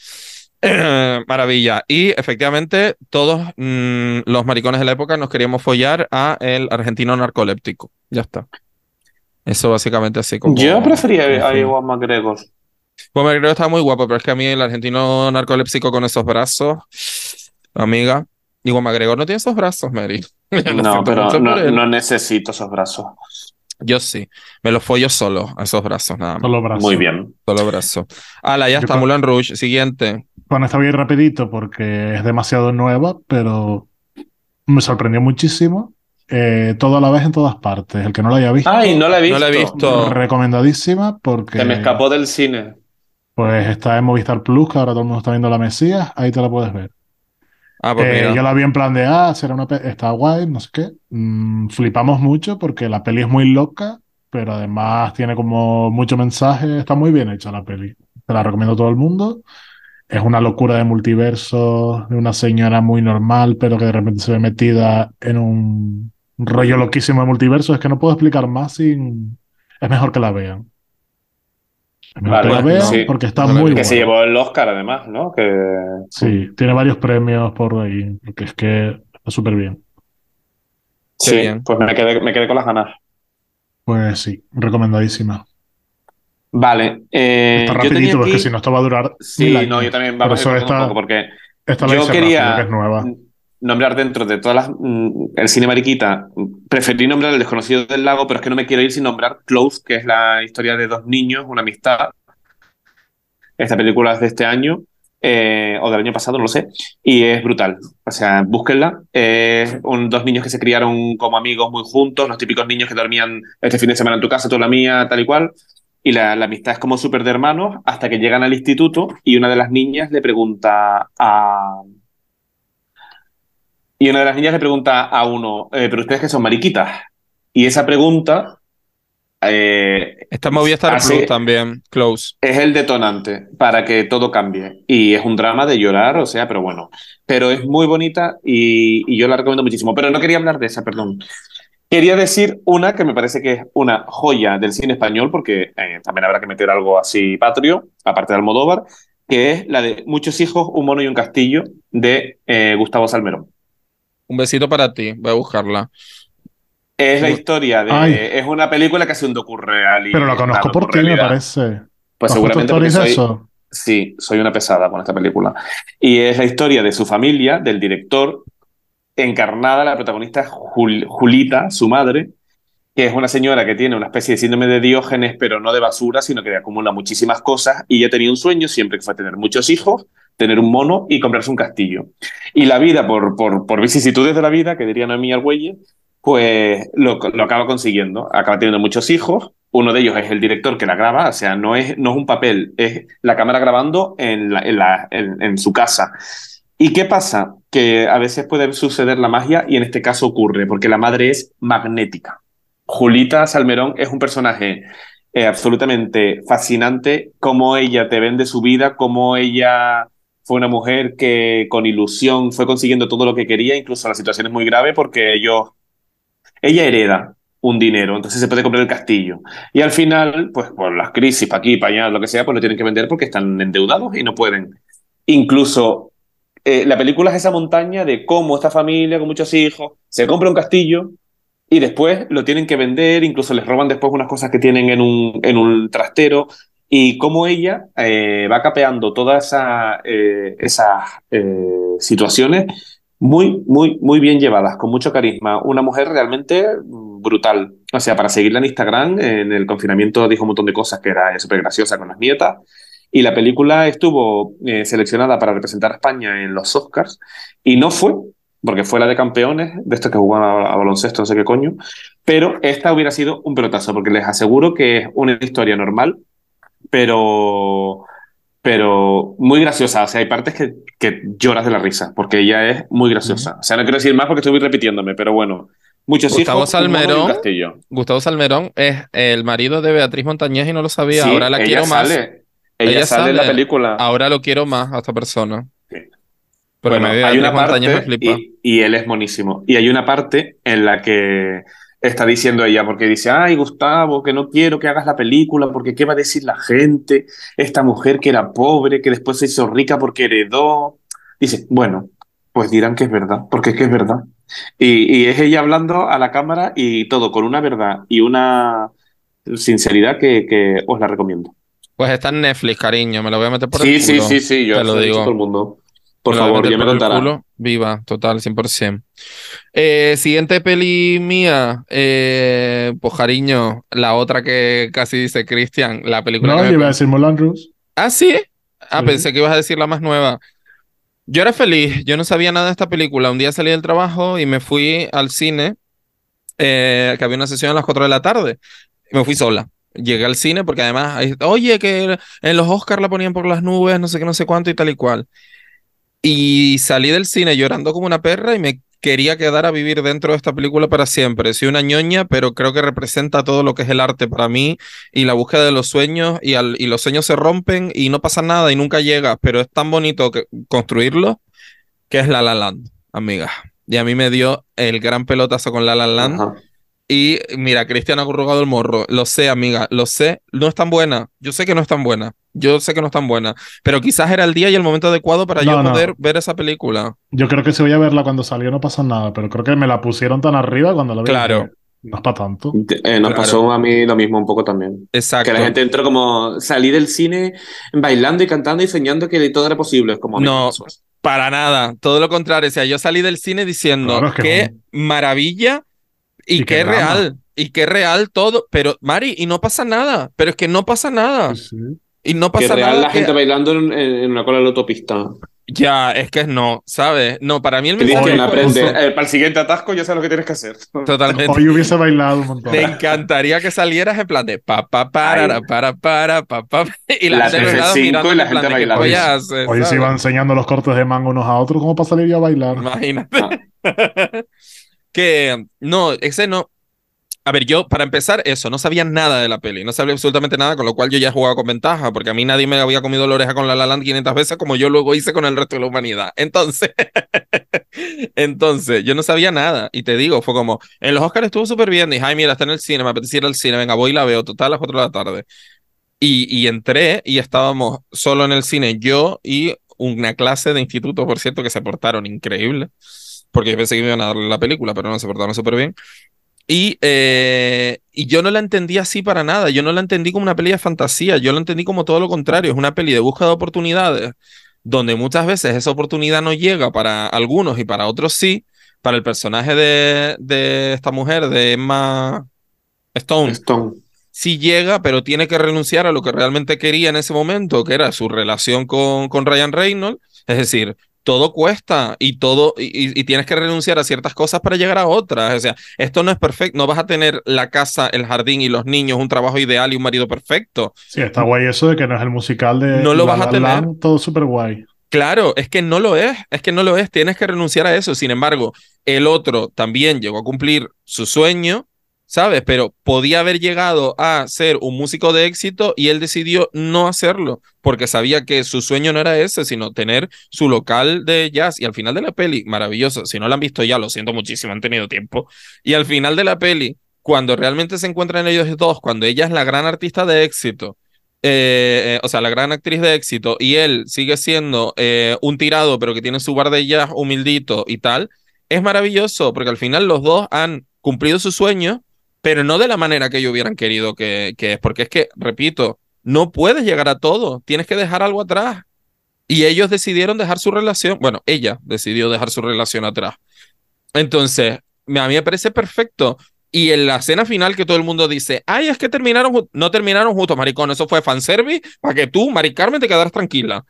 Maravilla. Y efectivamente, todos mm, los maricones de la época nos queríamos follar a el argentino narcoléptico. Ya está. Eso básicamente así como. Yo prefería a. Iwan McGregor. Pues McGregor está muy guapo, pero es que a mí el argentino narcoléptico con esos brazos, amiga. Digo, McGregor no tiene esos brazos, Mary. No, pero no, no necesito esos brazos. Yo sí. Me los follo solo, a esos brazos nada más. Solo brazos. Muy bien. Solo brazos. Ala, ya Yo está, Moulin Rouge. Siguiente. Voy a ir rapidito porque es demasiado nueva, pero me sorprendió muchísimo. Eh, todo a la vez en todas partes. El que no la haya visto, Ay, no la he No la he visto. visto. recomendadísima porque Se me escapó del cine. pues está en Movistar Plus, que ahora todo el mundo está viendo la Mesías, ahí te la puedes ver. Ah, pues Eh, yo la vi en plan de, ah, será una está guay, no sé qué. Mm, flipamos mucho porque la peli es muy loca, pero además tiene como mucho mensaje, está muy bien hecha la peli. Te la recomiendo a todo el mundo. Es una locura de multiverso, de una señora muy normal, pero que de repente se ve metida en un rollo loquísimo de multiverso. Es que no puedo explicar más sin... Es mejor que la vean. Vale, la sí. porque está muy visto. Que se llevó el Oscar, además, ¿no? Que... Sí, tiene varios premios por ahí, porque es que está súper bien. Sí, bien. pues me quedé, me quedé con las ganas. Pues sí, recomendadísima. Vale. eh, Está yo rapidito, tenía porque aquí... si no esto va a durar Sí, no, yo también vamos a eso cortando un esta, poco porque esta la yo hice quería rápido, que es nueva. Nombrar dentro de todas las mm, el cine mariquita, preferí nombrar El desconocido del lago, pero es que no me quiero ir sin nombrar Close, que es la historia de dos niños, una amistad. Esta película es de este año eh, o del año pasado, no lo sé, y es brutal. O sea, búsquenla. Un- dos niños que se criaron como amigos muy juntos, los típicos niños que dormían este fin de semana en tu casa, tú la mía, tal y cual. Y la, la amistad es como súper de hermanos hasta que llegan al instituto y una de las niñas le pregunta a, y una de las niñas le pregunta a uno, eh, ¿pero ustedes que son mariquitas? Y esa pregunta eh, Está en Movistar Hace- Plus también, Close. es el detonante para que todo cambie. Y es un drama de llorar, o sea, pero bueno. Pero es muy bonita y, y yo la recomiendo muchísimo. Pero no quería hablar de esa, perdón. Quería decir una que me parece que es una joya del cine español, porque eh, también habrá que meter algo así patrio, aparte de Almodóvar, que es la de Muchos hijos, un mono y un castillo, de eh, Gustavo Salmerón. Un besito para ti, voy a buscarla. Es la historia de... Ay. Es una película que hace un docu-real. Pero lo conozco por ti, me parece. Pues ¿Has seguramente porque soy, eso? Sí, soy una pesada con esta película. Y es la historia de su familia, del director, encarnada la protagonista Jul- Julita, su madre, que es una señora que tiene una especie de síndrome de Diógenes, pero no de basura, sino que acumula muchísimas cosas. Y ella tenía un sueño siempre que fue tener muchos hijos, tener un mono y comprarse un castillo. Y la vida, por, por, por vicisitudes de la vida, que diría Noemí Argüelles, pues lo, lo acaba consiguiendo. Acaba teniendo muchos hijos. Uno de ellos es el director que la graba, o sea, no es, no es un papel, es la cámara grabando en, la- en, la- en- en su casa. ¿Y qué pasa? Que a veces puede suceder la magia y en este caso ocurre, porque la madre es magnética. Julita Salmerón es un personaje eh, absolutamente fascinante, cómo ella te vende su vida, cómo ella fue una mujer que con ilusión fue consiguiendo todo lo que quería, incluso la situación es muy grave porque ellos, ella hereda un dinero, entonces se puede comprar el castillo. Y al final, pues por las crisis, para aquí, para allá, lo que sea, pues lo tienen que vender porque están endeudados y no pueden. Incluso eh, la película es esa montaña de cómo esta familia con muchos hijos se compra un castillo y después lo tienen que vender, incluso les roban después unas cosas que tienen en un, en un trastero y cómo ella eh, va capeando todas esa, eh, esas eh, situaciones muy, muy, muy bien llevadas, con mucho carisma. Una mujer realmente brutal. O sea, para seguirla en Instagram, en el confinamiento dijo un montón de cosas que era súper graciosa con las nietas. Y la película estuvo eh, seleccionada para representar a España en los Oscars y no fue, porque fue la de campeones, de estos que jugaban a, a baloncesto, no sé qué coño. Pero esta hubiera sido un pelotazo, porque les aseguro que es una historia normal, pero, pero muy graciosa. O sea, hay partes que, que lloras de la risa, porque ella es muy graciosa. O sea, no quiero decir más porque estoy repitiéndome, pero bueno. Muchos Gustavo hijos, Salmerón. castillo. Gustavo Salmerón es el marido de Beatriz Montañez y no lo sabía. Sí, Ahora la quiero más. Ella, Ella sale en la película. Ahora lo quiero más a esta persona. Sí. Bueno, me hay Beatriz una me parte, flipa. y, y él es monísimo. Y hay una parte en la que está diciendo ella, porque dice, ay, Gustavo, que no quiero que hagas la película, porque qué va a decir la gente, esta mujer que era pobre, que después se hizo rica porque heredó. Dice, bueno, pues dirán que es verdad, porque es que es verdad. Y, y es ella hablando a la cámara y todo con una verdad y una sinceridad que, que os la recomiendo. Pues está en Netflix, cariño. Me lo voy a meter por Sí, el sí, culo. sí, sí, yo Te lo digo. todo el mundo. Por favor, ya me contará. culo. Viva, total, 100%. Eh, siguiente peli mía, eh, pues cariño, la otra que casi dice Cristian, la película No, que yo me iba a decir Moulin Rouge. Ah, sí. Ah, Sí. pensé que ibas a decir la más nueva. Yo era feliz, yo no sabía nada de esta película. Un día salí del trabajo y me fui al cine, eh, que había una sesión a las 4 de la tarde. Y me fui sola. Llegué al cine porque además, oye, que en los Oscars la ponían por las nubes, no sé qué, no sé cuánto y tal y cual. Y salí del cine llorando como una perra y me quería quedar a vivir dentro de esta película para siempre. Soy una ñoña, pero creo que representa todo lo que es el arte para mí y la búsqueda de los sueños y, al- y los sueños se rompen y no pasa nada y nunca llegas, pero es tan bonito construirlo que es La La Land, amiga. Y a mí me dio el gran pelotazo con La La Land. Y mira, Cristian ha arrugado el morro. Lo sé, amiga, lo sé. No es tan buena. Yo sé que no es tan buena. Yo sé que no es tan buena. Pero quizás era el día y el momento adecuado para yo No, no. poder ver esa película. Yo creo que si voy a verla cuando salió no pasa nada, pero creo que me la pusieron tan arriba cuando la vi. Claro. No es para tanto. Eh, nos Claro. pasó a mí lo mismo un poco también. Exacto. Que la gente entró como salí del cine bailando y cantando y soñando que todo era posible. Es como No. Para nada, todo lo contrario. O sea, yo salí del cine diciendo Claro, es que qué maravilla y, Y qué, qué drama. real. Y qué real todo. Pero, Mari, y no pasa nada. Pero es que no pasa nada. Sí. Y no Que pasa real nada. la que- gente bailando en, en- en una cola de la autopista. Ya, es que no, ¿sabes? No, para mí el mensaje Oye, aprende. Eh, para el siguiente atasco ya sabes lo que tienes que hacer. totalmente. Hoy hubiese bailado un montón. Me encantaría que salieras en plan de pa pa para Ay. para para pa pa y la, La gente a los TF5 lados mirando y la gente de, ¿qué bailando. haces? Hoy se iban enseñando los cortes de manga unos a otros, ¿cómo para salir yo a bailar? Imagínate. Ah. que no, ese no. A ver, yo, para empezar, eso, no sabía nada de la peli, no sabía absolutamente nada, con lo cual yo ya jugaba con ventaja, porque a mí nadie me había comido la oreja con La La Land 500 veces como yo luego hice con el resto de la humanidad. Entonces, entonces, yo no sabía nada, y te digo, fue como, en los Oscars estuvo súper bien, dije, ay, mira, está en el cine, me apetecía ir al cine, venga, voy y la veo, total, a las 4 de la tarde. Y, y entré y estábamos solo en el cine, yo y una clase de instituto, por cierto, que se portaron increíble, porque yo pensé que me iban a darle la película, pero no, se portaron súper bien. Y, eh, y yo no la entendí así para nada. Yo no la entendí como una peli de fantasía. Yo la entendí como todo lo contrario. Es una peli de búsqueda de oportunidades, donde muchas veces esa oportunidad no llega para algunos y para otros sí. Para el personaje de, de esta mujer, de Emma Stone, Stone. sí llega, pero tiene que renunciar a lo que realmente quería en ese momento, que era su relación con, con Ryan Reynolds. Es decir, todo cuesta y todo y, y, tienes que renunciar a ciertas cosas para llegar a otras. O sea, esto no es perfecto. No vas a tener la casa, el jardín y los niños, un trabajo ideal y un marido perfecto. Sí, está guay eso de que no es el musical de No lo vas La a La tener. Land, todo súper guay. Claro, es que no lo es, es que no lo es, tienes que renunciar a eso. Sin embargo, el otro también llegó a cumplir su sueño, ¿sabes? Pero podía haber llegado a ser un músico de éxito y él decidió no hacerlo, porque sabía que su sueño no era ese, sino tener su local de jazz. Y al final de la peli, maravilloso, si no la han visto ya, lo siento muchísimo, han tenido tiempo. Y al final de la peli, cuando realmente se encuentran ellos dos, cuando ella es la gran artista de éxito, eh, o sea, la gran actriz de éxito, y él sigue siendo eh, un tirado, pero que tiene su bar de jazz humildito y tal, es maravilloso, porque al final los dos han cumplido su sueño, pero no de la manera que ellos hubieran querido que, es, porque es que, repito, no puedes llegar a todo, tienes que dejar algo atrás. Y ellos decidieron dejar su relación, bueno, ella decidió dejar su relación atrás. Entonces, a mí me parece perfecto. Y en la escena final que todo el mundo dice, ay, es que terminaron, no terminaron juntos, maricón, eso fue fanservice para que tú, Mari Carmen, te quedaras tranquila.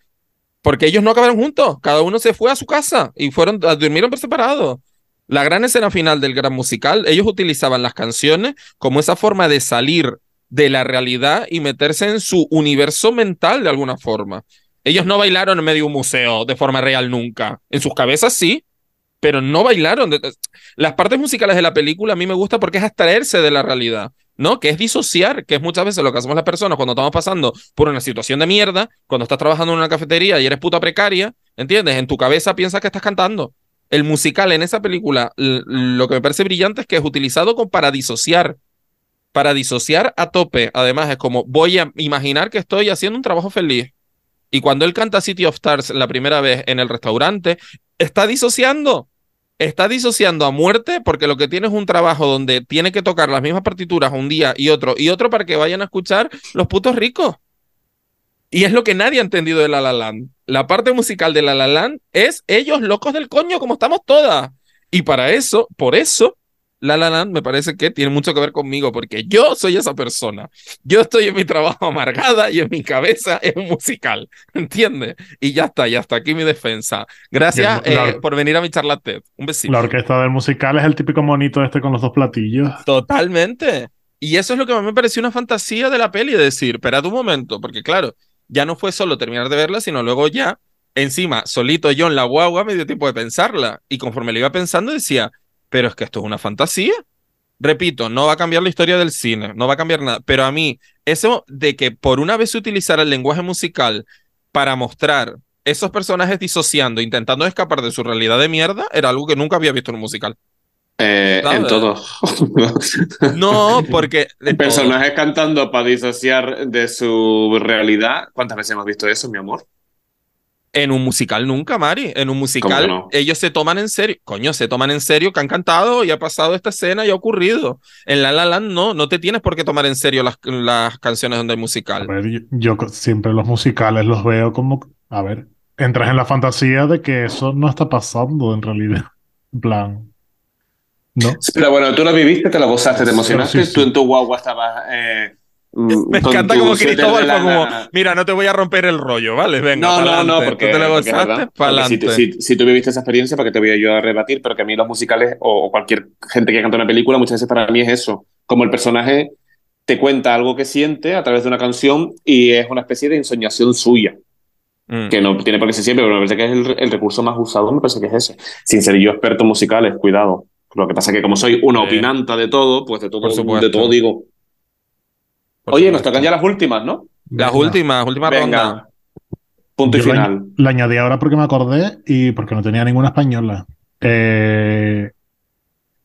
Porque ellos no acabaron juntos, cada uno se fue a su casa y fueron, durmieron por separado. La gran escena final del gran musical, ellos utilizaban las canciones como esa forma de salir de la realidad y meterse en su universo mental de alguna forma. Ellos no bailaron en medio de un museo de forma real nunca. En sus cabezas sí, pero no bailaron. Las partes musicales de la película a mí me gusta porque es abstraerse de la realidad, ¿no? Que es disociar, que es muchas veces lo que hacemos las personas cuando estamos pasando por una situación de mierda, cuando estás trabajando en una cafetería y eres puta precaria, ¿entiendes? En tu cabeza piensas que estás cantando. El musical en esa película, lo que me parece brillante es que es utilizado como para disociar, para disociar a tope. Además, es como voy a imaginar que estoy haciendo un trabajo feliz. Y cuando él canta City of Stars la primera vez en el restaurante, está disociando está disociando a muerte porque lo que tiene es un trabajo donde tiene que tocar las mismas partituras un día y otro y otro para que vayan a escuchar los putos ricos. Y es lo que nadie ha entendido de La La Land. La parte musical de La La Land es ellos locos del coño como estamos todas. Y para eso, por eso, La La Land me parece que tiene mucho que ver conmigo porque yo soy esa persona. Yo estoy en mi trabajo amargada y en mi cabeza es un musical, ¿entiendes? Y ya está, ya está aquí mi defensa. Gracias Y el- la- eh, por venir a mi charla TED. Un besito. La orquesta del musical es el típico monito este con los dos platillos. Totalmente. Y eso es lo que a mí me pareció una fantasía de la peli, de decir, esperad un momento, porque claro, ya no fue solo terminar de verla, sino luego ya, encima, solito yo en la guagua me dio tiempo de pensarla. Y conforme la iba pensando decía, pero es que esto es una fantasía. Repito, no va a cambiar la historia del cine, no va a cambiar nada, pero a mí, eso de que por una vez se utilizara el lenguaje musical para mostrar esos personajes disociando, intentando escapar de su realidad de mierda, era algo que nunca había visto en un musical. Eh, en todo. No, porque... todo. Personajes cantando para disociar de su realidad. ¿Cuántas veces hemos visto eso, mi amor? En un musical nunca, Mari. En un musical no? ellos se toman en serio. Coño, se toman en serio que han cantado y ha pasado esta escena y ha ocurrido. En La La Land no, no te tienes por qué tomar en serio las, las canciones donde hay A musical. ver, yo, yo siempre los musicales los veo como, a ver, entras en la fantasía de que eso no está pasando en realidad. En plan, ¿no? Pero bueno, tú lo viviste, te lo gozaste, te Sí, emocionaste. sí, sí. Tú en tu guagua estabas. eh, mm, Me encanta como Cristóbal fue como, mira, no te voy a romper el rollo, ¿vale? Venga, No, no, no, Tú porque, te lo gozaste, pa'lante. si, si- si tú viviste esa experiencia, ¿para qué te voy a yo a rebatir? Pero que a mí los musicales o, o cualquier gente que canta una película, muchas veces para mí es eso. Como el personaje te cuenta algo que siente a través de una canción y es una especie de ensoñación suya. Mm. Que no tiene por qué ser siempre, pero me parece que es el, el recurso más usado, me parece que es ese. Sin ser yo experto en musicales, cuidado. Lo que pasa es que como soy una opinanta de todo, pues de todo, Por supuesto. de todo digo. Por Oye, nos tocan ya las últimas, ¿no? Las Venga. últimas, última ronda. Venga. Punto y la- final. La añadí ahora porque me acordé y porque no tenía ninguna española. Eh,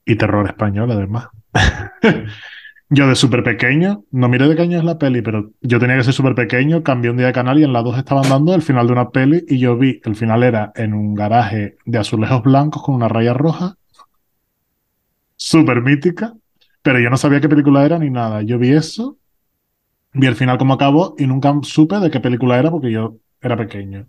y terror español, además. yo de súper pequeño, no miré de qué año es la peli, pero yo tenía que ser súper pequeño, cambié un día de canal y en la 2 estaban dando el final de una peli y yo vi, el final era en un garaje de azulejos blancos con una raya roja, súper mítica, pero yo no sabía qué película era ni nada. Yo vi eso, vi el final como acabó y nunca supe de qué película era porque yo era pequeño.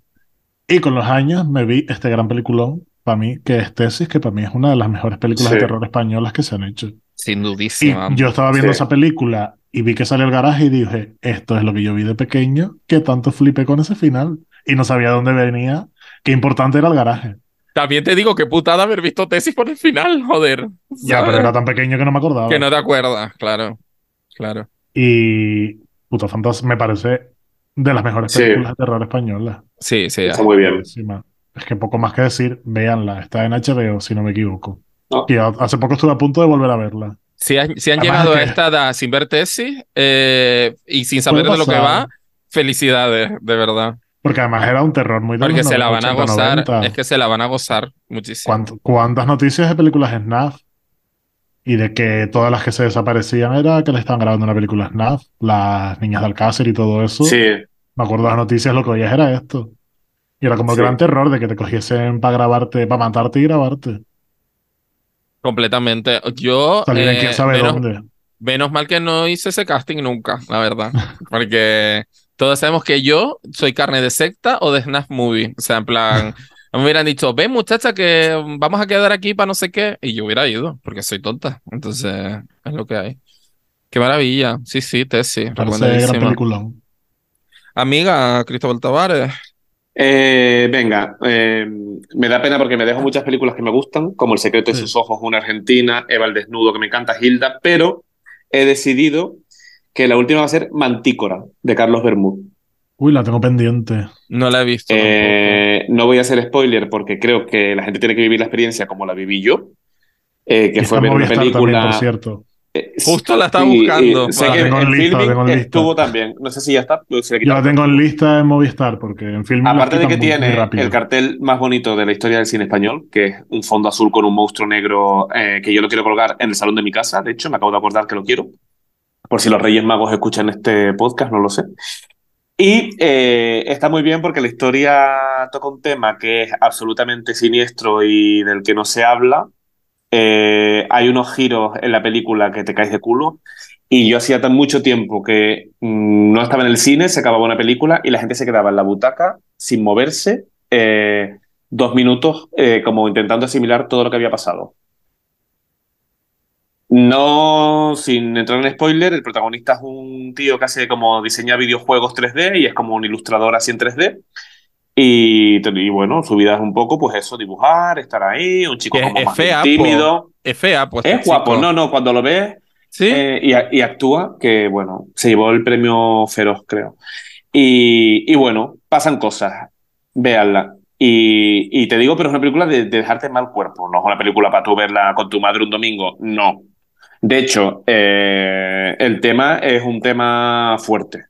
Y con los años me vi este gran peliculón, para mí, que es Tesis, que para mí es una de las mejores películas de terror españolas que se han hecho. Sin Y dudísima. yo estaba viendo Sí. esa película y vi que salió el garaje y dije, esto es lo que yo vi de pequeño, que tanto flipé con ese final. Y no sabía dónde venía, qué importante era el garaje. También te digo que putada haber visto tesis por el final, joder. Ya, ¿sabes? pero era tan pequeño que no me acordaba. Que no te acuerdas, claro. Claro. Y puta fantasma, me parece de las mejores Sí. películas de terror españolas. Sí, sí. Está muy bien. Es que poco más que decir, véanla, está en HBO, si no me equivoco. No. Y hace poco estuve a punto de volver a verla. Si han, si han Además llegado es a esta edad sin ver tesis eh, y sin saber de lo que va, felicidades, de verdad. Porque además era un terror muy de Porque los se la van a 80, gozar, 90. es que se la van a gozar muchísimo. ¿Cuánt- ¿Cuántas noticias de películas SNAF? Y de que todas las que se desaparecían era que le estaban grabando una película SNAF, las niñas de Alcácer y todo eso. Sí, Me acuerdo de las noticias, lo que oías era esto. Y era como el Sí. gran terror de que te cogiesen para grabarte, para matarte y grabarte. Completamente. Yo, Salir en eh, quién sabe menos, dónde. menos mal que no hice ese casting nunca, la verdad. Porque todos sabemos que yo soy carne de secta o de Snap Movie. O sea, en plan, me hubieran dicho, ven muchacha que vamos a quedar aquí para no sé qué. Y yo hubiera ido, porque soy tonta. Entonces, es lo que hay. Qué maravilla. Sí, sí. Parece gran. Amiga, Cristóbal Tavares. Eh, venga, eh, me da pena porque me dejo muchas películas que me gustan, como El secreto de Sí. sus ojos, una argentina, Eva el desnudo, que me encanta, Hilda, pero he decidido que la última va a ser Mantícora, de Carlos Bermúdez. Uy, la tengo pendiente. No la he visto. Eh, no voy a hacer spoiler porque creo que la gente tiene que vivir la experiencia como la viví yo, eh, que Y fue ver una Movistar también, película... por cierto. Eh, Justo la estaba buscando. y sé La que tengo en en lista, tengo en lista. estuvo también. No sé si ya está. se le Yo la tengo en lista en Movistar porque en film Aparte de que tiene el cartel más bonito de la historia del cine español, que es un fondo azul con un monstruo negro eh, que yo lo quiero colgar en el salón de mi casa. De hecho, me acabo de acordar que lo quiero. Por si los Reyes Magos escuchan este podcast, no lo sé. Y eh, está muy bien porque la historia toca un tema que es absolutamente siniestro y del que no se habla. Eh, hay unos giros en la película que te caes de culo. Y yo hacía tan mucho tiempo que mm, no estaba en el cine, se acababa una película y la gente se quedaba en la butaca sin moverse eh, dos minutos como intentando asimilar todo lo que había pasado. No, sin entrar en spoiler, el protagonista es un tío que hace como diseña videojuegos 3D y es como un ilustrador así en 3D. Y, y bueno, su vida es un poco, pues eso, dibujar, estar ahí, un chico Que como es más fea, tímido. Es fea, pues. Es guapo, chico. no, no, cuando lo ves Sí. eh, y, actúa, que bueno, se llevó el premio Feroz, creo. Y, y bueno, pasan cosas, véanla. Y, y te digo, pero es una película de, de dejarte mal cuerpo, no es una película para tú verla con tu madre un domingo, no. De hecho, eh, el tema es un tema fuerte.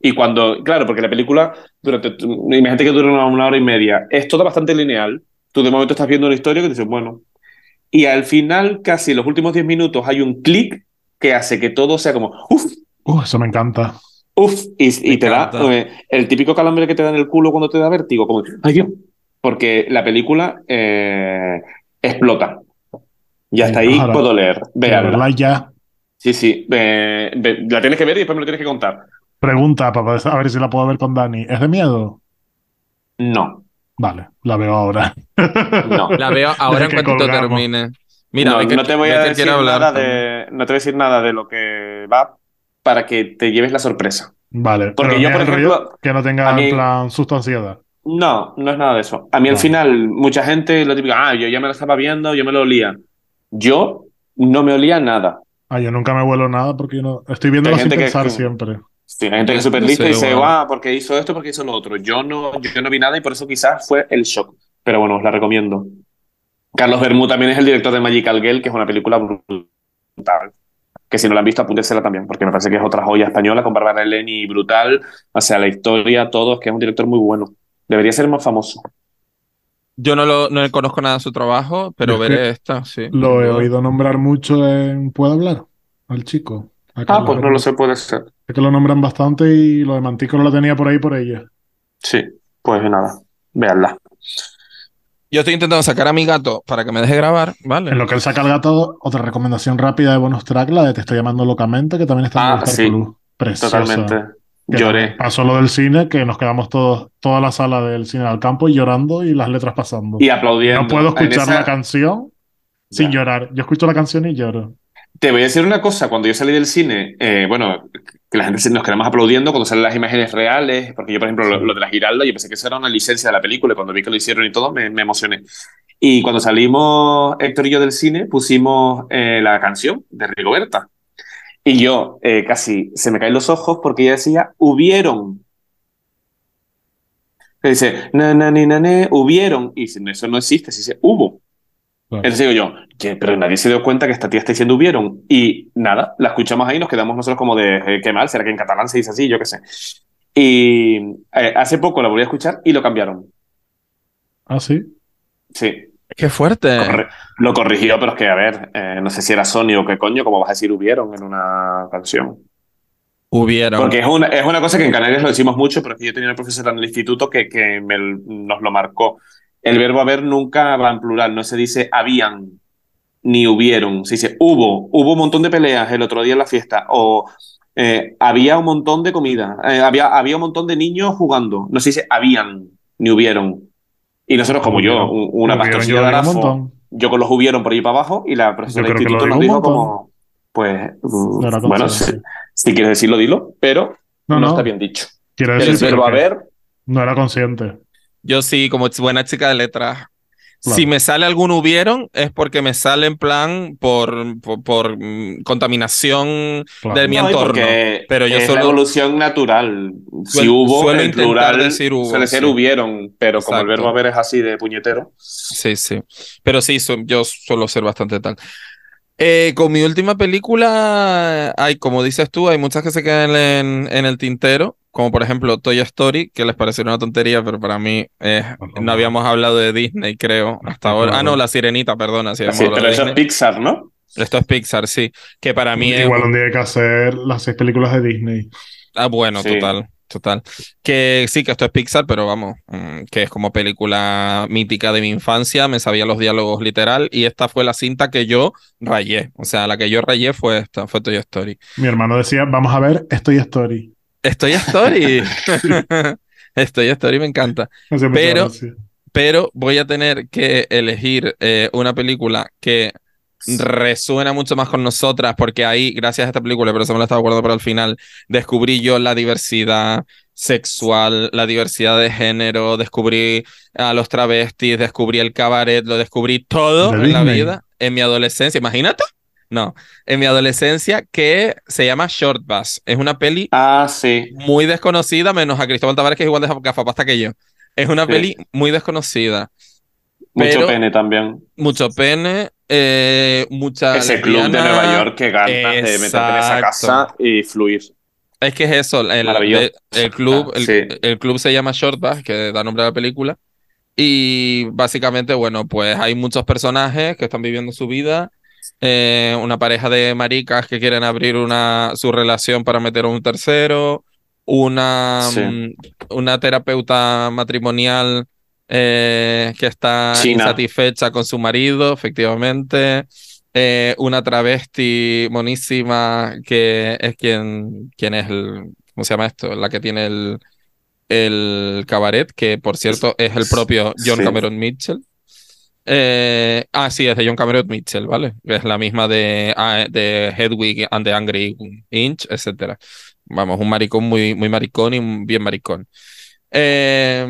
Y cuando, claro, porque la película, durante, imagínate que dura una, una hora y media, es toda bastante lineal. Tú de momento estás viendo una historia que dices, bueno, y al final, casi en los últimos 10 minutos, hay un clic que hace que todo sea como, uff, Uh, eso me encanta. uff, y, te da eh, el típico calambre que te da en el culo cuando te da vértigo, como, ay Dios, porque la película eh, explota. Y hasta ahí puedo leer, verla ya. Sí, sí, eh, ve- la tienes que ver y después me lo tienes que contar. Pregunta para poder- a ver si la puedo ver con Dani. ¿Es de miedo? No, Vale, la veo ahora. no. La veo ahora en cuanto colgamos. termine. Mira, no, ve que- no te voy a decir hablar nada también. de, no te voy a decir nada de lo que va para que te lleves la sorpresa. Vale. Porque pero yo, ¿no por ejemplo, que no tenga mí- en plan sustanciada. No, no es nada de eso. A mí al final, mucha gente lo típico, ah, yo ya me lo estaba viendo, yo me lo olía. Yo no me olía nada. Ah, yo nunca me vuelo nada porque yo no. Estoy viéndolo Hay sin gente que- pensar que- siempre. Sí, hay gente que es súper lista y dice, igual. guau, porque hizo esto, porque hizo lo otro. Yo no, yo no vi nada y por eso quizás fue el shock. Pero bueno, os la recomiendo. Carlos Bermú también es el director de Magical Girl, que es una película brutal. Que si no la han visto, apúntensela también, porque me parece que es otra joya española con Bárbara Eleni brutal. O sea, la historia, todo, es que es un director muy bueno. Debería ser más famoso. Yo no, lo, no conozco nada de su trabajo, pero es veré esta, sí. Lo he oído nombrar mucho en ¿Puedo hablar? Al chico. Ah, pues no lo sé, puede ser. Es que lo nombran bastante y lo de Mantico no lo tenía por ahí por ella. Sí, pues nada, véanla. Yo estoy intentando sacar a mi gato para que me deje grabar, ¿vale? En lo que él saca el gato, otra recomendación rápida de bonus track, la de Te estoy llamando locamente, que también está en Ah, sí, Plus. Preciosa. Totalmente. Lloré. Pasó lo del cine, que nos quedamos todos, toda la sala del cine al campo y llorando y las letras pasando. Y aplaudiendo. No puedo escuchar esa- la canción sin Ya. llorar. Yo escucho la canción y lloro. Te voy a decir una cosa, cuando yo salí del cine, eh, bueno, que la gente nos quedamos aplaudiendo cuando salen las imágenes reales, porque yo, por ejemplo, lo, lo de la Giralda, yo pensé que eso era una licencia de la película, y cuando vi que lo hicieron y todo, me, me emocioné. Y cuando salimos Héctor y yo del cine, pusimos eh, la canción de Rigoberta. Y yo eh, casi se me caen los ojos porque ella decía, hubieron. Que dice, na, na, ni, na, ne, hubieron. Y dice, eso no existe, se dice, hubo. Claro. Entonces digo yo, "Che, pero nadie se dio cuenta que esta tía está diciendo hubieron. Y nada, la escuchamos ahí nos quedamos nosotros como de, eh, qué mal, será que en catalán se dice así, yo qué sé. Y eh, hace poco la volví a escuchar y lo cambiaron. Ah, sí. Sí, Qué fuerte. corre- lo corrigió, pero es que, a ver, eh, no sé si era Sony o qué coño, como vas a decir hubieron en una canción. Hubieron. Porque es una, es una cosa que en Canarias lo decimos mucho, pero es que yo tenía una profesora en el instituto que, que me- nos lo marcó. El verbo haber nunca va en plural, no se dice habían ni hubieron, se dice hubo, hubo un montón de peleas el otro día en la fiesta, o eh, había un montón de comida, eh, había, había un montón de niños jugando, no se dice habían ni hubieron. Y nosotros, como yo, una pastorcilla yo de Arafo, yo con los hubieron por ahí para abajo, y la profesora del instituto nos dijo como, pues, mm, No bueno, si, quieres decirlo, dilo, pero No, no, está bien dicho. Quiero El decir verbo pero que haber, no era consciente. Yo sí, como buena chica de letras. Claro. Si me sale algún hubieron, es porque me sale en plan por, por, por, mm, contaminación Claro. de mi No, entorno. porque pero yo es solo- la evolución natural. Si Suel- hubo, suelo en intentar plural decir hubo, suele ser sí. hubieron, pero como el Exacto. verbo haber es así de puñetero. Sí, sí. Pero sí, su- yo suelo ser bastante tal. Eh, con mi última película, hay, como dices tú, hay muchas que se quedan en, en el tintero, como por ejemplo Toy Story, que les pareció una tontería, pero para mí es- no habíamos hablado de Disney, creo, hasta ahora. Ah, no, La Sirenita, perdona, sí, pero eso es. Pixar, ¿no? Esto es Pixar, sí, que para mí es... Igual un día hay que hacer las seis películas de Disney. Ah, bueno, Sí. total, total. Que sí, que esto es Pixar, pero vamos, mm, que es como película mítica de mi infancia, me sabía los diálogos literal y esta fue la cinta que yo rayé. O sea, la que yo rayé fue esta, fue Toy Story. Mi hermano decía, vamos a ver Estoy Story. Estoy Story. Estoy Story, me encanta. Pero- gracia. Pero voy a tener que elegir eh, una película que resuena mucho más con nosotras, porque ahí, gracias a esta película, pero eso me la estaba guardando para el final, descubrí yo la diversidad sexual, la diversidad de género, descubrí a los travestis, descubrí el cabaret, lo descubrí todo ¿De en la vida, en mi adolescencia, imagínate. No, en mi adolescencia que se llama Short Bus. Es una peli Ah, sí. muy desconocida, menos a Cristóbal Tavares, que es igual de gafapasta que yo. Es una Sí. peli muy desconocida. Mucho Pero- pene también. Mucho pene, eh, mucha Ese club de. Nueva York que ganas de meterte en esa Exacto. casa y fluir. Es que es eso, el, Maravilloso. el- el club, el, Sí. el club se llama Short Bus, que da nombre a la película. Y básicamente, bueno, pues hay muchos personajes que están viviendo su vida. Eh, una pareja de maricas que quieren abrir una, su relación para meter a un tercero. Una, Sí. mm, una terapeuta matrimonial eh, que está China. insatisfecha con su marido, efectivamente. Eh, una travesti monísima que es quien, quien es el, ¿cómo se llama esto? La que tiene el, el cabaret, que por cierto es el propio John Sí. Cameron Mitchell. Eh, ah, sí, es de John Cameron Mitchell, ¿vale? Es la misma de, ah, de Hedwig and the Angry Inch, etcétera. Vamos, un maricón muy, muy maricón y un bien maricón. Eh,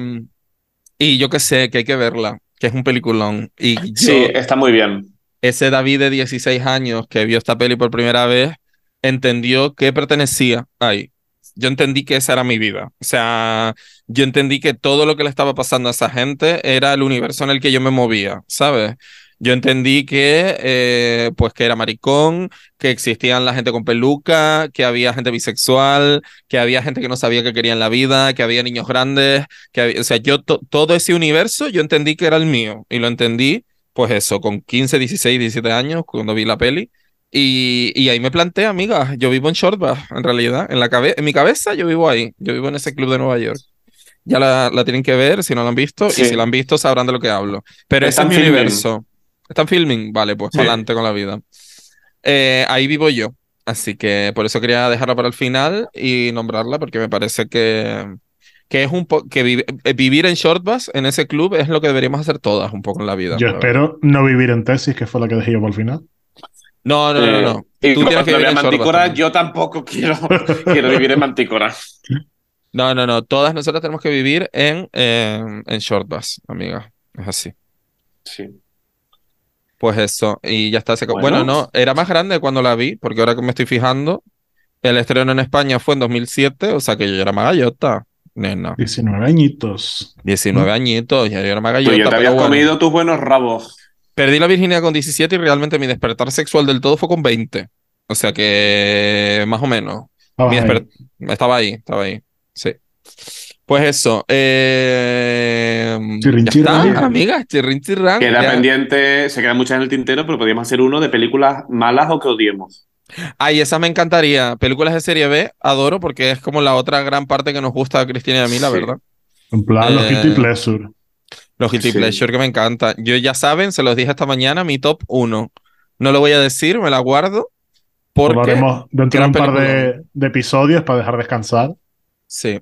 y yo que sé, que hay que verla, que es un peliculón. Y yo, Sí, está muy bien. ese David de 16 años que vio esta peli por primera vez, entendió que pertenecía ahí. Yo entendí que esa era mi vida. O sea, yo entendí que todo lo que le estaba pasando a esa gente era el universo en el que yo me movía, ¿sabes? Yo entendí que, eh, pues que era maricón, que existían la gente con peluca, que había gente bisexual, que había gente que no sabía qué quería en la vida, que había niños grandes, que había, o sea, yo todo ese universo yo entendí que era el mío y lo entendí, pues eso, con 15, 16, 17 años cuando vi la peli. Y, y ahí me planteé, amiga, yo vivo en Shortbus, en realidad, en, la cabe en mi cabeza yo vivo ahí, yo vivo en ese club de Nueva York ya la, la, tienen que ver si no la han visto y si la han visto sabrán de lo que hablo. Pero ese es mi universo. ¿Están filming? Vale, pues para adelante con la vida. Eh, ahí vivo yo. Así que por eso quería dejarla para el final y nombrarla porque me parece que, que es un que eh, vivir en Shortbus en ese club es lo que deberíamos hacer todas un poco en la vida. Yo espero no vivir en tesis, que fue la que dejé yo por el final. No, no, no, no. Eh, Tú tienes que vivir en Mantícora, yo tampoco quiero, quiero vivir en Mantícora. No, no, no. Todas nosotras tenemos que vivir en, en, en Shortbus, amiga. Es así. Sí. Pues eso, y ya está. Bueno. bueno. no, era más grande cuando la vi, porque ahora que me estoy fijando, el estreno en España fue en 2007, o sea que yo era más gallota, nena. 19 añitos. 19 ¿no? añitos, ya yo era más gallota. Tú ya te habías bueno. comido tus buenos rabos. Perdí la virginidad con 17 y realmente mi despertar sexual del todo fue con 20. O sea que, más o menos. Estabas mi ahí. Estaba ahí, estaba ahí. Sí. Pues eso. Eh... Chirrin, ya está, amigas. Chirrin, chirran. Queda ya. pendiente, se quedan muchas en el tintero, pero podríamos hacer uno de películas malas o que odiemos. Ay, esa me encantaría. Películas de serie B, adoro porque es como la otra gran parte que nos gusta a Cristina y a mí, la Sí. verdad. En plan, los Eh, Guilty Pleasure. Los Guilty Sí. Pleasure que me encanta. Yo ya saben, se los dije esta mañana, mi top 1. No lo voy a decir, me la guardo. Lo Porque. haremos dentro de un par de, de episodios para dejar descansar. Sí.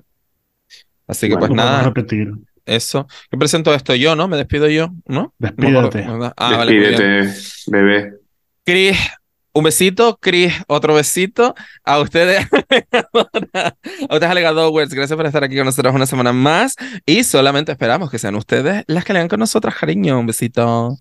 Así que Bueno, pues Lo nada, repetir. eso. Yo presento esto yo, ¿no? Me despido yo, ¿no? Despídete. Ah, vale. Despídete, bebé. Chris, un besito. Chris, otro besito. A ustedes, a ustedes, Alegadores, gracias por estar aquí con nosotros una semana más. Y solamente esperamos que sean ustedes las que le hagan con nosotras, cariño. Un besito.